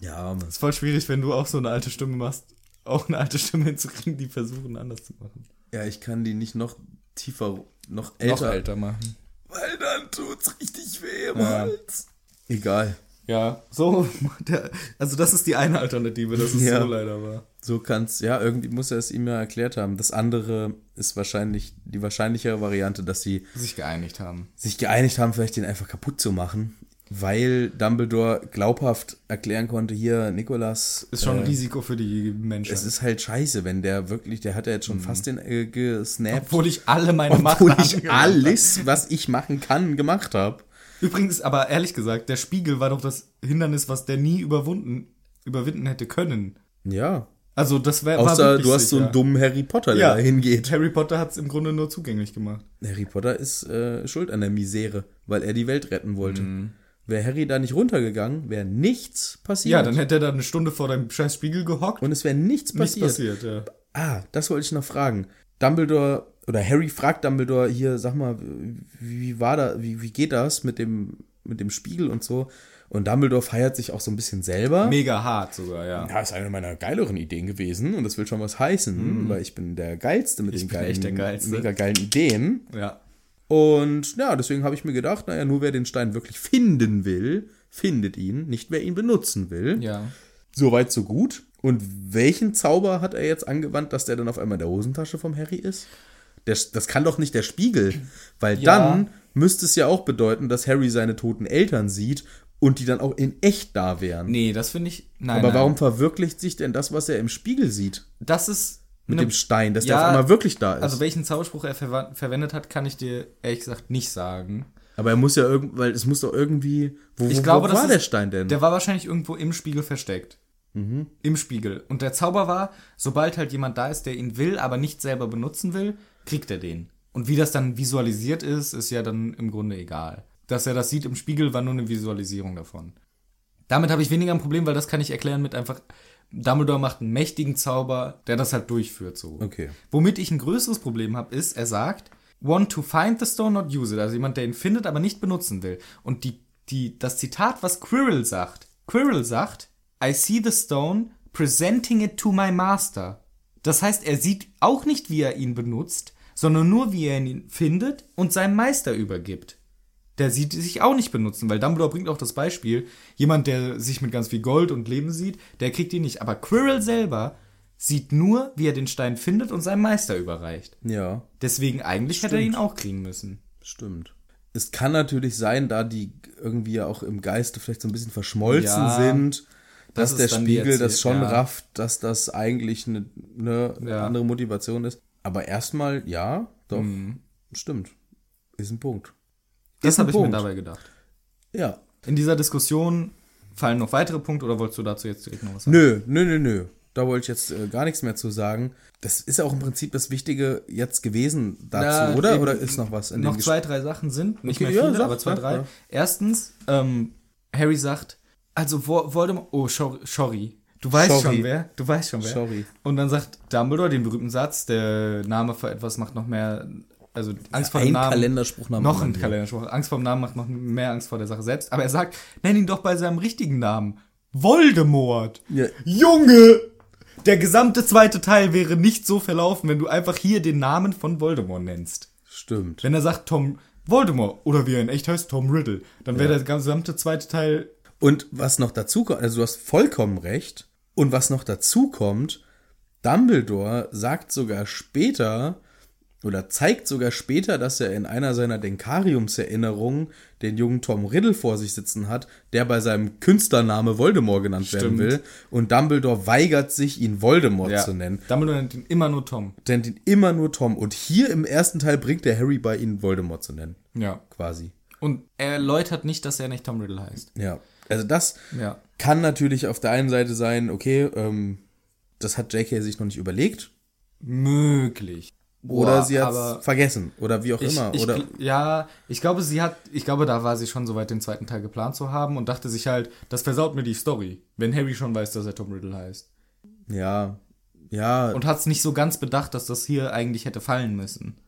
Ja, Mann. Ist voll schwierig, wenn du auch so eine alte Stimme machst, auch eine alte Stimme hinzukriegen, die versuchen anders zu machen. Ja, ich kann die nicht noch tiefer, noch älter. machen. Weil dann tut's richtig weh im Ja. Hals. Egal. Ja, so, der, also das ist die eine Alternative, dass es Ja. so leider war. So kann's, ja, irgendwie muss er es ihm ja erklärt haben. Das andere ist wahrscheinlich die wahrscheinlichere Variante, dass sie Sich geeinigt haben. sich geeinigt haben, vielleicht den einfach kaputt zu machen. Weil Dumbledore glaubhaft erklären konnte, hier, Nikolas. Ist schon ein äh, Risiko für die Menschen. Es ist halt scheiße, wenn der wirklich, der hat ja jetzt schon fast den äh, gesnappt. obwohl ich alle meine Obwohl Maßnahmen ich alles, was ich machen kann, gemacht habe. Übrigens, aber ehrlich gesagt, der Spiegel war doch das Hindernis, was der nie überwunden, überwinden hätte können. Ja. Also das wäre Außer du hast so einen dummen Harry Potter, der Ja. da hingeht. Harry Potter hat es im Grunde nur zugänglich gemacht. Harry Potter ist äh, schuld an der Misere, weil er die Welt retten wollte. Wäre Harry da nicht runtergegangen, wäre nichts passiert. Ja, dann hätte er da eine Stunde vor dem scheiß Spiegel gehockt. Und es wäre nichts nichts passiert. passiert, ja. Ah, das wollte ich noch fragen. Dumbledore oder Harry fragt Dumbledore hier, sag mal, wie war da, wie, wie geht das mit dem mit dem Spiegel und so. Und Dumbledore feiert sich auch so ein bisschen selber. Mega hart sogar, ja. Ja, ist eine meiner geileren Ideen gewesen und das will schon was heißen, weil ich bin der Geilste mit den bin geilen, echt der Geilste. mega geilen Ideen. Ja. Und ja, deswegen habe ich mir gedacht, naja, nur wer den Stein wirklich finden will, findet ihn, nicht wer ihn benutzen will. Ja. Soweit, so gut. Und welchen Zauber hat er jetzt angewandt, dass der dann auf einmal in der Hosentasche vom Harry ist? Der, das kann doch nicht der Spiegel, weil Ja. dann müsste es ja auch bedeuten, dass Harry seine toten Eltern sieht und die dann auch in echt da wären. Nee, das finde ich. Nein. Aber nein. warum verwirklicht sich denn das, was er im Spiegel sieht? Das ist. Mit eine- dem Stein, dass der Ja, auf einmal wirklich da ist. Also welchen Zauberspruch er verwa- verwendet hat, kann ich dir ehrlich gesagt nicht sagen. Aber er muss ja irgendwie, weil es muss doch irgendwie. Wo, Ich wo, glaube, wo das war ist- der Stein denn? Der war wahrscheinlich irgendwo im Spiegel versteckt. Im Spiegel. Und der Zauber war, sobald halt jemand da ist, der ihn will, aber nicht selber benutzen will, kriegt er den. Und wie das dann visualisiert ist, ist ja dann im Grunde egal. Dass er das sieht im Spiegel, war nur eine Visualisierung davon. Damit habe ich weniger ein Problem, weil das kann ich erklären mit einfach, Dumbledore macht einen mächtigen Zauber, der das halt durchführt so. Okay. Womit ich ein größeres Problem habe, ist, er sagt, want to find the stone, not use it. Also jemand, der ihn findet, aber nicht benutzen will. Und die, die, das Zitat, was Quirrell sagt, Quirrell sagt, I see the stone, presenting it to my master. Das heißt, er sieht auch nicht, wie er ihn benutzt, sondern nur, wie er ihn findet und seinem Meister übergibt. Der sieht sich auch nicht benutzen, weil Dumbledore bringt auch das Beispiel, jemand, der sich mit ganz viel Gold und Leben sieht, der kriegt ihn nicht. Aber Quirrell selber sieht nur, wie er den Stein findet und seinem Meister überreicht. ja. Deswegen eigentlich hätte er ihn auch kriegen müssen. Stimmt. Es kann natürlich sein, da die irgendwie ja auch im Geiste vielleicht so ein bisschen verschmolzen Ja, sind, das dass ist der Spiegel das schon ja. rafft, dass das eigentlich eine, eine Ja. andere Motivation ist. Aber erstmal, ja, doch, Mhm. stimmt. Ist ein Punkt. Das habe ich mir dabei gedacht. Ja. In dieser Diskussion fallen noch weitere Punkte oder wolltest du dazu jetzt direkt noch was sagen? Nö, nö, nö, nö. Da wollte ich jetzt äh, gar nichts mehr zu sagen. Das ist ja auch im Prinzip das Wichtige jetzt gewesen dazu, Na, oder? eben, Oder ist noch was in noch zwei, drei Sachen sind, nicht Okay, mehr ja, viele, sag, aber zwei, drei. ja. Erstens, ähm, Harry sagt, also Vo- Voldemort, oh, sorry, sorry. Du weißt Sorry. schon wer, du weißt schon wer. Sorry. Und dann sagt Dumbledore den berühmten Satz, der Name für etwas macht noch mehr, also Angst vor dem Ein Namen. Kalenderspruch nach Noch ein hier. Kalenderspruch. Angst vor dem Namen macht noch mehr Angst vor der Sache selbst. Aber er sagt, nenn ihn doch bei seinem richtigen Namen. Voldemort. Ja. Junge! Der gesamte zweite Teil wäre nicht so verlaufen, wenn du einfach hier den Namen von Voldemort nennst. Stimmt. Wenn er sagt Tom Voldemort oder wie er in echt heißt, Tom Riddle, dann wäre der gesamte zweite Teil. Und was noch dazu kommt, also du hast vollkommen recht. Und was noch dazu kommt, Dumbledore sagt sogar später oder zeigt sogar später, dass er in einer seiner Denkariumserinnerungen den jungen Tom Riddle vor sich sitzen hat, der bei seinem Künstlername Voldemort genannt werden Stimmt. will. Und Dumbledore weigert sich, ihn Voldemort zu nennen. Dumbledore nennt ihn immer nur Tom. Nennt ihn immer nur Tom. Und hier im ersten Teil bringt der Harry bei, ihn Voldemort zu nennen. Ja. Quasi. Und er erläutert nicht, dass er nicht Tom Riddle heißt. Ja. Also das Ja. kann natürlich auf der einen Seite sein, okay, ähm, das hat JK sich noch nicht überlegt. Möglich. Oder Boah, sie hat vergessen. Oder wie auch ich, immer. ich, oder ja, ich glaube, sie hat, ich glaube, da war sie schon soweit, den zweiten Teil geplant zu haben und dachte sich halt, das versaut mir die Story, wenn Harry schon weiß, dass er Tom Riddle heißt. ja. Ja. Und hat es nicht so ganz bedacht, dass das hier eigentlich hätte fallen müssen.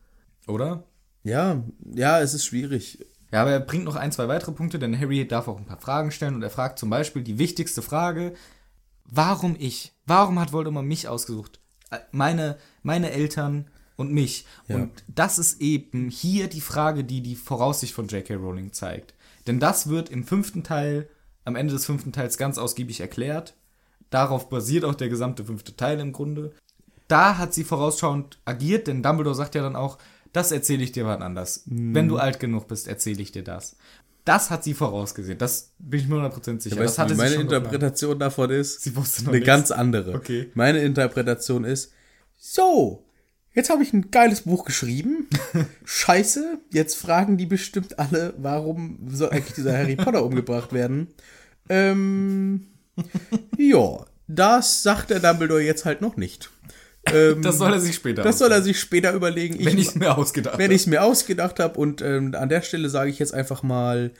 Oder? ja. Ja, es ist schwierig. Ja, aber er bringt noch ein, zwei weitere Punkte, denn Harry darf auch ein paar Fragen stellen und er fragt zum Beispiel die wichtigste Frage: Warum ich? Warum hat Voldemort mich ausgesucht? Äh, Meine, meine Eltern und mich. Und das ist eben hier die Frage, die die Voraussicht von J.K. Rowling zeigt. Denn das wird im fünften Teil, am Ende des fünften Teils ganz ausgiebig erklärt. Darauf basiert auch der gesamte fünfte Teil im Grunde. Da hat sie vorausschauend agiert, denn Dumbledore sagt ja dann auch, das erzähle ich dir wann anders. Wenn du alt genug bist, erzähle ich dir das. Das hat sie vorausgesehen. Das bin ich mir 100% sicher. weißt das du, meine. Interpretation davon ist? Sie wusste noch eine nichts. ganz andere. Okay. Meine Interpretation ist, so, jetzt habe ich ein geiles Buch geschrieben. Scheiße, jetzt fragen die bestimmt alle, warum soll eigentlich dieser Harry Potter umgebracht werden? Ähm, ja, das sagt der Dumbledore jetzt halt noch nicht. Ähm, Das soll er sich später das soll er sich später überlegen. Wenn ich es mir ausgedacht wenn ich es mir ausgedacht habe. Und ähm, an der Stelle sage ich jetzt einfach mal,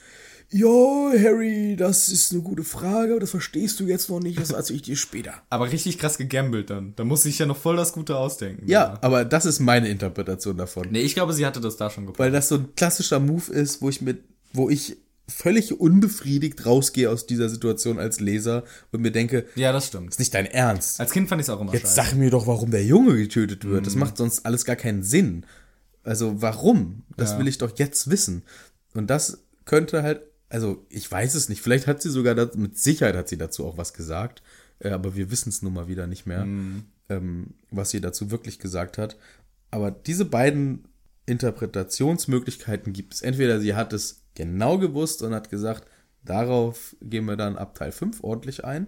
ja, Harry, das ist eine gute Frage, aber das verstehst du jetzt noch nicht, das erzähle ich dir später. Aber richtig krass gegambelt dann. Da muss ich ja noch voll das Gute ausdenken. Ja, aber das ist meine Interpretation davon. Nee, ich glaube, sie hatte das da schon geplant. Weil das so ein klassischer Move ist, wo ich mit, wo ich völlig unbefriedigt rausgehe aus dieser Situation als Leser und mir denke, Ja, das stimmt. ist nicht dein Ernst. Als Kind fand ich es auch immer Jetzt scheiße. sag mir doch, warum der Junge getötet wird. Das macht sonst alles gar keinen Sinn. Also warum? Das Ja. will ich doch jetzt wissen. Und das könnte halt, also ich weiß es nicht. Vielleicht hat sie sogar, das, mit Sicherheit hat sie dazu auch was gesagt. Äh, aber wir wissen es nun mal wieder nicht mehr, ähm, was sie dazu wirklich gesagt hat. Aber diese beiden Interpretationsmöglichkeiten gibt es. Entweder sie hat es genau gewusst und hat gesagt, darauf gehen wir dann ab Teil 5 ordentlich ein.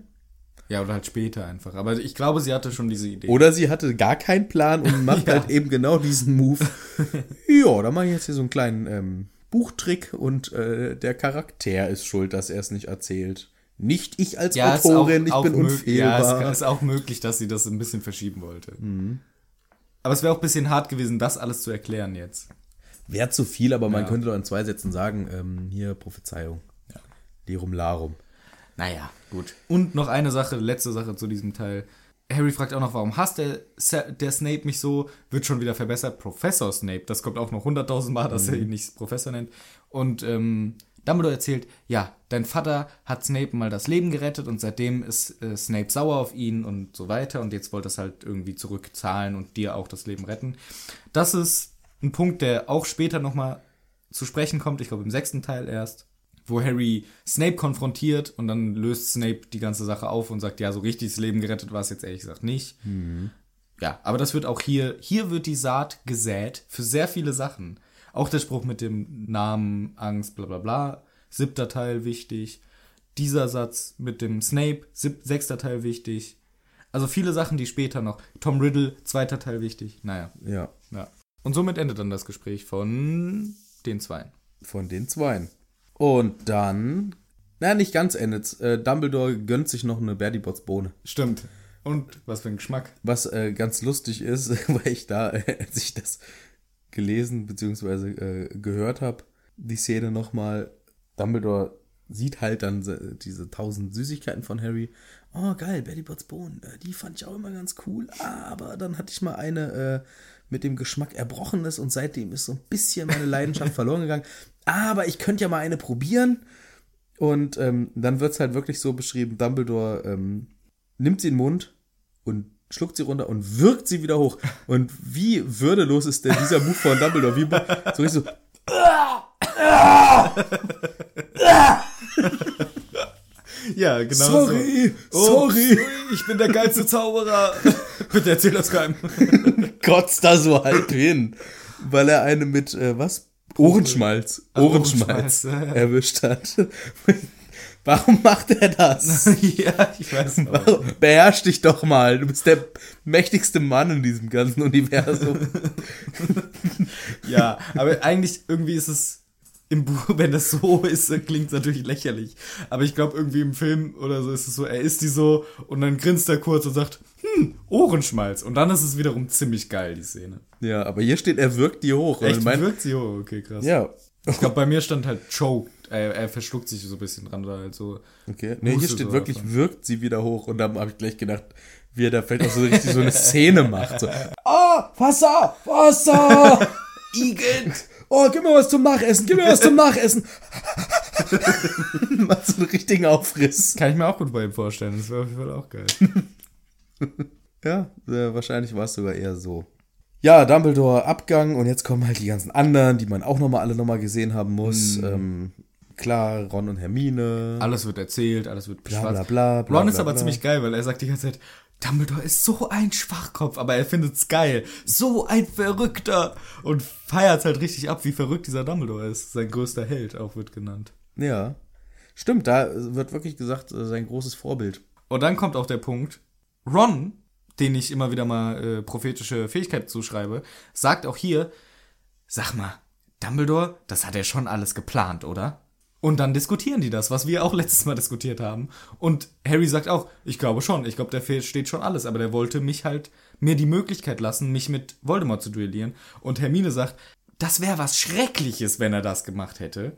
Ja, oder halt später einfach. Aber ich glaube, sie hatte schon diese Idee. Oder sie hatte gar keinen Plan und macht Ja. halt eben genau diesen Move. ja, da mache ich jetzt hier so einen kleinen ähm, Buchtrick und äh, der Charakter ist schuld, dass er es nicht erzählt. Nicht ich als ja, Autorin, ich bin mög- unfehlbar. Ja, es ist auch möglich, dass sie das ein bisschen verschieben wollte. Aber es wäre auch ein bisschen hart gewesen, das alles zu erklären jetzt. Wäre zu viel, aber man Ja. könnte doch in zwei Sätzen sagen, ähm, hier Prophezeiung. Lirum Larum. Naja, gut. Und noch eine Sache, letzte Sache zu diesem Teil. Harry fragt auch noch, warum hasst der, der Snape mich so? Wird schon wieder verbessert. Professor Snape, das kommt auch noch hunderttausend Mal, dass er ihn nicht Professor nennt. Und ähm, Dumbledore erzählt, ja, dein Vater hat Snape mal das Leben gerettet und seitdem ist äh, Snape sauer auf ihn und so weiter und jetzt wollte er es halt irgendwie zurückzahlen und dir auch das Leben retten. Das ist ein Punkt, der auch später nochmal zu sprechen kommt, ich glaube im sechsten Teil erst, wo Harry Snape konfrontiert und dann löst Snape die ganze Sache auf und sagt, ja, so richtig das Leben gerettet war es jetzt ehrlich gesagt nicht. Ja, aber das wird auch hier, hier wird die Saat gesät für sehr viele Sachen. Auch der Spruch mit dem Namen, Angst, bla bla bla, siebter Teil wichtig. Dieser Satz mit dem Snape, sieb, sechster Teil wichtig. Also viele Sachen, die später noch. Tom Riddle, zweiter Teil wichtig. Naja, Ja, ja. Und somit endet dann das Gespräch von den Zweien. von den Zweien. Und dann, na nicht ganz endet. Äh, Dumbledore gönnt sich noch eine Bertie Bots Bohne. Stimmt. Und was für ein Geschmack. Was äh, ganz lustig ist, weil ich da, äh, als ich das gelesen bzw. Äh, gehört habe, die Szene nochmal, Dumbledore sieht halt dann se- diese tausend Süßigkeiten von Harry. Oh, geil, Betty Bots Bohnen, äh, die fand ich auch immer ganz cool. Aber dann hatte ich mal eine äh, mit dem Geschmack Erbrochenes und seitdem ist so ein bisschen meine Leidenschaft verloren gegangen. Aber ich könnte ja mal eine probieren. Und ähm, dann wird es halt wirklich so beschrieben, Dumbledore ähm, nimmt sie in den Mund und schluckt sie runter und wirkt sie wieder hoch. Und wie würdelos ist denn dieser Move von Dumbledore? Wie so richtig so. Ja, genau Sorry, so. sorry. Oh, ich bin der geilste Zauberer. Bitte erzähl das keinem. Kotzt da so halb hin. Weil er eine mit, äh, was? Ohrenschmalz. Ohrenschmalz Ohrenschmalz, erwischt hat. Warum macht er das? ja, ich weiß. Warum? Beherrsch dich doch mal. Du bist der mächtigste Mann in diesem ganzen Universum. Ja, aber eigentlich irgendwie ist es im Buch, wenn das so ist, klingt es natürlich lächerlich. Aber ich glaube, irgendwie im Film oder so ist es so, er isst die so und dann grinst er kurz und sagt, hm, Ohrenschmalz. Und dann ist es wiederum ziemlich geil, die Szene. Ja, aber hier steht, er wirkt die hoch. Echt, mein, wirkt sie? Oh, okay, krass. ja. Ich glaube, bei mir stand halt choked. Er, er verschluckt sich so ein bisschen dran, da halt so. Okay. Nee, hier steht wirklich, davon. wirkt sie wieder hoch. Und dann habe ich gleich gedacht, wie er da vielleicht auch so richtig so eine Szene macht. So, oh, Wasser, Wasser, Igitt. Oh, gib mir was zum Nachessen, gib mir was zum Nachessen. Macht so einen richtigen Aufriss. Kann ich mir auch gut bei ihm vorstellen. Das wäre auf jeden Fall auch geil. Ja, äh, wahrscheinlich war es sogar eher so. Ja, Dumbledore Abgang und jetzt kommen halt die ganzen anderen, die man auch nochmal alle nochmal gesehen haben muss. Ähm, klar, Ron und Hermine. Alles wird erzählt, alles wird Bla, bla, bla, bla, Ron ist bla, aber bla. ziemlich geil, weil er sagt die ganze Zeit, Dumbledore ist so ein Schwachkopf, aber er findet's geil. So ein Verrückter. Und feiert halt richtig ab, wie verrückt dieser Dumbledore ist. Sein größter Held auch wird genannt. Ja. Stimmt, da wird wirklich gesagt, äh, sein großes Vorbild. Und dann kommt auch der Punkt, Ron, den ich immer wieder mal äh, prophetische Fähigkeit zuschreibe, sagt auch hier, sag mal, Dumbledore, das hat er schon alles geplant, oder? Und dann diskutieren die das, was wir auch letztes Mal diskutiert haben. Und Harry sagt auch, ich glaube schon, ich glaube, der steht schon alles, aber der wollte mich halt, mir die Möglichkeit lassen, mich mit Voldemort zu duellieren. Und Hermine sagt, das wäre was Schreckliches, wenn er das gemacht hätte.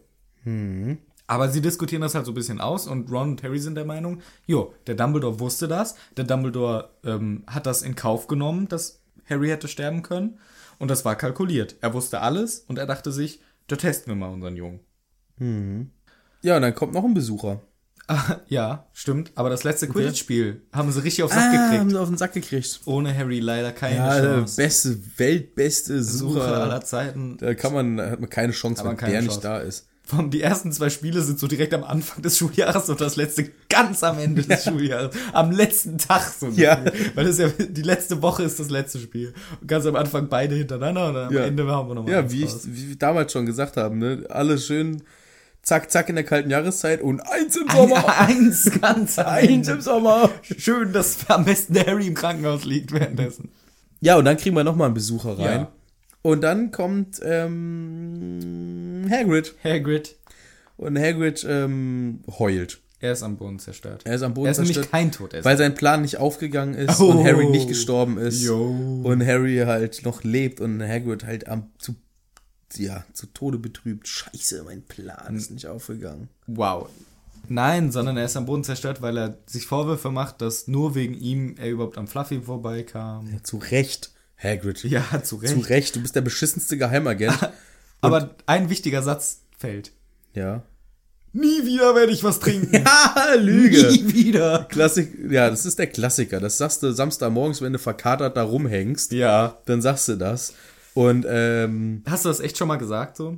Aber sie diskutieren das halt so ein bisschen aus und Ron und Harry sind der Meinung, jo, der Dumbledore wusste das, der Dumbledore ähm, hat das in Kauf genommen, dass Harry hätte sterben können und das war kalkuliert. Er wusste alles und er dachte sich, da testen wir mal unseren Jungen. Ja, und dann kommt noch ein Besucher. Ah, ja, stimmt. Aber das letzte Quidditch-Spiel haben sie richtig aufs Sack Ah, haben gekriegt. sie auf den Sack gekriegt. Ohne Harry leider keine Ja, Chance. beste, weltbeste Suche Sucher. aller Zeiten. Da kann man, da hat man keine Chance, man wenn keine der Chance. nicht da ist. Die ersten zwei Spiele sind so direkt am Anfang des Schuljahres und das letzte ganz am Ende des Schuljahres. Am letzten Tag so. Ja. Weil das ja die letzte Woche ist das letzte Spiel. Und ganz am Anfang beide hintereinander und am Ja. Ende haben wir nochmal. Ja, wie, ich, wie wir damals schon gesagt haben, ne? Alle schön zack, zack in der kalten Jahreszeit und eins im Sommer. Eins ganz Eins im. Sommer. Schön, dass am besten der Harry im Krankenhaus liegt währenddessen. Ja, und dann kriegen wir nochmal einen Besucher rein. Ja. Und dann kommt ähm, Hagrid. Hagrid, Und Hagrid ähm, heult. er ist am Boden zerstört. Er ist am Boden Er ist nämlich zerstört, kein Todesser. weil sein Plan nicht aufgegangen ist Oh. und Harry nicht gestorben ist. Jo. Und Harry halt noch lebt und Hagrid halt am zu, ja, zu Tode betrübt. Scheiße, mein Plan ist nicht aufgegangen. Wow. Nein, sondern er ist am Boden zerstört, weil er sich Vorwürfe macht, dass nur wegen ihm er überhaupt am Fluffy vorbeikam. Ja, zu Recht, Hagrid. Ja, zu Recht. Zu Recht, du bist der beschissenste Geheimagent. Aber ein wichtiger Satz fällt. ja. Nie wieder werde ich was trinken. Ah, Lüge. Nie wieder. Klassik, ja, das ist der Klassiker. Das sagst du Samstagmorgens, wenn du verkatert da rumhängst, Ja. dann sagst du das. Und ähm, Hast du das echt schon mal gesagt so?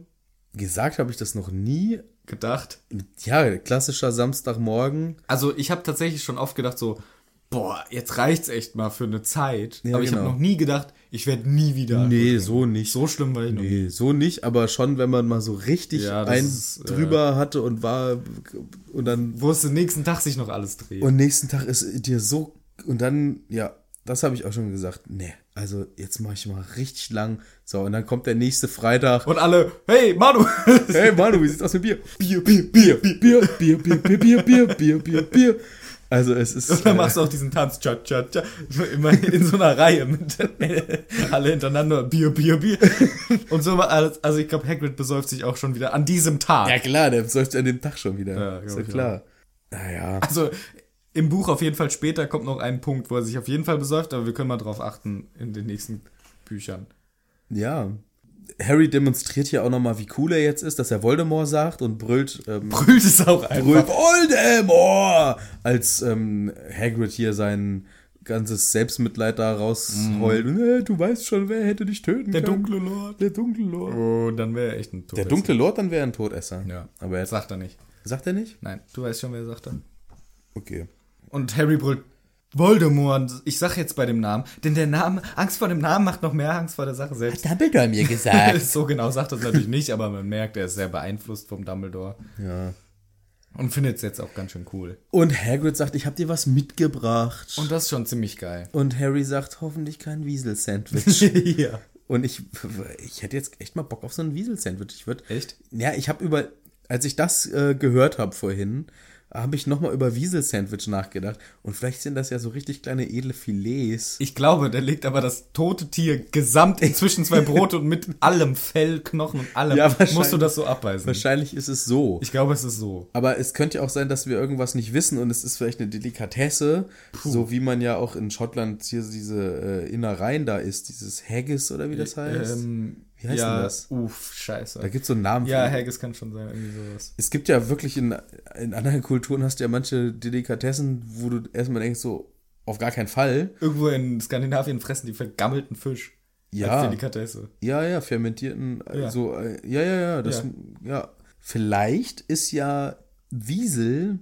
gesagt habe ich das noch nie. Gedacht? Ja, klassischer Samstagmorgen. Also ich habe tatsächlich schon oft gedacht so, boah, jetzt reicht's echt mal für eine Zeit. Ja, Aber ich habe genau. noch nie gedacht, ich werde nie wieder. Nee, so nicht. So schlimm war ich noch nie. Nee, so nicht, aber schon, wenn man mal so richtig Ja, das ein ist, äh, drüber hatte und war und dann Wo es den nächsten Tag sich noch alles dreht. und nächsten Tag ist dir so und dann ja, das habe ich auch schon gesagt. Nee, also jetzt mache ich mal richtig lang. So und dann kommt der nächste Freitag. Und alle, hey, Manu! Hey Manu, wie sieht's aus mit Bier? Bier, Bier, Bier, Bier, Bier, Bier, Bier, Bier, Bier, Bier, Bier, Bier, Bier. Also es ist Und dann äh, machst du auch diesen Tanz, tcha, tcha, tcha, immer in so einer Reihe mit alle hintereinander, Bier, Bier, Bier. Und so war alles, also ich glaube, Hagrid besäuft sich auch schon wieder an diesem Tag. ja klar, der säuft an dem Tag schon wieder. Ja, ist ja klar. Naja. Also im Buch auf jeden Fall später kommt noch ein Punkt, wo er sich auf jeden Fall besäuft, aber wir können mal drauf achten in den nächsten Büchern. Ja. Harry demonstriert hier auch nochmal, wie cool er jetzt ist, dass er Voldemort sagt und brüllt, ähm, Brüllt es auch einfach. brüllt Voldemort! Als ähm, Hagrid hier sein ganzes Selbstmitleid da rausheult. Und, äh, du weißt schon, wer hätte dich töten Der können. dunkle Lord. Der dunkle Lord. Oh, dann wäre er echt ein Tod. Der dunkle Lord, dann wäre er ein Todesser. Ja. Aber er Sagt er nicht. sagt er nicht? Nein, du weißt schon, wer sagt er. Okay. Und Harry brüllt Voldemort. Ich sag jetzt bei dem Namen, denn der Name, Angst vor dem Namen macht noch mehr Angst vor der Sache selbst. Dumbledore mir gesagt. so genau sagt er es natürlich nicht, aber man merkt, er ist sehr beeinflusst vom Dumbledore. ja. Und findet es jetzt auch ganz schön cool. Und Hagrid sagt, ich hab dir was mitgebracht. Und das ist schon ziemlich geil. Und Harry sagt, hoffentlich kein Wiesel-Sandwich. ja. Und ich, ich hätte jetzt echt mal Bock auf so ein Wiesel-Sandwich. Ich würde Echt? Ja, ich habe über, als ich das äh, gehört habe vorhin, habe ich nochmal über Wiesel-Sandwich nachgedacht. Und vielleicht sind das ja so richtig kleine edle Filets. Ich glaube, der legt aber das tote Tier gesamt zwischen zwei Brote und mit allem Fell, Knochen und allem. Ja, musst du das so abbeißen. Wahrscheinlich ist es so. Ich glaube, es ist so. Aber es könnte ja auch sein, dass wir irgendwas nicht wissen und es ist vielleicht eine Delikatesse, so wie man ja auch in Schottland hier diese äh, Innereien da isst, dieses Haggis oder wie das heißt. Ähm, Wie heißt ja, denn das? Uff, scheiße. Da gibt es so einen Namen ja. Haggis kann schon sein, irgendwie sowas. Es gibt ja wirklich in, in anderen Kulturen hast du ja manche Delikatessen, wo du erstmal denkst, so, auf gar keinen Fall. Irgendwo in Skandinavien fressen die vergammelten Fisch. Ja. Als Delikatesse. Ja, ja, fermentierten, Ja. so, äh, ja, ja, ja, das, ja. Vielleicht ist ja Wiesel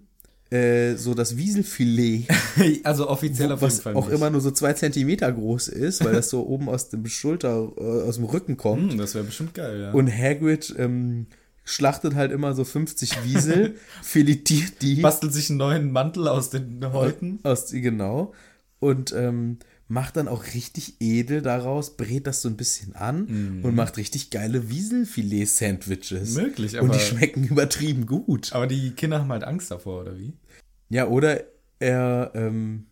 äh, so das Wieselfilet, also offiziell auf jeden was Fall auch nicht. immer nur so zwei Zentimeter groß ist, weil das so oben aus dem Schulter, äh, aus dem Rücken kommt. Hm, das wäre bestimmt geil, ja. Und Hagrid ähm, schlachtet halt immer so 50 Wiesel, filetiert die. bastelt sich einen neuen Mantel aus den Häuten. Aus, genau. Und ähm, macht dann auch richtig edel daraus, brät das so ein bisschen an und macht richtig geile Wieselfilet-Sandwiches. Möglich, Und die aber- schmecken übertrieben gut. Aber die Kinder haben halt Angst davor, oder wie? Ja, oder er ähm,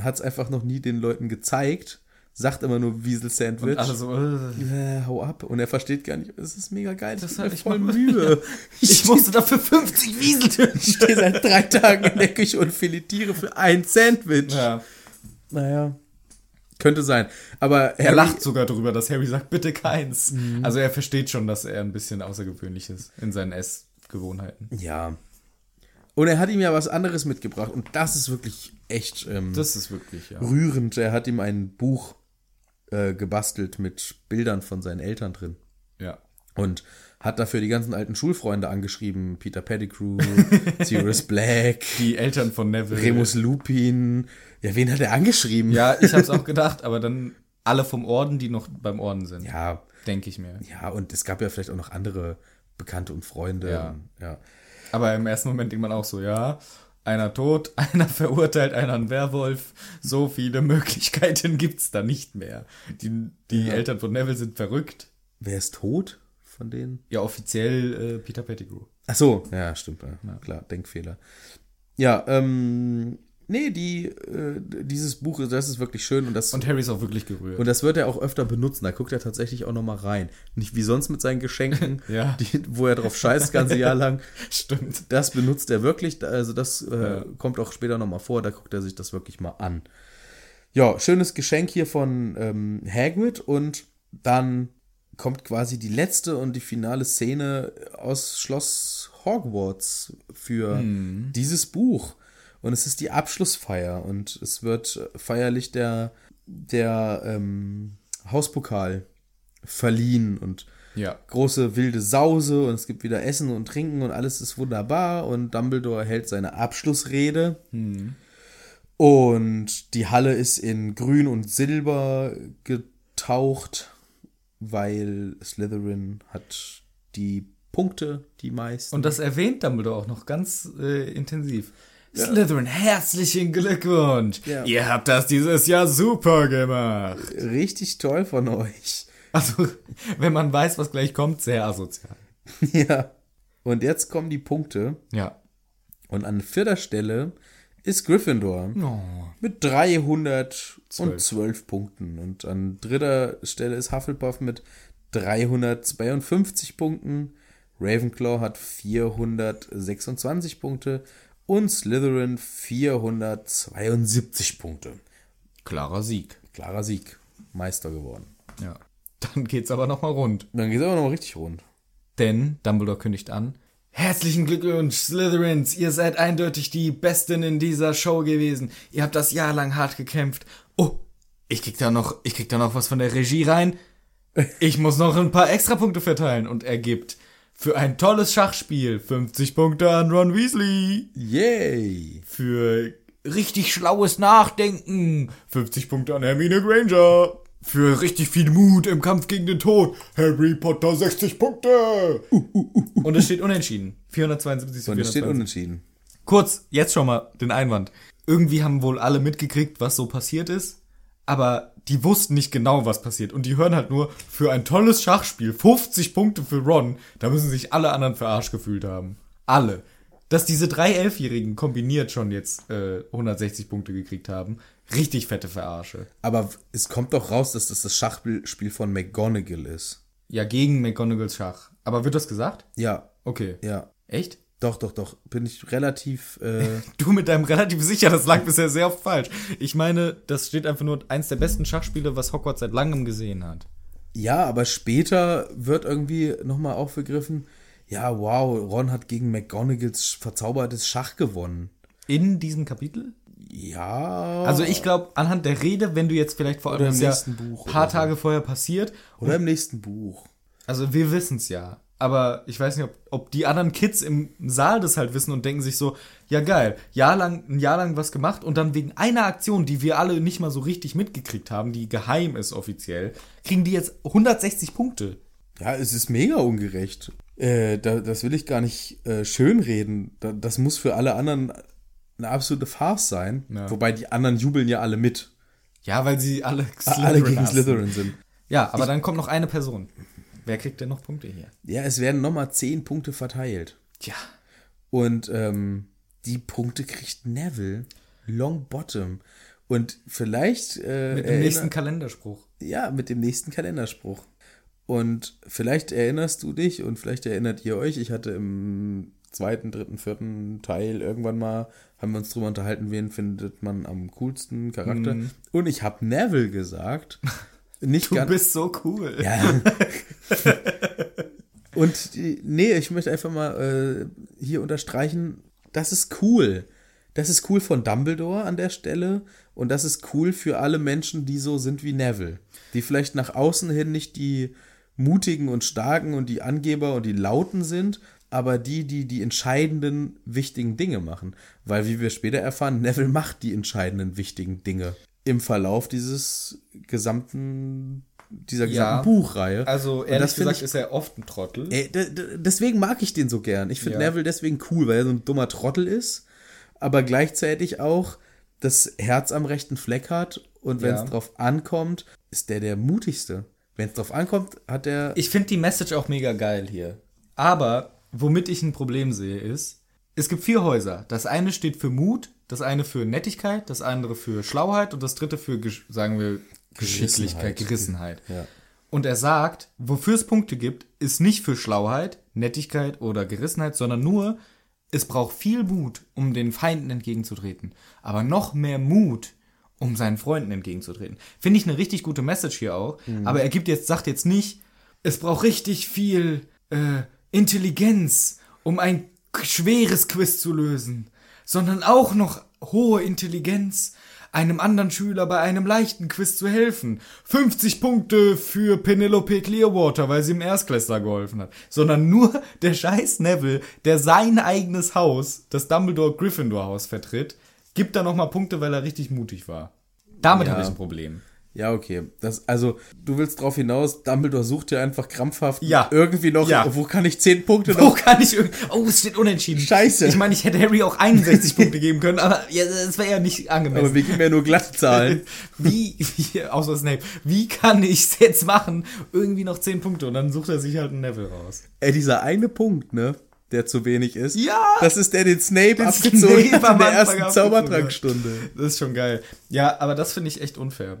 hat es einfach noch nie den Leuten gezeigt, sagt immer nur Wiesel-Sandwich. Und alle so, äh, äh, hau ab. Und er versteht gar nicht, es ist mega geil, Das das hat hat mir ich voll mal- Mühe. ich musste dafür 50 Wiesel töten. stehe seit drei Tagen in der Küche und filetiere für ein Sandwich. Ja. Naja, könnte sein. Aber Er Harry- lacht sogar drüber, dass Harry sagt, bitte keins. Also er versteht schon, dass er ein bisschen außergewöhnlich ist in seinen Essgewohnheiten. Gewohnheiten. Ja. Und er hat ihm ja was anderes mitgebracht und das ist wirklich echt ähm, Das ist wirklich, ja. rührend. Er hat ihm ein Buch äh, gebastelt mit Bildern von seinen Eltern drin. Ja. Und hat dafür die ganzen alten Schulfreunde angeschrieben. Peter Pettigrew, Sirius Black, Die Eltern von Neville. Remus Lupin. Ja, wen hat er angeschrieben? Ja, ich hab's auch gedacht, aber dann alle vom Orden, die noch beim Orden sind. Ja, Denke ich mir. ja, und es gab ja vielleicht auch noch andere Bekannte und Freunde. Ja. ja. Aber im ersten Moment denkt man auch so, ja, einer tot, einer verurteilt, einer ein Werwolf. So viele Möglichkeiten gibt's da nicht mehr. Die, die Eltern von Neville sind verrückt. Wer ist tot von denen? Ja, offiziell äh, Peter Pettigrew. Ach so, ja, stimmt. Ja, Klar, Denkfehler. Ja, ähm, nee, die, äh, dieses Buch, das ist wirklich schön und das, Und Harry ist auch wirklich gerührt. und das wird er auch öfter benutzen. Da guckt er tatsächlich auch noch mal rein. Nicht wie sonst mit seinen Geschenken, Ja. die, wo er drauf scheißt das ganze Jahr lang. Stimmt. Das benutzt er wirklich. Also das äh, Ja. kommt auch später noch mal vor. Da guckt er sich das wirklich mal an. Ja, schönes Geschenk hier von ähm, Hagrid und dann kommt quasi die letzte und die finale Szene aus Schloss Hogwarts für dieses Buch. Und es ist die Abschlussfeier und es wird feierlich der, der ähm, Hauspokal verliehen und Ja. große wilde Sause und es gibt wieder Essen und Trinken und alles ist wunderbar und Dumbledore hält seine Abschlussrede. Und die Halle ist in Grün und Silber getaucht, weil Slytherin hat die Punkte, die meisten. Und das erwähnt Dumbledore auch noch ganz äh, intensiv. Slytherin, herzlichen Glückwunsch. Ja. Ihr habt das dieses Jahr super gemacht. richtig toll von euch. Also, wenn man weiß, was gleich kommt, sehr asozial. ja. Und jetzt kommen die Punkte. Ja. Und an vierter Stelle ist Gryffindor. Oh. mit 312 Punkten. Und an dritter Stelle ist Hufflepuff mit 352 Punkten. Ravenclaw hat 426 Punkte und Slytherin 472 Punkte. Klarer Sieg. Klarer Sieg. Meister geworden. Ja. Dann geht's aber nochmal rund. Dann geht es aber noch richtig rund. Denn Dumbledore kündigt an. Herzlichen Glückwunsch, Slytherins. Ihr seid eindeutig die Besten in dieser Show gewesen. Ihr habt das Jahr lang hart gekämpft. Oh, ich krieg da noch, ich krieg da noch was von der Regie rein. Ich muss noch ein paar Extrapunkte verteilen. Und er gibt für ein tolles Schachspiel 50 Punkte an Ron Weasley. Yay! Für richtig schlaues Nachdenken 50 Punkte an Hermine Granger. Für richtig viel Mut im Kampf gegen den Tod Harry Potter 60 Punkte. Und es steht unentschieden. 472 zu Und es steht 420. unentschieden. Kurz, jetzt schon mal den Einwand. Irgendwie haben wohl alle mitgekriegt, was so passiert ist, aber die wussten nicht genau, was passiert. Und die hören halt nur, für ein tolles Schachspiel, 50 Punkte für Ron, da müssen sich alle anderen verarscht gefühlt haben. Alle. Dass diese drei Elfjährigen kombiniert schon jetzt äh, 160 Punkte gekriegt haben, richtig fette Verarsche. Aber es kommt doch raus, dass das das Schachspiel von McGonagall ist. Ja, gegen McGonagalls Schach. Aber wird das gesagt? Ja, Okay. ja. Echt? Doch, doch, doch. Bin ich relativ. Äh, Du mit deinem relativ sicher, das lag bisher sehr oft falsch. Ich meine, das steht einfach nur eins der besten Schachspiele, was Hogwarts seit langem gesehen hat. Ja, aber später wird irgendwie nochmal aufgegriffen, ja, wow, Ron hat gegen McGonagalls verzaubertes Schach gewonnen. In diesem Kapitel? Ja. Also ich glaube, anhand der Rede, wenn du jetzt vielleicht vor allem im nächsten Buch paar oder so. Tage vorher passiert, Oder im nächsten Buch. also wir wissen es ja. Aber ich weiß nicht, ob, ob die anderen Kids im Saal das halt wissen und denken sich so, ja geil, Jahr lang, ein Jahr lang was gemacht und dann wegen einer Aktion, die wir alle nicht mal so richtig mitgekriegt haben, die geheim ist offiziell, kriegen die jetzt 160 Punkte. Ja, es ist mega ungerecht. Äh, da, das will ich gar nicht äh, schönreden. Da, das muss für alle anderen eine absolute Farce sein. Ja. Wobei die anderen jubeln ja alle mit. Ja, weil sie alle alle gegen. Slytherin sind. Ja, aber dann kommt noch eine Person. Wer kriegt denn noch Punkte hier? Ja, es werden nochmal zehn Punkte verteilt. Tja. Und ähm, die Punkte kriegt Neville Longbottom. Und vielleicht äh, Mit dem nächsten Kalenderspruch. ja, mit dem nächsten Kalenderspruch. Und vielleicht erinnerst du dich und vielleicht erinnert ihr euch, ich hatte im zweiten, dritten, vierten Teil irgendwann mal, haben wir uns drüber unterhalten, wen findet man am coolsten Charakter. Und ich habe Neville gesagt. Nicht Du bist so cool. ja. Und nee, ich möchte einfach mal äh, hier unterstreichen, das ist cool. Das ist cool von Dumbledore an der Stelle und das ist cool für alle Menschen, die so sind wie Neville. Die vielleicht nach außen hin nicht die mutigen und starken und die Angeber und die Lauten sind, aber die, die die entscheidenden, wichtigen Dinge machen. Weil, wie wir später erfahren, Neville macht die entscheidenden, wichtigen Dinge im Verlauf dieses gesamten, dieser Ja. gesamten Buchreihe. Also ehrlich das gesagt ich- ist er oft ein Trottel. Ey, deswegen mag ich den so gern. Ich finde Ja. Neville deswegen cool, weil er so ein dummer Trottel ist, aber gleichzeitig auch das Herz am rechten Fleck hat und wenn es Ja. drauf ankommt, ist der der mutigste. Wenn es drauf ankommt, hat er Ich finde die Message auch mega geil hier. Aber womit ich ein Problem sehe, ist, es gibt vier Häuser. Das eine steht für Mut, das eine für Nettigkeit, das andere für Schlauheit und das dritte für, sagen wir, Geschicklichkeit, Gerissenheit. Ja. Und er sagt, wofür es Punkte gibt, ist nicht für Schlauheit, Nettigkeit oder Gerissenheit, sondern nur, es braucht viel Mut, um den Feinden entgegenzutreten. Aber noch mehr Mut, um seinen Freunden entgegenzutreten. Finde ich eine richtig gute Message hier auch. Aber er gibt jetzt, sagt jetzt nicht, es braucht richtig viel äh, Intelligenz, um ein schweres Quiz zu lösen, sondern auch noch hohe Intelligenz, einem anderen Schüler bei einem leichten Quiz zu helfen. 50 Punkte für Penelope Clearwater, weil sie im Erstklässler geholfen hat. Sondern nur der scheiß Neville, der sein eigenes Haus, das Dumbledore Gryffindor Haus vertritt, gibt da nochmal Punkte, weil er richtig mutig war. Damit Ja. habe ich ein Problem. Ja, okay. Das, also, du willst drauf hinaus, Dumbledore sucht ja einfach krampfhaft Ja. irgendwie noch, Ja. wo kann ich 10 Punkte Wo noch? kann ich irgendwie. Oh, es steht unentschieden. Scheiße. Ich meine, ich hätte Harry auch 61 Punkte geben können, aber ja, das wäre ja nicht angemessen. Aber wir geben ja nur glatte Zahlen. wie, wie, außer Snape, wie kann ich es jetzt machen? Irgendwie noch 10 Punkte und dann sucht er sich halt einen Neville raus. Ey, dieser eine Punkt, ne, der zu wenig ist. Ja! Das ist der, den Snape Den abgezogen Snape hat in der ersten Zaubertrankstunde. Das ist schon geil. Ja, aber das finde ich echt unfair.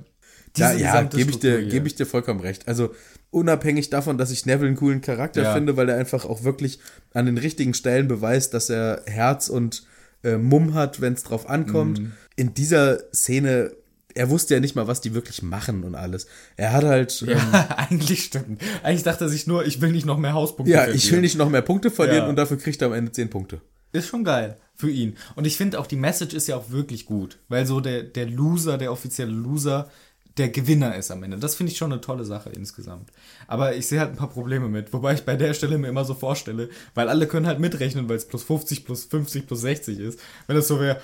Ja, ja, gebe ich, dir, geb ich dir vollkommen recht. Also unabhängig davon, dass ich Neville einen coolen Charakter Ja. finde, weil er einfach auch wirklich an den richtigen Stellen beweist, dass er Herz und äh, Mumm hat, wenn es drauf ankommt. Mhm. In dieser Szene, er wusste ja nicht mal, was die wirklich machen und alles. Er hat halt, ja, ähm, Ja, eigentlich stimmt. Eigentlich dachte er sich nur, ich will nicht noch mehr Hauspunkte ja verlieren. ich will nicht noch mehr Punkte verlieren Ja. und dafür kriegt er am Ende 10 Punkte. Ist schon geil für ihn. Und ich finde auch, die Message ist ja auch wirklich gut. Weil so der, der Loser, der offizielle Loser, der Gewinner ist am Ende. Das finde ich schon eine tolle Sache insgesamt. Aber ich sehe halt ein paar Probleme mit. Wobei ich bei der Stelle mir immer so vorstelle, weil alle können halt mitrechnen, weil es plus 50, plus 50, plus 60 ist. Wenn das so wäre,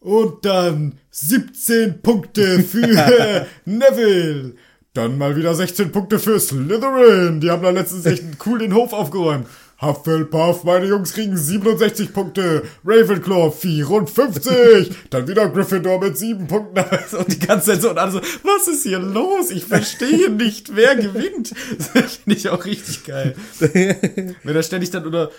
und dann 17 Punkte für Neville. Dann mal wieder 16 Punkte für Slytherin. Die haben da letztens echt cool den Hof aufgeräumt. Hufflepuff, meine Jungs kriegen 67 Punkte. Ravenclaw 54. Dann wieder Gryffindor mit 7 Punkten. Und die ganze Zeit so und alle so, was ist hier los? Ich verstehe nicht, wer gewinnt. Das finde ich auch richtig geil. Wenn er ständig dann oder,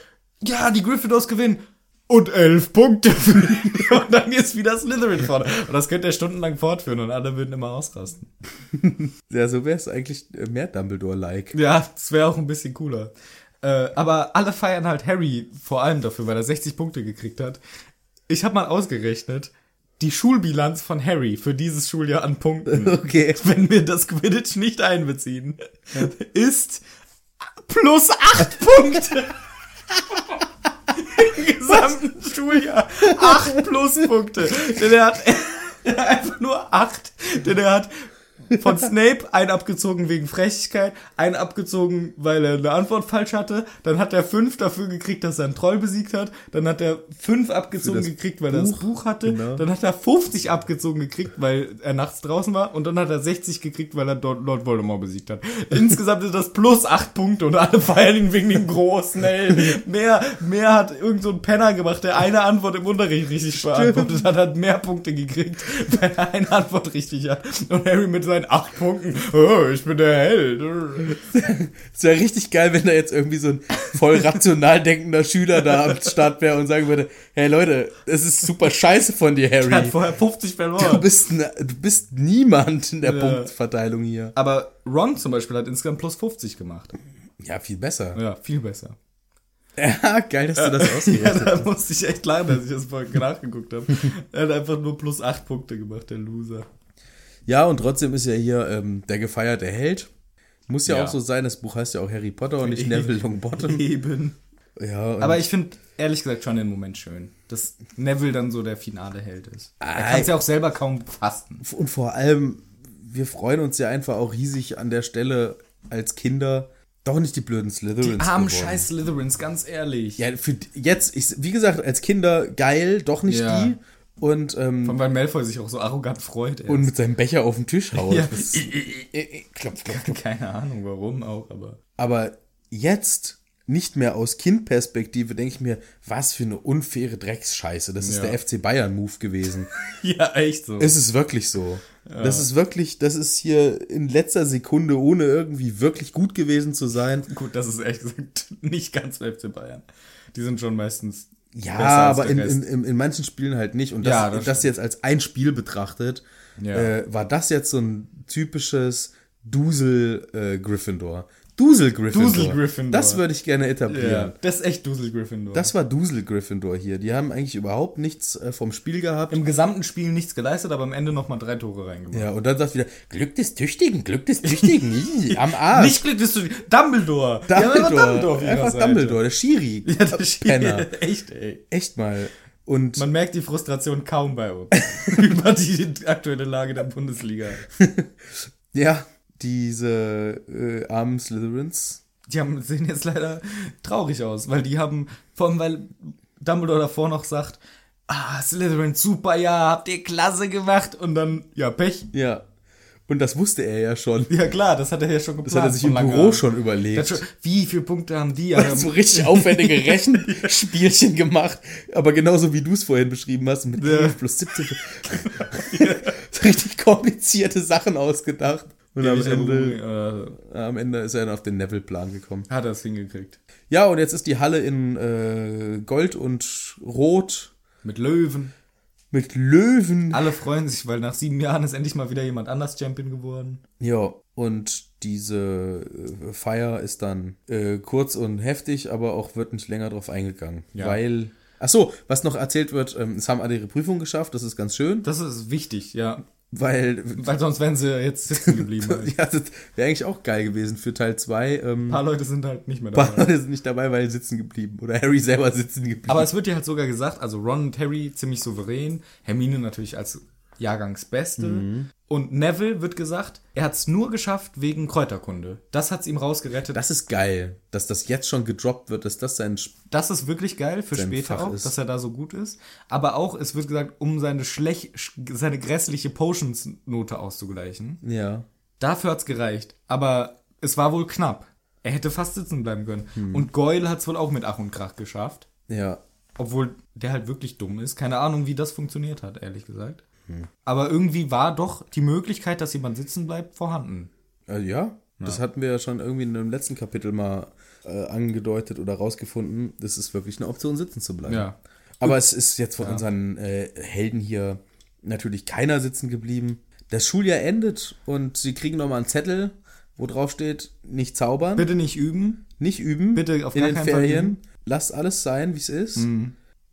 ja, die Gryffindors gewinnen. Und elf Punkte für ihn. Und dann ist wieder Slytherin vorne. Und das könnte er stundenlang fortführen und alle würden immer ausrasten. Ja, so wäre es eigentlich mehr Dumbledore-like. Ja, das wäre auch ein bisschen cooler. Äh, aber alle feiern halt Harry vor allem dafür, weil er 60 Punkte gekriegt hat. Ich habe mal ausgerechnet, die Schulbilanz von Harry für dieses Schuljahr an Punkten, Okay. wenn wir das Quidditch nicht einbeziehen, ist plus 8 Punkte. Im gesamten Schuljahr. 8 Pluspunkte. Denn er hat einfach nur 8. Denn er hat von Snape einen abgezogen wegen Frechtigkeit, einen abgezogen, weil er eine Antwort falsch hatte. Dann hat er fünf dafür gekriegt, dass er einen Troll besiegt hat. Dann hat er fünf abgezogen gekriegt, weil er das Buch, Buch hatte. genau. Dann hat er 50 abgezogen gekriegt, weil er nachts draußen war. Und dann hat er 60 gekriegt, weil er dort Lord Voldemort besiegt hat. Insgesamt ist das plus acht Punkte und alle feiern ihn wegen dem großen Held. Mehr, mehr hat irgend so ein Penner gemacht, der eine Antwort im Unterricht richtig beantwortet hat, hat mehr Punkte gekriegt, weil er eine Antwort richtig hat. Und Harry mit seinen acht Punkten, oh, ich bin der Held. Es wäre richtig geil, wenn da jetzt irgendwie so ein voll rational denkender Schüler da am Start wäre und sagen würde, hey Leute, es ist super scheiße von dir, Er hat Harry. vorher 50 Du verloren. bist, ein, du bist niemand in der Ja. Punktverteilung hier. Aber Ron zum Beispiel hat insgesamt plus 50 gemacht. Ja, viel besser. Ja, viel besser. Ja, geil, dass du das Ja, ausgerechnet da musste ich echt lachen, als ich das vorhin nachgeguckt habe. Er hat einfach nur plus 8 Punkte gemacht, der Loser. Ja, und trotzdem ist ja hier ähm, der gefeierte Held. Muss ja, Ja. auch so sein, das Buch heißt ja auch Harry Potter und nicht Neville Longbottom. Eben. Ja, Aber ich finde ehrlich gesagt schon den Moment schön, dass Neville dann so der finale Held ist. Er kann es ja auch selber kaum fassen. Und vor allem, wir freuen uns ja einfach auch riesig an der Stelle als Kinder. Doch nicht die blöden Slytherins. Die armen geworden. scheiß Slytherins, ganz ehrlich. Ja, für jetzt, ich, wie gesagt, als Kinder geil, doch nicht Ja. die. Und, ähm, Von weil Malfoy sich auch so arrogant freut. erst. und mit seinem Becher auf den Tisch haut. Ja. Das- klopf, klopf, klopf. Keine Ahnung warum auch, aber. Aber jetzt nicht mehr aus Kindperspektive denke ich mir, was für eine unfaire Drecksscheiße. Das ist Ja. der FC Bayern Move gewesen. Ja, echt so. Es ist wirklich so. Das ist wirklich, das ist hier in letzter Sekunde, ohne irgendwie wirklich gut gewesen zu sein. Gut, das ist ehrlich gesagt nicht ganz der FC Bayern. Die sind schon meistens. Ja, aber in, in, in, in manchen Spielen halt nicht. Und das, Ja, das das, jetzt als ein Spiel betrachtet, Ja. äh, war das jetzt so ein typisches Dusel-Gryffindor. Dusel-Gryffindor. Dusel-Gryffindor. Das würde ich gerne etablieren. Ja, das ist echt Dusel Gryffindor. Das war Dusel Gryffindor hier. Die haben eigentlich überhaupt nichts äh, vom Spiel gehabt. im gesamten Spiel nichts geleistet, aber am Ende nochmal drei Tore reingemacht. Ja, und dann sagt wieder, Glück des Tüchtigen, Glück des Tüchtigen, am Arsch. Nicht Glück, dass du. Dumbledore! Dumbledore, immer Dumbledore einfach. Dumbledore, der Schiri. Ja, das Penner. Echt, ey. Echt mal. Und Man merkt die Frustration kaum bei uns über die aktuelle Lage der Bundesliga. ja, diese äh, armen Slytherins. Die haben, sehen jetzt leider traurig aus, weil die haben, vor allem weil Dumbledore davor noch sagt, ah, Slytherin, super, ja, habt ihr klasse gemacht und dann, ja, Pech. Ja. Und das wusste er ja schon. Ja klar, das hat er ja schon geplant. Das hat er sich im Büro Hand. schon überlegt. schon, wie viele Punkte haben die? Ja, so richtig aufwendige Rechenspielchen gemacht. Aber genauso wie du es vorhin beschrieben hast, mit Ja. 11 plus 17. so richtig komplizierte Sachen ausgedacht. Und am Ende, äh, am Ende ist er dann auf den Neville-Plan gekommen. hat er es hingekriegt. Ja, und jetzt ist die Halle in äh, Gold und Rot Mit Löwen. mit Löwen. Alle freuen sich, weil nach sieben Jahren ist endlich mal wieder jemand anders Champion geworden. Ja, und diese äh, Feier ist dann äh, kurz und heftig, aber auch wird nicht länger drauf eingegangen. Ja. Weil. Ach so, was noch erzählt wird, ähm, es haben alle ihre Prüfung geschafft, das ist ganz schön, Das ist wichtig, ja. Weil. Weil sonst wären sie jetzt sitzen geblieben. ja, das wäre eigentlich auch geil gewesen für Teil 2. Ähm, Ein paar Leute sind halt nicht mehr ein paar dabei. Leute sind nicht dabei, weil sitzen geblieben. Oder Harry selber sitzen geblieben. Aber es wird ja halt sogar gesagt, also Ron und Harry ziemlich souverän, Hermine natürlich als Jahrgangsbeste. Mhm. Und Neville wird gesagt, er hat es nur geschafft wegen Kräuterkunde. Das hat's ihm rausgerettet. Das, das ist geil, dass das jetzt schon gedroppt wird, dass das sein Sp- ist wirklich geil für später Fach auch, ist. dass er da so gut ist. Aber auch, es wird gesagt, um seine schlech seine grässliche Potions-Note auszugleichen. Ja. Dafür hat's gereicht. Aber es war wohl knapp. Er hätte fast sitzen bleiben können. Hm. Und Goyle hat's wohl auch mit Ach und Krach geschafft. Ja. Obwohl der halt wirklich dumm ist. Keine Ahnung, wie das funktioniert hat, ehrlich gesagt. Aber irgendwie war doch die Möglichkeit, dass jemand sitzen bleibt, vorhanden. Äh, ja, das hatten wir ja schon irgendwie in dem letzten Kapitel mal äh, angedeutet oder rausgefunden. Das ist wirklich eine Option, sitzen zu bleiben. Ja. Aber es ist jetzt von unseren äh, Helden hier natürlich keiner sitzen geblieben. Das Schuljahr endet und sie kriegen nochmal einen Zettel, wo drauf steht, nicht zaubern, Bitte nicht üben. nicht üben, bitte auf in gar den keinen Fall Ferien. üben. Lasst alles sein, wie es ist.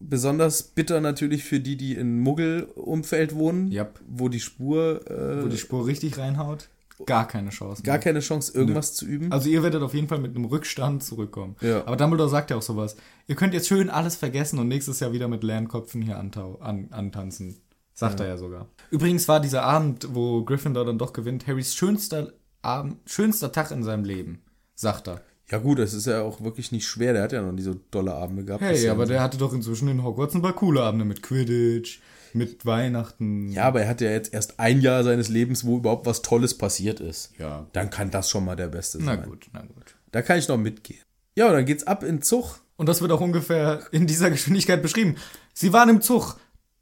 Besonders bitter natürlich für die, die in Muggel-Umfeld wohnen, Yep. wo die Spur, äh, Wo die Spur richtig reinhaut. Gar keine Chance. gar mehr. keine Chance, irgendwas zu üben. Also ihr werdet auf jeden Fall mit einem Rückstand zurückkommen. Ja. Aber Dumbledore sagt ja auch sowas. Ihr könnt jetzt schön alles vergessen und nächstes Jahr wieder mit leeren Köpfen hier antau an antanzen. Sagt er ja sogar. Übrigens war dieser Abend, wo Gryffindor dann doch gewinnt, Harrys schönster Abend, schönster Tag in seinem Leben. Sagt er. Ja gut, das ist ja auch wirklich nicht schwer. Der hat ja noch nie so dolle Abende gehabt. Hey, aber der hatte doch inzwischen in Hogwarts ein paar coole Abende mit Quidditch, mit Weihnachten. Ja, aber er hat ja jetzt erst ein Jahr seines Lebens, wo überhaupt was Tolles passiert ist. Ja. Dann kann das schon mal der Beste Na sein. gut, na gut. Da kann ich noch mitgehen. Ja, und dann geht's ab in Zug. Und das wird auch ungefähr in dieser Geschwindigkeit beschrieben. Sie waren im Zug.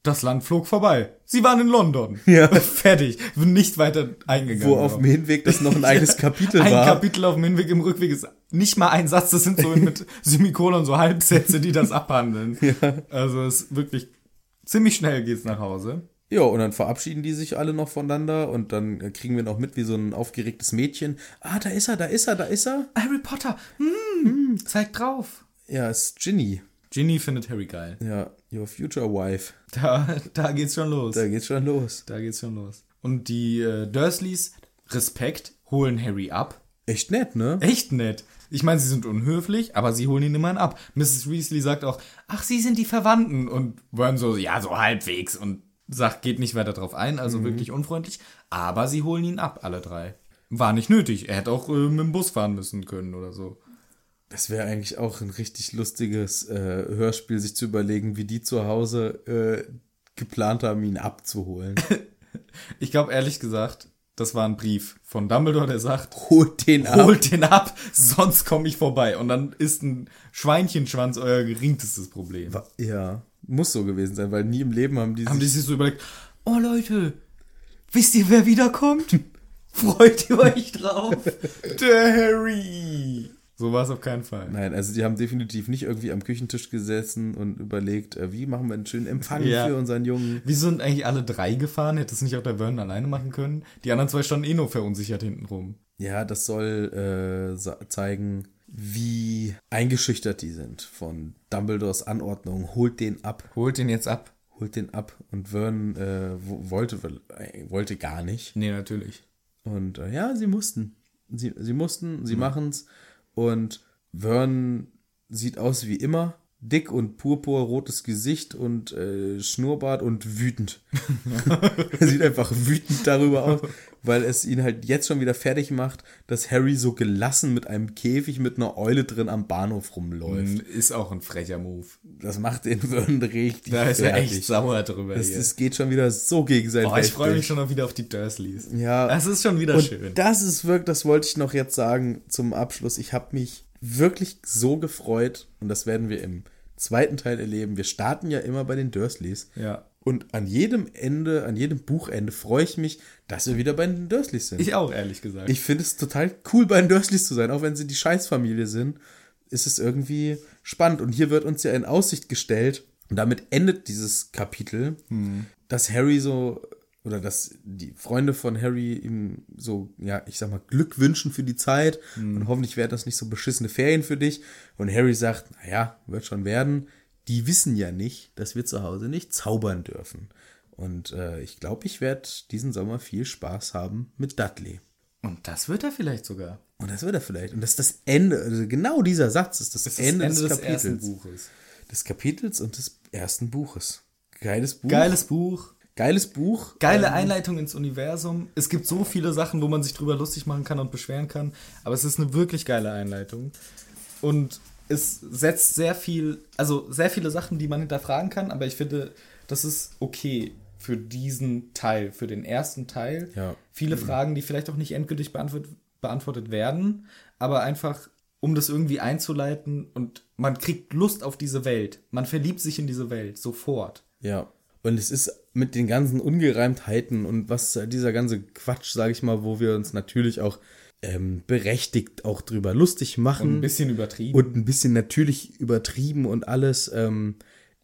Das Land flog vorbei. Sie waren in London. Ja. Fertig. Nicht weiter eingegangen. Wo auf dem Hinweg das noch ein eigenes Kapitel ein war. Kapitel auf dem Hinweg, im Rückweg ist nicht mal ein Satz, das sind so mit Semikolon so Halbsätze, die das abhandeln. Also es ist wirklich ziemlich schnell geht's nach Hause. ja, und dann verabschieden die sich alle noch voneinander und dann kriegen wir noch mit, wie so ein aufgeregtes Mädchen. Ah, da ist er, da ist er, da ist er. Harry Potter, hm, zeig drauf. Ja, ist Ginny. Ginny findet Harry geil. Ja, your future wife. Da, da geht's schon los. Da geht's schon los. Da geht's schon los. Und die äh, Dursleys, Respekt, holen Harry ab. Echt nett, ne? Echt nett. Ich meine, sie sind unhöflich, aber sie holen ihn immerhin ab. Mrs. Weasley sagt auch, ach, sie sind die Verwandten. Und Vernon so, ja, so halbwegs. Und sagt, geht nicht weiter drauf ein, also wirklich unfreundlich. Aber sie holen ihn ab, alle drei. War nicht nötig. Er hätte auch äh, mit dem Bus fahren müssen können oder so. Das wäre eigentlich auch ein richtig lustiges äh, Hörspiel, sich zu überlegen, wie die zu Hause äh, geplant haben, ihn abzuholen. Ich glaube, ehrlich gesagt, das war ein Brief von Dumbledore, der sagt, Holt den ab. holt den ab, sonst komme ich vorbei. Und dann ist ein Schweinchenschwanz euer geringstes Problem. Ja, muss so gewesen sein, weil nie im Leben haben die Haben die sich sich so überlegt, oh Leute, wisst ihr, wer wiederkommt? Freut ihr euch drauf? Der Harry. So war es auf keinen Fall. Nein, also die haben definitiv nicht irgendwie am Küchentisch gesessen und überlegt, äh, wie machen wir einen schönen Empfang Ja. für unseren Jungen. Wieso sind eigentlich alle drei gefahren? Hätte es nicht auch der Vernon alleine machen können? Die anderen zwei standen eh nur verunsichert hinten rum. Ja, das soll äh, zeigen, wie eingeschüchtert die sind von Dumbledores Anordnung. Holt den ab, Holt den jetzt ab. holt den ab. Und Vernon äh, wo- wollte, äh, wollte gar nicht. Nee, natürlich. Und äh, ja, sie mussten. Sie, sie mussten, sie machen's. Und Vern sieht aus wie immer. Dick und purpurrotes Gesicht und äh, Schnurrbart und wütend. er sieht einfach wütend darüber aus, weil es ihn halt jetzt schon wieder fertig macht, dass Harry so gelassen mit einem Käfig mit einer Eule drin am Bahnhof rumläuft. Ist auch ein frecher Move. Das macht den Vern richtig Da ist er fertig. echt sauer drüber Das, hier. das geht schon wieder so gegen sein Boah, ich freue mich schon wieder auf die Dursleys. Ja. Das ist schon wieder Und schön. das ist wirklich, das wollte ich noch jetzt sagen zum Abschluss. Ich habe mich wirklich so gefreut und das werden wir im zweiten Teil erleben. Wir starten ja immer bei den Dursleys. Ja. Und an jedem Ende, an jedem Buchende freue ich mich, dass wir wieder bei den Dursleys sind. Ich auch, ehrlich gesagt. Ich finde es total cool, bei den Dursleys zu sein, auch wenn sie die Scheißfamilie sind. Ist es irgendwie spannend. Und hier wird uns ja in Aussicht gestellt, und damit endet dieses Kapitel, dass Harry so, oder dass die Freunde von Harry ihm so, ja, ich sag mal, Glück wünschen für die Zeit. Und hoffentlich werden das nicht so beschissene Ferien für dich. Und Harry sagt, naja, wird schon werden. Die wissen ja nicht, dass wir zu Hause nicht zaubern dürfen. Und äh, ich glaube, ich werde diesen Sommer viel Spaß haben mit Dudley. Und das wird er vielleicht sogar. Und das wird er vielleicht. Und das ist das Ende, also genau dieser Satz ist das, Das Ende, Ende des, des Kapitels. ersten Buches. Des Kapitels und des ersten Buches. Geiles Buch. Geiles Buch. Geiles Buch. Geile Einleitung ins Universum. Es gibt so viele Sachen, wo man sich drüber lustig machen kann und beschweren kann. Aber es ist eine wirklich geile Einleitung. Und es setzt sehr viel, also sehr viele Sachen, die man hinterfragen kann. Aber ich finde, das ist okay für diesen Teil, für den ersten Teil. Ja. Viele Fragen, die vielleicht auch nicht endgültig beantwortet, beantwortet werden. Aber einfach, um das irgendwie einzuleiten und man kriegt Lust auf diese Welt. Man verliebt sich in diese Welt sofort. Ja. Und es ist mit den ganzen Ungereimtheiten und was dieser ganze Quatsch, sage ich mal, wo wir uns natürlich auch ähm, berechtigt auch drüber lustig machen. Und ein bisschen übertrieben. und ein bisschen natürlich übertrieben und alles. Ähm,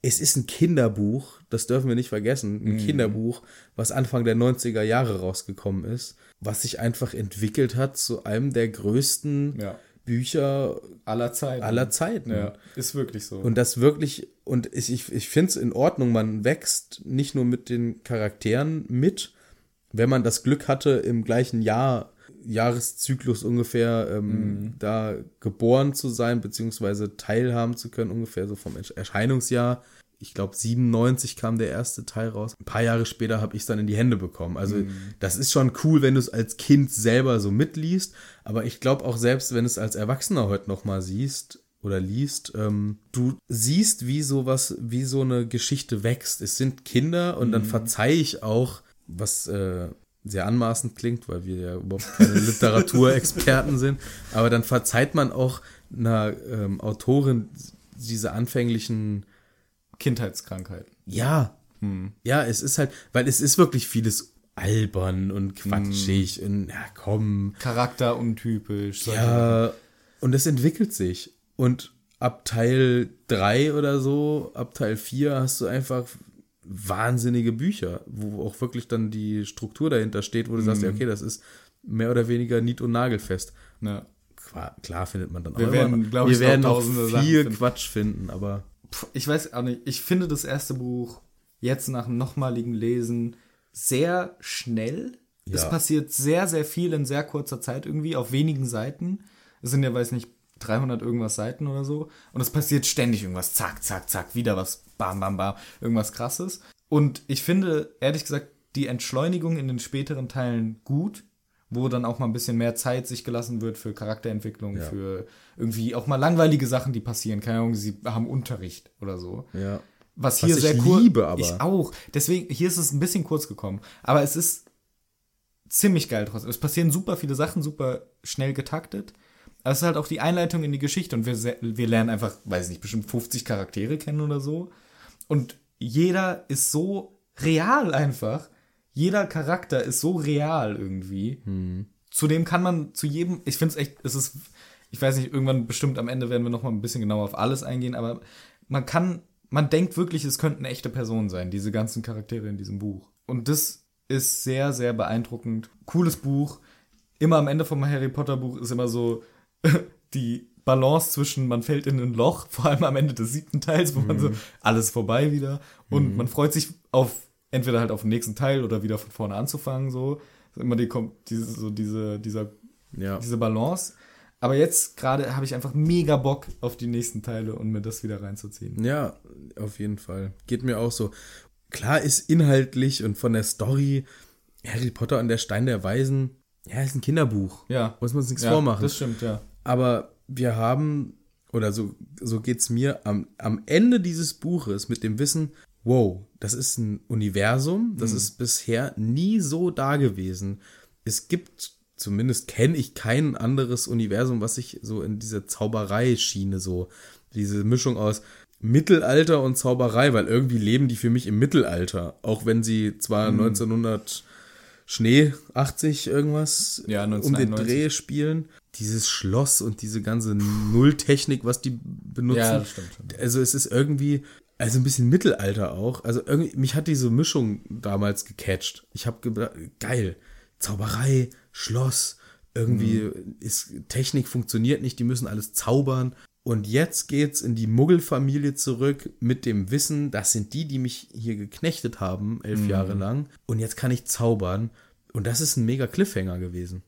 es ist ein Kinderbuch, das dürfen wir nicht vergessen. Ein Kinderbuch, was Anfang der 90er Jahre rausgekommen ist, was sich einfach entwickelt hat zu einem der größten Ja. Bücher aller Zeiten. aller Zeiten. Ja, ist wirklich so. Und das wirklich, und ich, ich, ich finde es in Ordnung, man wächst nicht nur mit den Charakteren mit, wenn man das Glück hatte, im gleichen Jahr, Jahreszyklus ungefähr, ähm, da geboren zu sein, beziehungsweise teilhaben zu können, ungefähr so vom Ersch- Erscheinungsjahr. Ich glaube, 97 kam der erste Teil raus. Ein paar Jahre später habe ich es dann in die Hände bekommen. Also, das ist schon cool, wenn du es als Kind selber so mitliest. Aber ich glaube auch selbst, wenn du es als Erwachsener heute nochmal siehst, oder liest, ähm, du siehst, wie sowas, wie so eine Geschichte wächst. Es sind Kinder und dann verzeih ich auch, was äh, sehr anmaßend klingt, weil wir ja überhaupt keine Literaturexperten sind, aber dann verzeiht man auch einer ähm, Autorin diese anfänglichen Kindheitskrankheit. ja, ja, es ist halt, weil es ist wirklich vieles albern und quatschig und ja, komm, Charakteruntypisch. solche Ja, und es entwickelt sich. Und ab Teil 3 oder so, ab Teil 4 hast du einfach wahnsinnige Bücher, wo auch wirklich dann die Struktur dahinter steht, wo du sagst, ja, okay, das ist mehr oder weniger nied- und nagelfest. Sachen. Ja. Qua- Klar findet man dann Wir auch werden, immer noch, glaub wir ich, noch werden Sachen viel finden. Quatsch finden, aber Ich weiß auch nicht. Ich finde das erste Buch jetzt nach nochmaligen Lesen sehr schnell. Es Ja. passiert sehr, sehr viel in sehr kurzer Zeit irgendwie, auf wenigen Seiten. Es sind ja, weiß nicht, 300 irgendwas Seiten oder so. Und es passiert ständig irgendwas. Zack, zack, zack, wieder was. Bam, bam, bam. Irgendwas krasses. Und ich finde, ehrlich gesagt, die Entschleunigung in den späteren Teilen gut, wo dann auch mal ein bisschen mehr Zeit sich gelassen wird für Charakterentwicklung, Ja. für irgendwie auch mal langweilige Sachen, die passieren. Keine Ahnung, sie haben Unterricht oder so. Ja. Was Was hier ich sehr kurz. liebe, aber. Ich auch. Deswegen, hier ist es ein bisschen kurz gekommen. Aber es ist ziemlich geil trotzdem. Es passieren super viele Sachen, super schnell getaktet. Aber es ist halt auch die Einleitung in die Geschichte und wir, wir lernen einfach, weiß nicht, bestimmt 50 Charaktere kennen oder so. Und jeder ist so real einfach. Jeder Charakter ist so real irgendwie. Zudem kann man zu jedem, ich finde es echt, es ist, ich weiß nicht, irgendwann bestimmt am Ende werden wir noch mal ein bisschen genauer auf alles eingehen, aber man kann, man denkt wirklich, es könnten echte Personen sein, diese ganzen Charaktere in diesem Buch. Und das ist sehr, sehr beeindruckend. Cooles Buch. Immer am Ende vom Harry Potter Buch ist immer so die Balance zwischen, man fällt in ein Loch, vor allem am Ende des siebten Teils, wo man so, alles vorbei wieder. Und man freut sich auf, entweder halt auf den nächsten Teil oder wieder von vorne anzufangen, so. Immer die, kom- diese, so diese, dieser Ja. diese Balance. Aber jetzt gerade habe ich einfach mega Bock auf die nächsten Teile und mir das wieder reinzuziehen. Ja, auf jeden Fall. Geht mir auch so. Klar ist inhaltlich und von der Story Harry Potter und der Stein der Weisen, ja, ist ein Kinderbuch. Ja. Muss man uns nichts ja, vormachen. Das stimmt, ja. Aber wir haben, oder so, so geht's mir, am, am Ende dieses Buches mit dem Wissen, wow, das ist ein Universum, das ist bisher nie so da gewesen. Es gibt, zumindest kenne ich kein anderes Universum, was sich so in diese Zauberei-Schiene so, diese Mischung aus Mittelalter und Zauberei, weil irgendwie leben die für mich im Mittelalter, auch wenn sie zwar 1900 Schnee 80 irgendwas Ja, um den 1991. Dreh spielen. Dieses Schloss und diese ganze Nulltechnik, was die benutzen. Ja, das stimmt. Also es ist irgendwie, also ein bisschen Mittelalter auch. Also irgendwie, mich hat diese Mischung damals gecatcht. Ich habe gedacht, geil, Zauberei, Schloss, irgendwie Mhm. ist Technik funktioniert nicht, die müssen alles zaubern. Und jetzt geht's in die Muggelfamilie zurück mit dem Wissen, das sind die, die mich hier geknechtet haben, elf Mhm. Jahre lang. Und jetzt kann ich zaubern. Und das ist ein mega Cliffhanger gewesen.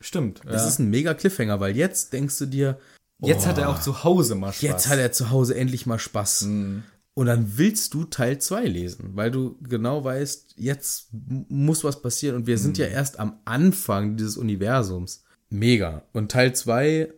Stimmt. Das ja. ist ein mega Cliffhanger, weil jetzt denkst du dir, Jetzt hat er auch zu Hause mal Spaß. jetzt hat er zu Hause endlich mal Spaß. Und dann willst du Teil 2 lesen, weil du genau weißt, jetzt muss was passieren und wir sind ja erst am Anfang dieses Universums. Mega. Und Teil 2,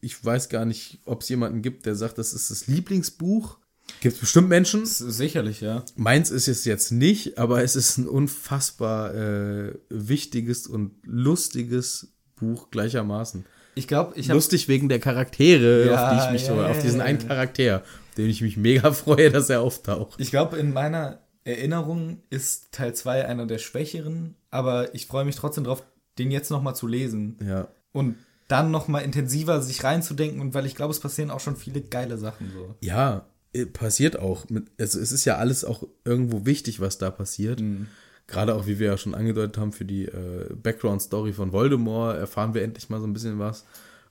ich weiß gar nicht, ob es jemanden gibt, der sagt, das ist das Lieblingsbuch. Gibt bestimmt Menschen. Sicherlich, ja. Meins ist es jetzt nicht, aber es ist ein unfassbar äh, wichtiges und lustiges Buch gleichermaßen. Ich glaube, ich habe Lustig wegen der Charaktere, Ja, auf die ich mich ja, so, ja, auf diesen einen. Charakter, den ich mich mega freue, dass er auftaucht. Ich glaube, in meiner Erinnerung ist Teil 2 einer der schwächeren, aber ich freue mich trotzdem drauf, den jetzt nochmal zu lesen Ja. und dann nochmal intensiver sich reinzudenken und weil ich glaube, es passieren auch schon viele geile Sachen so. Ja, äh, passiert auch. Mit, also es ist ja alles auch irgendwo wichtig, was da passiert. Mhm. Gerade auch, wie wir ja schon angedeutet haben, für die äh, Background-Story von Voldemort erfahren wir endlich mal so ein bisschen was.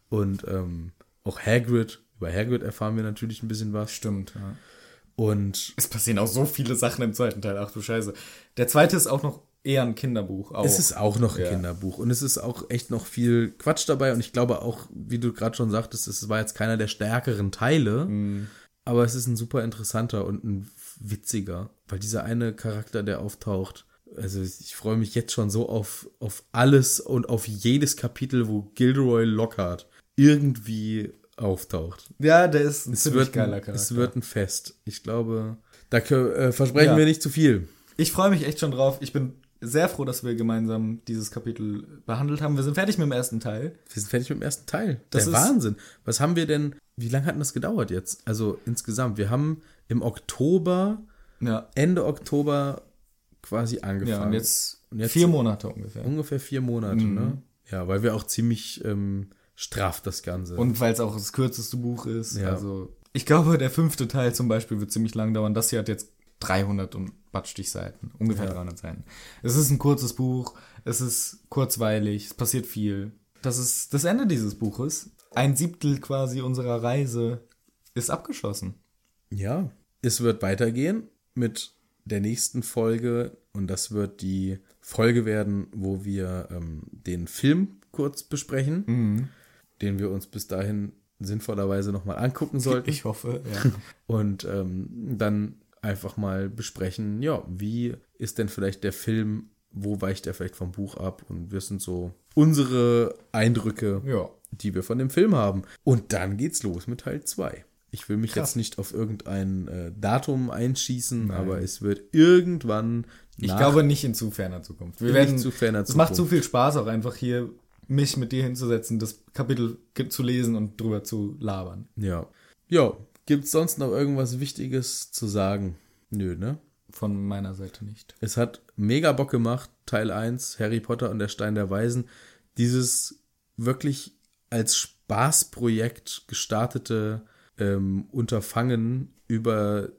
Und ähm, auch Hagrid, über Hagrid erfahren wir natürlich ein bisschen was. Stimmt, ja. Und Es passieren auch so viele Sachen im zweiten Teil, ach du Scheiße. Der zweite ist auch noch eher ein Kinderbuch. Auch. Es ist auch noch ein Ja. Kinderbuch und es ist auch echt noch viel Quatsch dabei und ich glaube auch, wie du gerade schon sagtest, es war jetzt keiner der stärkeren Teile, Mhm. aber es ist ein super interessanter und ein witziger, weil dieser eine Charakter, der auftaucht, also ich freue mich jetzt schon so auf, auf alles und auf jedes Kapitel, wo Gilderoy Lockhart irgendwie auftaucht. ja, der ist ein Es ziemlich wird, geiler Charakter. es wird ein Fest. Ich glaube, da äh, versprechen Ja. wir nicht zu viel. Ich freue mich echt schon drauf. Ich bin sehr froh, dass wir gemeinsam dieses Kapitel behandelt haben. Wir sind fertig mit dem ersten Teil. Wir sind fertig mit dem ersten Teil. Das Der ist- Wahnsinn. Was haben wir denn, wie lange hat denn das gedauert jetzt? Also insgesamt, wir haben im Oktober, Ja. Ende Oktober quasi angefangen. Ja, und jetzt, Und jetzt- vier Monate ungefähr. Ungefähr vier Monate, ne? Ja, weil wir auch ziemlich ähm, straff das Ganze. Und weil es auch das kürzeste Buch ist. Ja. Also, ich glaube, der fünfte Teil zum Beispiel wird ziemlich lang dauern. Das hier hat jetzt 300 und batschtig Seiten. Ungefähr Ja. 300 Seiten. Es ist ein kurzes Buch. Es ist kurzweilig. Es passiert viel. Das ist das Ende dieses Buches. Ein Siebtel quasi unserer Reise ist abgeschlossen. ja, es wird weitergehen mit der nächsten Folge Und das wird die Folge werden, wo wir ähm, den Film kurz besprechen, Mhm. Den wir uns bis dahin sinnvollerweise nochmal angucken sollten. Ich hoffe, ja. Und ähm, dann einfach mal besprechen, ja, wie ist denn vielleicht der Film, wo weicht er vielleicht vom Buch ab? Und wir sind so unsere Eindrücke, ja. die wir von dem Film haben. Und dann geht's los mit Teil 2. Ich will mich Krass. jetzt nicht auf irgendein äh, Datum einschießen, aber es wird irgendwann Ich glaube nicht in zu ferner Zukunft. Wir werden, zu ferner es macht zu Zukunft. viel Spaß, auch einfach hier mich mit dir hinzusetzen, das Kapitel zu lesen und drüber zu labern. Ja. Ja, gibt's sonst noch irgendwas Wichtiges zu sagen? Nö, ne? Von meiner Seite nicht. Es hat mega Bock gemacht, Teil 1, Harry Potter und der Stein der Weisen. Dieses wirklich als Spaßprojekt gestartete ähm, Unterfangen über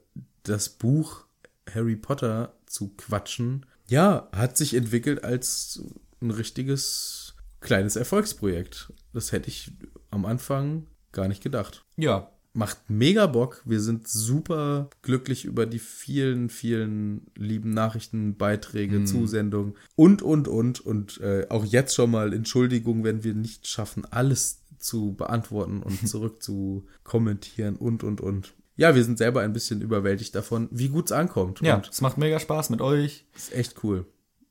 das Buch Harry Potter zu quatschen, ja, hat sich entwickelt als ein richtiges kleines Erfolgsprojekt. Das hätte ich am Anfang gar nicht gedacht Ja, macht mega Bock. Wir sind super glücklich über die vielen, vielen lieben Nachrichten, Beiträge, Zusendungen und, und, und. Und äh, auch jetzt schon mal Entschuldigung, wenn wir nicht schaffen, alles zu beantworten und zurück zu kommentieren und, und, und. Ja, wir sind selber ein bisschen überwältigt davon, wie gut es ankommt. ja, Und es macht mega Spaß mit euch. ist echt cool.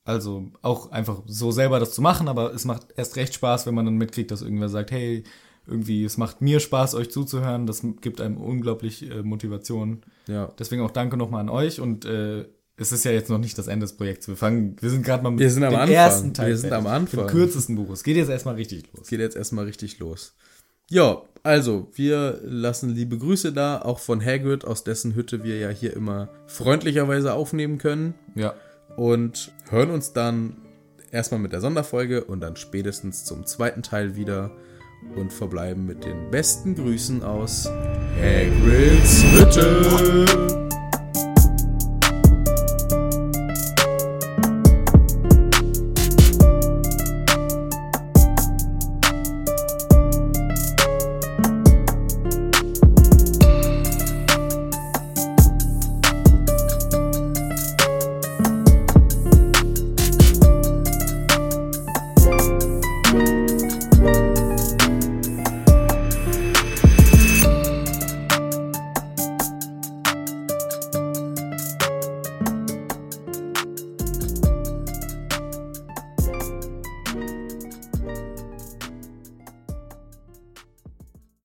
Also auch einfach so selber das zu machen, aber es macht erst recht Spaß, wenn man dann mitkriegt, dass irgendwer sagt, hey, irgendwie, es macht mir Spaß, euch zuzuhören. Das gibt einem unglaublich äh, Motivation. Ja. Deswegen auch danke nochmal an euch und äh, es ist ja jetzt noch nicht das Ende des Projekts. Wir fangen, wir sind gerade mal mit Wir sind am dem Anfang. ersten Teil. Wir sind am fertig. Anfang. Dem kürzesten Buch. Es geht jetzt erstmal richtig los. geht jetzt erstmal richtig los. Ja, also, wir lassen liebe Grüße da, auch von Hagrid, aus dessen Hütte wir ja hier immer freundlicherweise aufnehmen können. Ja. Und hören uns dann erstmal mit der Sonderfolge und dann spätestens zum zweiten Teil wieder und verbleiben mit den besten Grüßen aus Hagrids Hütte.